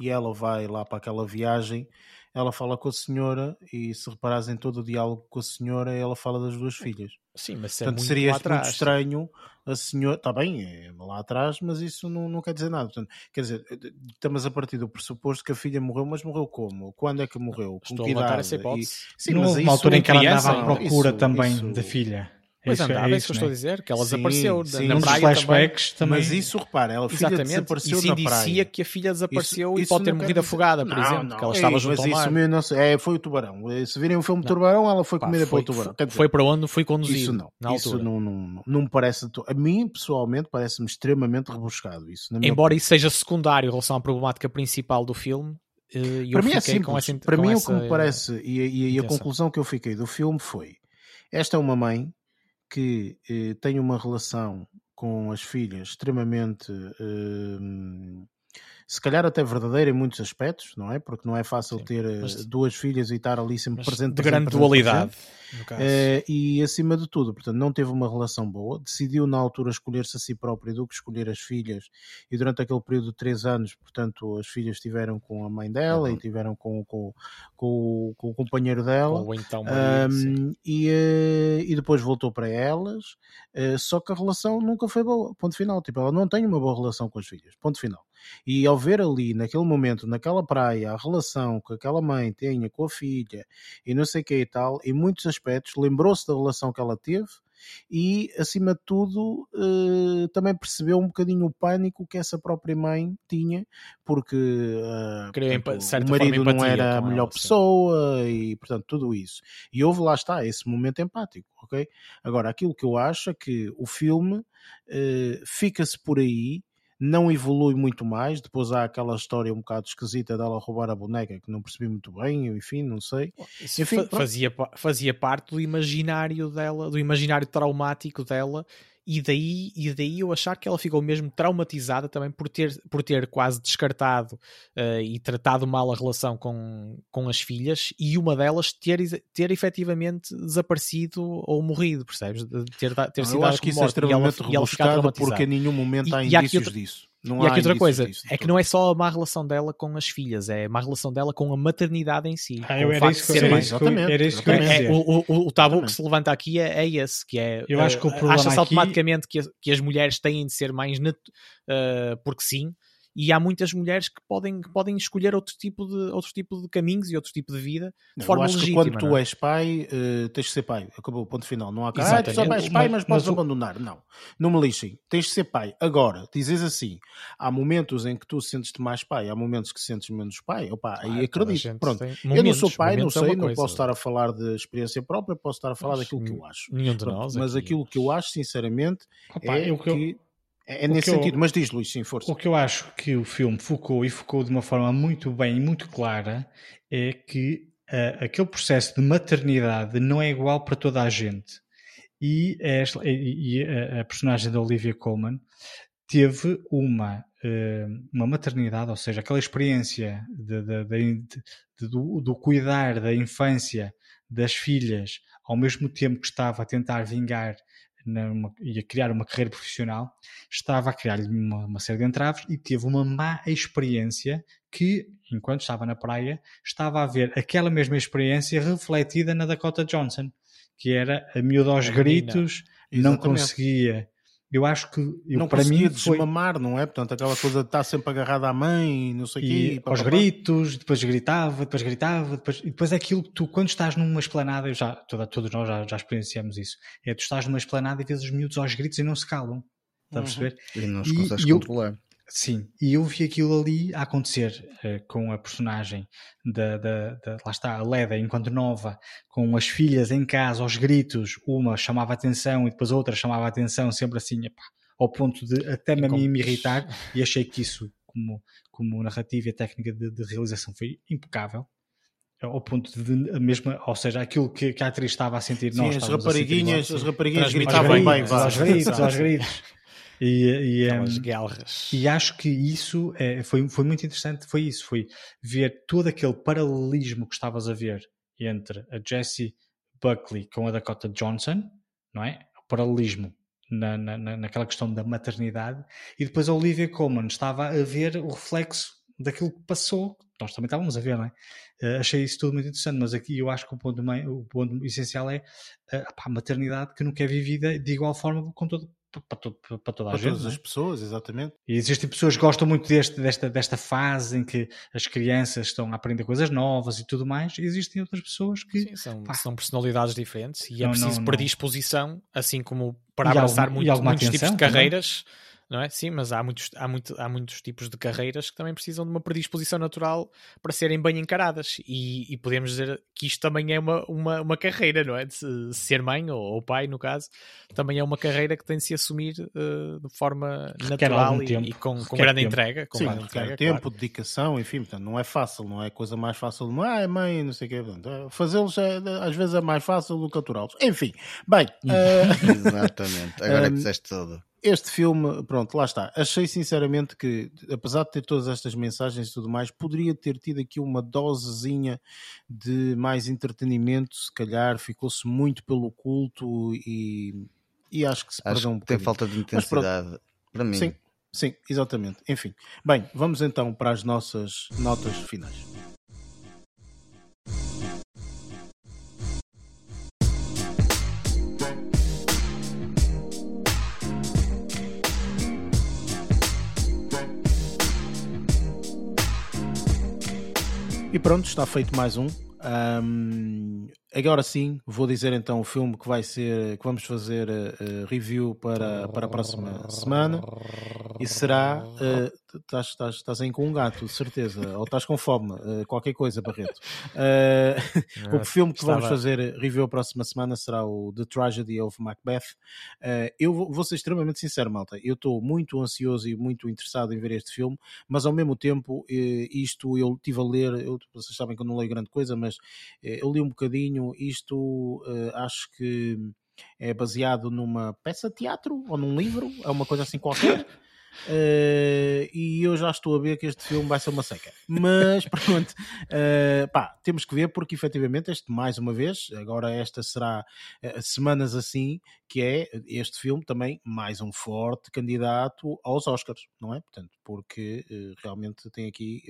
e ela vai lá para aquela viagem, ela fala com a senhora e se reparares em todo o diálogo com a senhora, ela fala das duas filhas. Sim, mas é Portanto, muito seria lá muito atrás. estranho a senhora. Está bem, é lá atrás, mas isso não, não quer dizer nada. Portanto, quer dizer, estamos a partir do pressuposto que a filha morreu, mas morreu como? Quando é que morreu? Com Estou a que idade? essa hipótese. E- Sim, não mas uma altura em que ela criança, andava à procura isso- também isso- da filha. É Pois isso- andava, é isso que eu né? estou a dizer, que ela Sim, desapareceu sim. na Nos praia flashbacks também. Mas isso, repara, ela filha Exatamente. desapareceu Isso na indicia praia. que a filha desapareceu Isso- e isso pode ter não morrido afogada, por Não, exemplo, não. porque ela Ei, estava junto mas ao isso mar. mesmo não. É, foi o tubarão. Se virem o filme Tubarão, ela foi Pá, comida foi, pelo tubarão. Quer dizer, foi para onde foi conduzido Isso não. na isso não, não, não me parece. to- A mim, pessoalmente, parece-me extremamente rebuscado. Isso, Embora opinião. isso seja secundário em relação à problemática principal do filme, eh, eu para mim é fiquei simples. com essa para mim, o que me parece e, a- conclusão que eu fiquei do filme foi: esta é uma mãe que eh, tem uma relação com as filhas extremamente. eh, se calhar até verdadeira em muitos aspectos, não é? Porque não é fácil Sim, ter eh, mas- duas filhas e estar ali sempre presente. de grande presente, dualidade. presente. Eh, e acima de tudo, portanto, não teve uma relação boa, decidiu na altura escolher-se a si próprio do que escolher as filhas, e durante aquele período de três anos, portanto, as filhas estiveram com a mãe dela Uhum. e tiveram com, com, com, com o companheiro dela. Ou então. Ahm, e, eh, e depois voltou para elas, eh, só que a relação nunca foi boa. Ponto final. Tipo, ela não tem uma boa relação com as filhas. Ponto final. E ao ver ali, naquele momento, naquela praia, a relação que aquela mãe tinha com a filha e não sei o que e tal, em muitos aspectos, lembrou-se da relação que ela teve e, acima de tudo, eh, também percebeu um bocadinho o pânico que essa própria mãe tinha, porque Queria, portanto, o marido não era a melhor ela, sim. pessoa e, portanto, tudo isso. E houve, lá está, esse momento empático, ok? Agora, aquilo que eu acho é que o filme eh, fica-se por aí, não evolui muito mais. Depois há aquela história um bocado esquisita dela roubar a boneca que não percebi muito bem, enfim, não sei. Isso Enfim, fazia, fazia parte do imaginário dela, do imaginário traumático dela, e daí, e daí eu achar que ela ficou mesmo traumatizada também por ter, por ter quase descartado eh, e tratado mal a relação com, com as filhas e uma delas ter, ter efetivamente desaparecido ou morrido, percebes? De ter, ter Não, sido eu acho que isso é morta e ela- extremamente e ela ficar rebuscado porque em nenhum momento E- há e indícios outra- disso. Não E há aqui outra coisa, disso é que não é só a má relação dela com as filhas, é a má relação dela com a maternidade em si. Ah, eu o era isso que era isso que eu- Exatamente, era isso que eu ia. É, dizer. o, o- o tabu que Exatamente. se levanta aqui é, é esse, que é Eu acho que o eh, problema acha-se aqui- automaticamente que, as- que as mulheres têm de ser mães nat- eh, porque sim, e há muitas mulheres que podem, que podem escolher outro tipo, de, outro tipo de caminhos e outro tipo de vida de Não, forma eu acho legítima. que quando tu não é? és pai, eh, tens de ser pai. Acabou o ponto final. Não há cá. Ah, tu só és pai, Mas- mas podes mas o- abandonar. Não. Não me lixem. Tens de ser pai. Agora, dizes assim: há momentos em que tu sentes-te mais pai, há momentos que sentes menos pai. Opa, aí toda a acredito. Pronto. tem Eu não momentos, sou pai, não momentos é sei, uma não coisa. posso estar a falar de experiência própria, posso estar a falar Mas daquilo que eu acho. Nenhum de Pronto, nós. mas aqui. aquilo que eu acho, sinceramente, Opa, é o que eu- que. É, é nesse que eu- sentido. Mas diz, Luís, sim, força. O que eu acho que o filme focou e focou de uma forma muito bem e muito clara é que ah, aquele processo de maternidade não é igual para toda a gente. E, esta- e- e a, personagem da Olivia Colman teve uma, eh, uma maternidade, ou seja, aquela experiência de- de- de- do, do cuidar da infância das filhas, ao mesmo tempo que estava a tentar vingar numa- e a criar uma carreira profissional, estava a criar-lhe uma, uma série de entraves e teve uma má experiência que, enquanto estava na praia, estava a ver aquela mesma experiência refletida na Dakota Johnson, que era a miúda aos A gritos, não conseguia. Eu acho que eu, não para mim foi desmamar, não é? Portanto, aquela coisa de estar sempre agarrada à mãe, não sei o quê. e aos gritos, depois gritava, depois gritava, depois, e depois é aquilo que tu, quando estás numa esplanada, eu já, toda, todos nós já, já experienciamos isso, é tu estás numa esplanada e vês os miúdos aos gritos e não se calam. Estás a Uhum. perceber? E não os consegues e eu- controlar. Sim, e eu vi aquilo ali a acontecer eh, com a personagem da, da, da- lá está, a Leda, enquanto nova, com as filhas em casa, aos gritos, uma chamava atenção e depois outra chamava atenção, sempre assim, epá, ao ponto de até me, a mim me irritar, e achei que isso, como, como narrativa e técnica de, de realização, foi impecável. Ao ponto de a mesma, ou seja, aquilo que, que a atriz estava a sentir, Sim, nós as estávamos a sentir rapariguinhas, as rapariguinhas gritavam bem, aos gritos, aos gritos. E, e, Aquelas em, guerras. e acho que isso é, foi, foi muito interessante, foi isso, foi ver todo aquele paralelismo que estavas a ver entre a Jessie Buckley com a Dakota Johnson, não é? O paralelismo na, na, na- naquela questão da maternidade, e depois a Olivia Colman estava a ver o reflexo daquilo que passou, nós também estávamos a ver, não é? Eh, achei isso tudo muito interessante, mas aqui eu acho que o ponto, o ponto essencial é pá, a maternidade que nunca é vivida de igual forma com todo, para, todo, para toda a Para gente. todas não é? as pessoas, exatamente. E existem pessoas que gostam muito deste, desta, desta fase em que as crianças estão a aprender coisas novas e tudo mais. E existem outras pessoas que. Sim, são, pá. são personalidades diferentes e é Não, preciso não, não. predisposição, assim como para E abraçar alguma muitos tipos de também. Não é? Sim, mas há muitos, há, muito, há muitos tipos de carreiras que também precisam de uma predisposição natural para serem bem encaradas. E, e podemos dizer que isto também é uma, uma, uma carreira, não é? De se- ser mãe ou, ou pai, no caso, também é uma carreira que tem de se assumir eh, de forma Requer natural e, tempo. e com, com grande tempo. entrega. Com Sim, grande entrega, tempo, claro. dedicação, enfim, portanto, não é fácil, não é a coisa mais fácil. de, Ah, é mãe, não sei o quê. é- Fazê-los é- às vezes é mais fácil do que aturá-los. Enfim, bem, eh, Exatamente. Agora é que Um, disseste tudo. Este filme, pronto, lá está. Achei sinceramente que, apesar de ter todas estas mensagens e tudo mais, poderia ter tido aqui uma dosezinha de mais entretenimento, se calhar ficou-se muito pelo culto e, e acho que se Acho perdeu um que tem falta de Mas intensidade. Para mim. Sim, sim, exatamente. Enfim, bem, vamos então para as nossas notas finais. Pronto, está feito mais um. Ahm, agora sim, vou dizer então o filme que vai ser, que vamos fazer eh, review para, para a próxima semana. E será. eh, Estás estás- estás aí com um gato, de certeza. Ou estás com fome, eh, qualquer coisa, Barreto. Eh, o filme que vamos fazer review a próxima semana será o The Tragedy of Macbeth. Eu vou, vou ser extremamente sincero, malta. Eu estou muito ansioso e muito interessado em ver este filme, mas ao mesmo tempo, isto eu estive a ler. Eu, vocês sabem que eu não leio grande coisa, mas eh, eu li um bocadinho. Isto eh, acho que é baseado numa peça de teatro ou num livro, é uma coisa assim qualquer. Uh, e eu já estou a ver que este filme vai ser uma seca. Mas pronto, uh, pá, temos que ver porque efetivamente este, mais uma vez, agora esta será uh, semanas assim, que é este filme também mais um forte candidato aos Oscars, não é? Portanto, porque realmente tem aqui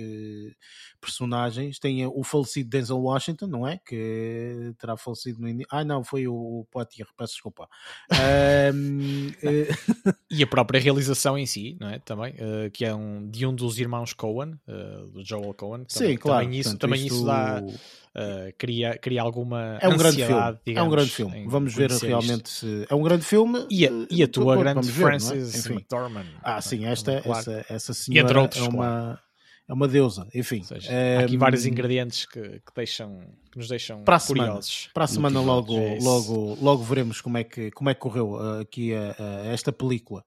personagens, tem o falecido Denzel Washington, não é? Que terá falecido no início. Ah, não, foi o Poitier, peço desculpa. e a própria realização em si, não é? Também, uh, que é um, de um dos irmãos Cohen, uh, do Joel Cohen. Sim, também, claro. Também isso, também isso dá, uh, cria, cria alguma é um grande filme. Digamos, é um grande filme. Vamos ver realmente se... É um grande filme. E a, e a tua grande Frances é? McDormand. Ah, sim, esta, claro. essa, essa senhora outros, é uma... Claro é uma deusa, enfim. Seja, há aqui vários ingredientes que, que, deixam, que nos deixam para curiosos. Para a semana logo, logo, logo veremos como é que, como é que correu aqui uh, uh, esta película.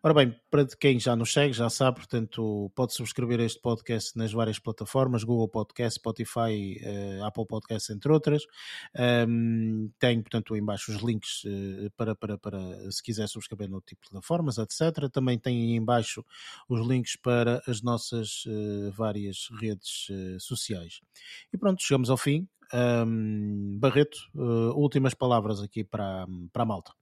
Ora bem, para quem já nos segue, já sabe, portanto, pode subscrever este podcast nas várias plataformas, Google Podcast, Spotify, uh, Apple Podcast, entre outras. Um, tem, portanto, em baixo os links uh, para, para, para, se quiser subscrever no tipo de plataformas, etc. Também tem em baixo os links para as nossas uh, várias redes sociais. E pronto, chegamos ao fim. Um, Barreto, últimas palavras aqui para, para a malta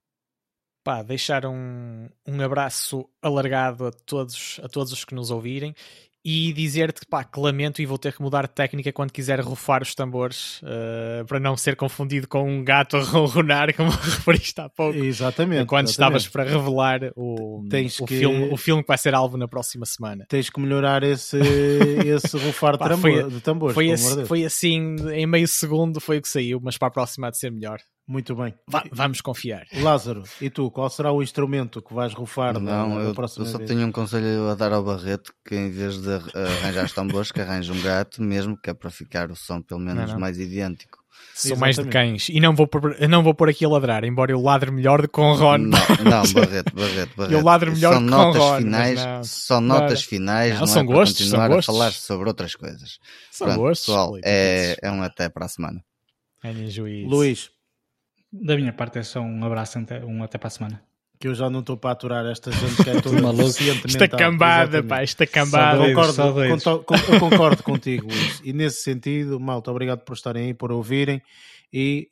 pá, deixar um, um abraço alargado a todos, a todos os que nos ouvirem e dizer-te pá, que lamento e vou ter que mudar de técnica quando quiser rufar os tambores uh, para não ser confundido com um gato a ronronar, como referiste há pouco. Exatamente. Quando exatamente. estavas para revelar o, o, que... filme, o filme que vai ser alvo na próxima semana. Tens que melhorar esse, esse rufar pá, foi, de tambores. Foi, assim, foi assim, em meio segundo foi o que saiu, mas para a próxima há de ser melhor. Muito bem. Va vamos confiar. Lázaro, e tu, qual será o instrumento que vais rufar Não, na, na eu, eu só vez? tenho um conselho a dar ao Barreto que em vez de arranjar tambores, que arranje um gato mesmo, que é para ficar o som pelo menos não, não. mais idêntico. Sou Exatamente. mais de cães e não vou, por, não vou por aqui a ladrar, embora eu ladre melhor do que com Ron. Não, não Barreto, Barreto, Barreto. Eu ladro melhor são que notas com Ron. Finais, não. São notas finais, não, não são é gostos, para continuar são a falar sobre outras coisas. São Pronto, gostos. Pessoal, é, é um até para a semana. Luís. Da minha parte é só um abraço, um até para a semana. Que eu já não estou para aturar esta gente que é toda maluca. Esta cambada, pá, esta cambada. Concordo, eu concordo contigo, Luís. E nesse sentido, malta, obrigado por estarem aí, por ouvirem. E,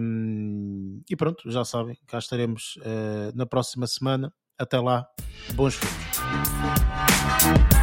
um, e pronto, já sabem, cá estaremos uh, na próxima semana. Até lá, bons filmes.